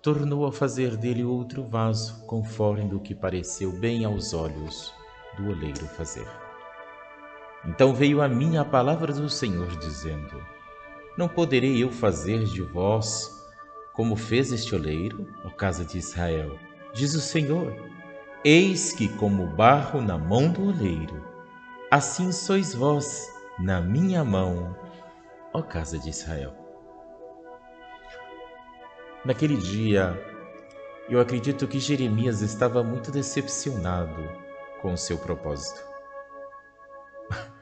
tornou a fazer dele outro vaso, conforme do que pareceu bem aos olhos do oleiro fazer. Então veio a mim a palavra do Senhor, dizendo: Não poderei eu fazer de vós como fez este oleiro, ó casa de Israel? Diz o Senhor: Eis que, como barro na mão do oleiro, assim sois vós na minha mão, ó casa de Israel. Naquele dia, eu acredito que Jeremias estava muito decepcionado com o seu propósito.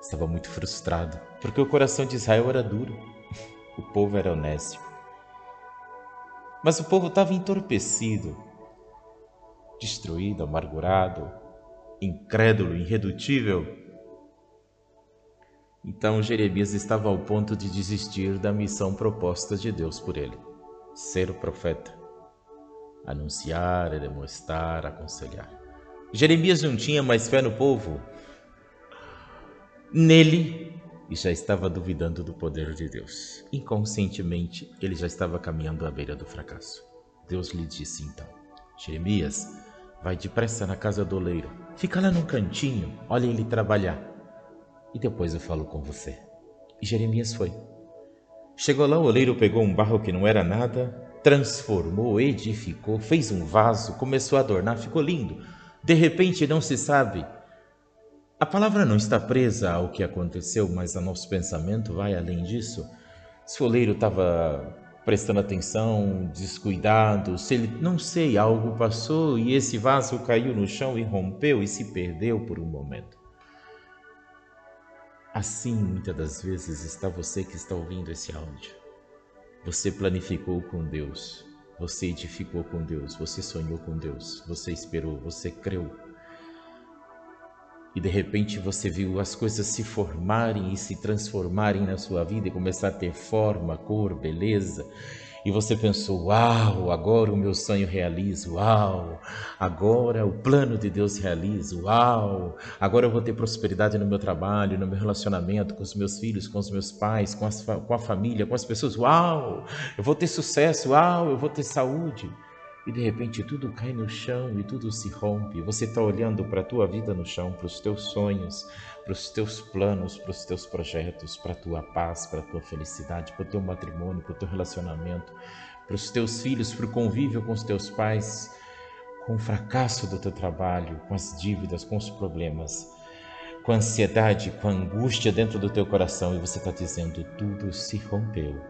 Estava muito frustrado, porque o coração de Israel era duro, o povo era honesto. Mas o povo estava entorpecido, destruído, amargurado, incrédulo, irredutível. Então Jeremias estava ao ponto de desistir da missão proposta de Deus por ele: ser o profeta, anunciar, demonstrar, aconselhar. Jeremias não tinha mais fé no povo, nele e já estava duvidando do poder de Deus. Inconscientemente, ele já estava caminhando à beira do fracasso. Deus lhe disse então: Jeremias, vai depressa na casa do oleiro, fica lá num cantinho, olha ele trabalhar, e depois eu falo com você. E Jeremias foi. Chegou lá, o oleiro pegou um barro que não era nada, transformou, edificou, fez um vaso, começou a adornar, ficou lindo. De repente, não se sabe a palavra não está presa ao que aconteceu, mas o nosso pensamento vai além disso. Se o oleiro estava prestando atenção, descuidado, se ele, não sei, algo passou e esse vaso caiu no chão e rompeu e se perdeu por um momento. Assim, muitas das vezes, está você que está ouvindo esse áudio. Você planificou com Deus, você edificou com Deus, você sonhou com Deus, você esperou, você creu e de repente você viu as coisas se formarem e se transformarem na sua vida e começar a ter forma, cor, beleza. E você pensou: Uau, agora o meu sonho realiza, uau, agora o plano de Deus realiza, uau, agora eu vou ter prosperidade no meu trabalho, no meu relacionamento com os meus filhos, com os meus pais, com, as, com a família, com as pessoas, uau, eu vou ter sucesso, uau, eu vou ter saúde. E de repente tudo cai no chão e tudo se rompe. Você está olhando para a tua vida no chão, para os teus sonhos, para os teus planos, para os teus projetos, para a tua paz, para a tua felicidade, para o teu matrimônio, para o teu relacionamento, para os teus filhos, para o convívio com os teus pais, com o fracasso do teu trabalho, com as dívidas, com os problemas, com a ansiedade, com a angústia dentro do teu coração e você está dizendo: tudo se rompeu,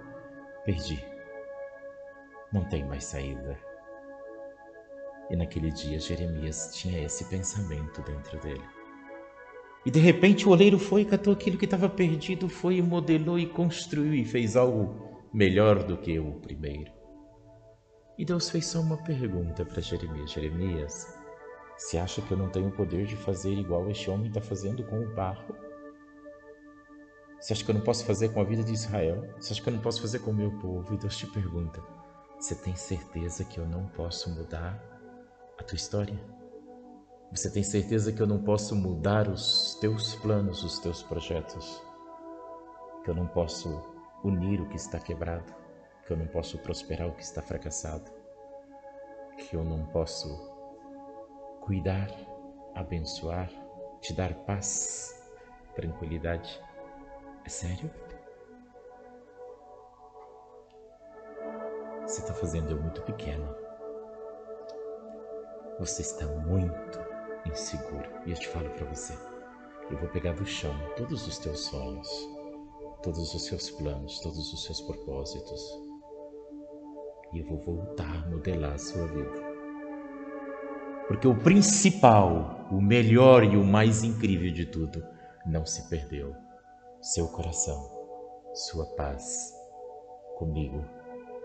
perdi, não tem mais saída. E naquele dia Jeremias tinha esse pensamento dentro dele. E de repente o oleiro foi e catou aquilo que estava perdido, foi e modelou e construiu e fez algo melhor do que o primeiro. E Deus fez só uma pergunta para Jeremias: Jeremias, você acha que eu não tenho o poder de fazer igual este homem está fazendo com o barro? Você acha que eu não posso fazer com a vida de Israel? Você acha que eu não posso fazer com o meu povo? E Deus te pergunta: Você tem certeza que eu não posso mudar a tua história? Você tem certeza que eu não posso mudar os teus planos, os teus projetos? Que eu não posso unir o que está quebrado? Que eu não posso prosperar o que está fracassado? Que eu não posso cuidar, abençoar, te dar paz, tranquilidade? É sério? Você está fazendo eu muito pequeno você está muito inseguro. E eu te falo para você: eu vou pegar do chão todos os teus sonhos, todos os seus planos, todos os seus propósitos, e eu vou voltar a modelar a sua vida. Porque o principal, o melhor e o mais incrível de tudo não se perdeu. Seu coração, sua paz comigo,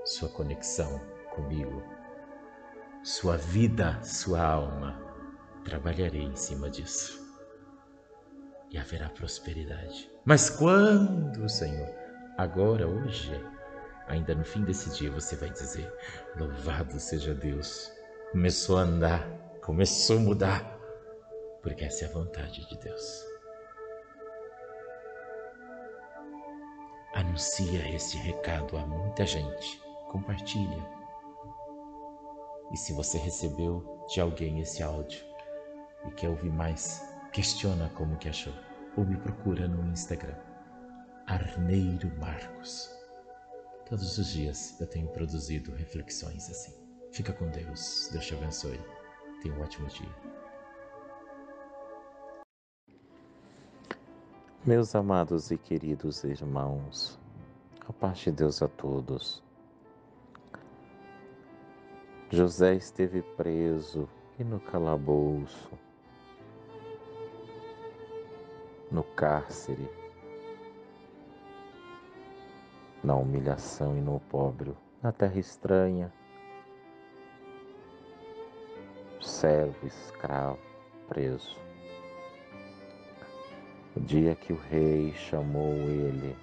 sua conexão comigo sua vida, sua alma. Trabalharei em cima disso. E haverá prosperidade. Mas quando, Senhor? Agora, hoje, ainda no fim desse dia, você vai dizer: Louvado seja Deus. Começou a andar, começou a mudar, porque essa é a vontade de Deus. Anuncia esse recado a muita gente. Compartilha. E se você recebeu de alguém esse áudio e quer ouvir mais, questiona como que achou. Ou me procura no Instagram, Arneiro Marcos. Todos os dias eu tenho produzido reflexões assim. Fica com Deus, Deus te abençoe. Tenha um ótimo dia. Meus amados e queridos irmãos, a paz de Deus a todos. José esteve preso e no calabouço, no cárcere, na humilhação e no opróbrio, na terra estranha, servo, escravo, preso. O dia que o rei chamou ele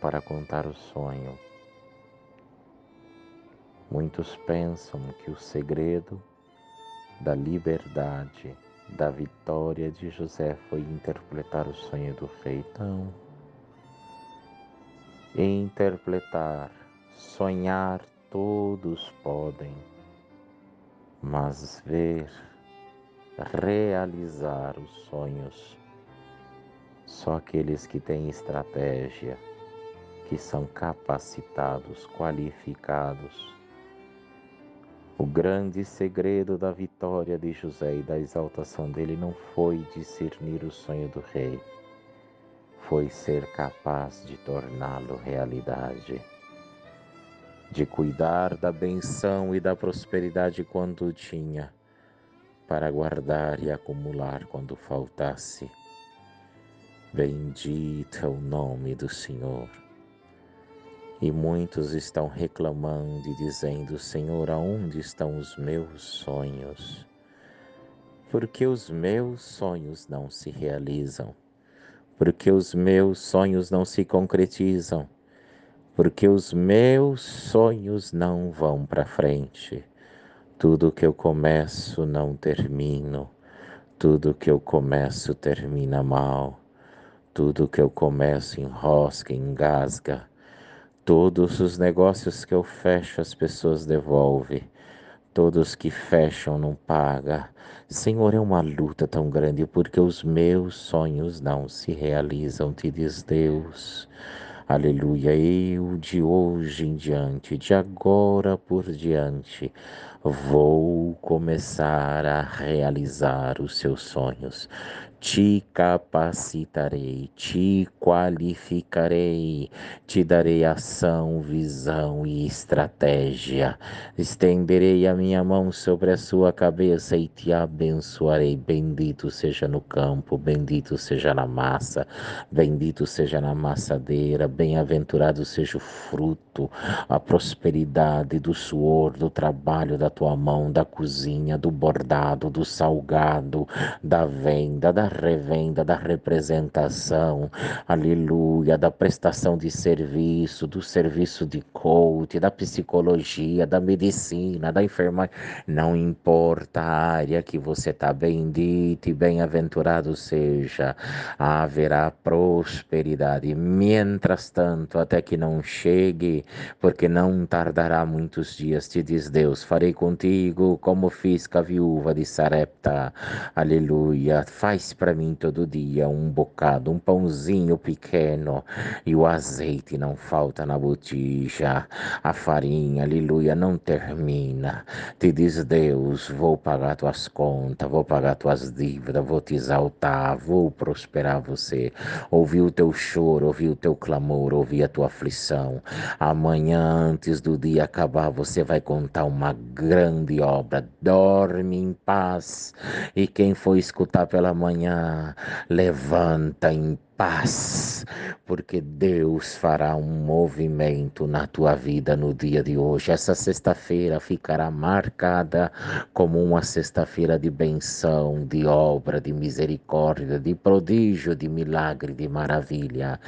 para contar o sonho, Muitos pensam que o segredo da liberdade, da vitória de José foi interpretar o sonho do rei. Não. Interpretar, sonhar, todos podem, mas ver, realizar os sonhos, só aqueles que têm estratégia, que são capacitados, qualificados o grande segredo da vitória de José e da exaltação dele não foi discernir o sonho do rei, foi ser capaz de torná-lo realidade, de cuidar da benção e da prosperidade quando tinha, para guardar e acumular quando faltasse. Bendito é o nome do Senhor. E muitos estão reclamando e dizendo: Senhor, aonde estão os meus sonhos? Porque os meus sonhos não se realizam, porque os meus sonhos não se concretizam, porque os meus sonhos não vão para frente. Tudo que eu começo não termino, tudo que eu começo termina mal, tudo que eu começo enrosca, engasga Todos os negócios que eu fecho, as pessoas devolvem. Todos que fecham não pagam. Senhor, é uma luta tão grande porque os meus sonhos não se realizam, te diz Deus. Aleluia. Eu de hoje em diante, de agora por diante, vou começar a realizar os seus sonhos te capacitarei, te qualificarei, te darei ação, visão e estratégia. Estenderei a minha mão sobre a sua cabeça e te abençoarei. Bendito seja no campo, bendito seja na massa, bendito seja na massadeira, bem-aventurado seja o fruto, a prosperidade do suor, do trabalho da tua mão, da cozinha, do bordado, do salgado, da venda, da revenda, da representação, aleluia, da prestação de serviço, do serviço de coach, da psicologia, da medicina, da enfermagem, não importa a área que você está, bendito e bem-aventurado seja, haverá prosperidade. Mientras tanto, até que não chegue, porque não tardará muitos dias, te diz Deus, farei contigo como fiz com a viúva de Sarepta, aleluia, faz para mim todo dia um bocado, um pãozinho pequeno e o azeite não falta na botija, a farinha, aleluia, não termina. Te diz Deus: vou pagar tuas contas, vou pagar tuas dívidas, vou te exaltar, vou prosperar você. Ouvi o teu choro, ouvi o teu clamor, ouvi a tua aflição. Amanhã, antes do dia acabar, você vai contar uma grande obra. Dorme em paz. E quem for escutar pela manhã, manhã, levanta em paz, porque Deus fará um movimento na tua vida no dia de hoje. Essa sexta-feira ficará marcada como uma sexta-feira de benção, de obra, de misericórdia, de prodígio, de milagre, de maravilha.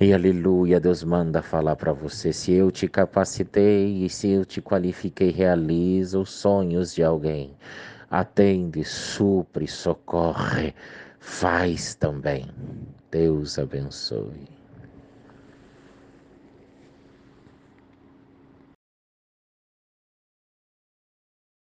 E aleluia, Deus manda falar para você: se eu te capacitei e se eu te qualifiquei, realiza os sonhos de alguém atende, supre, socorre, faz também. Deus abençoe.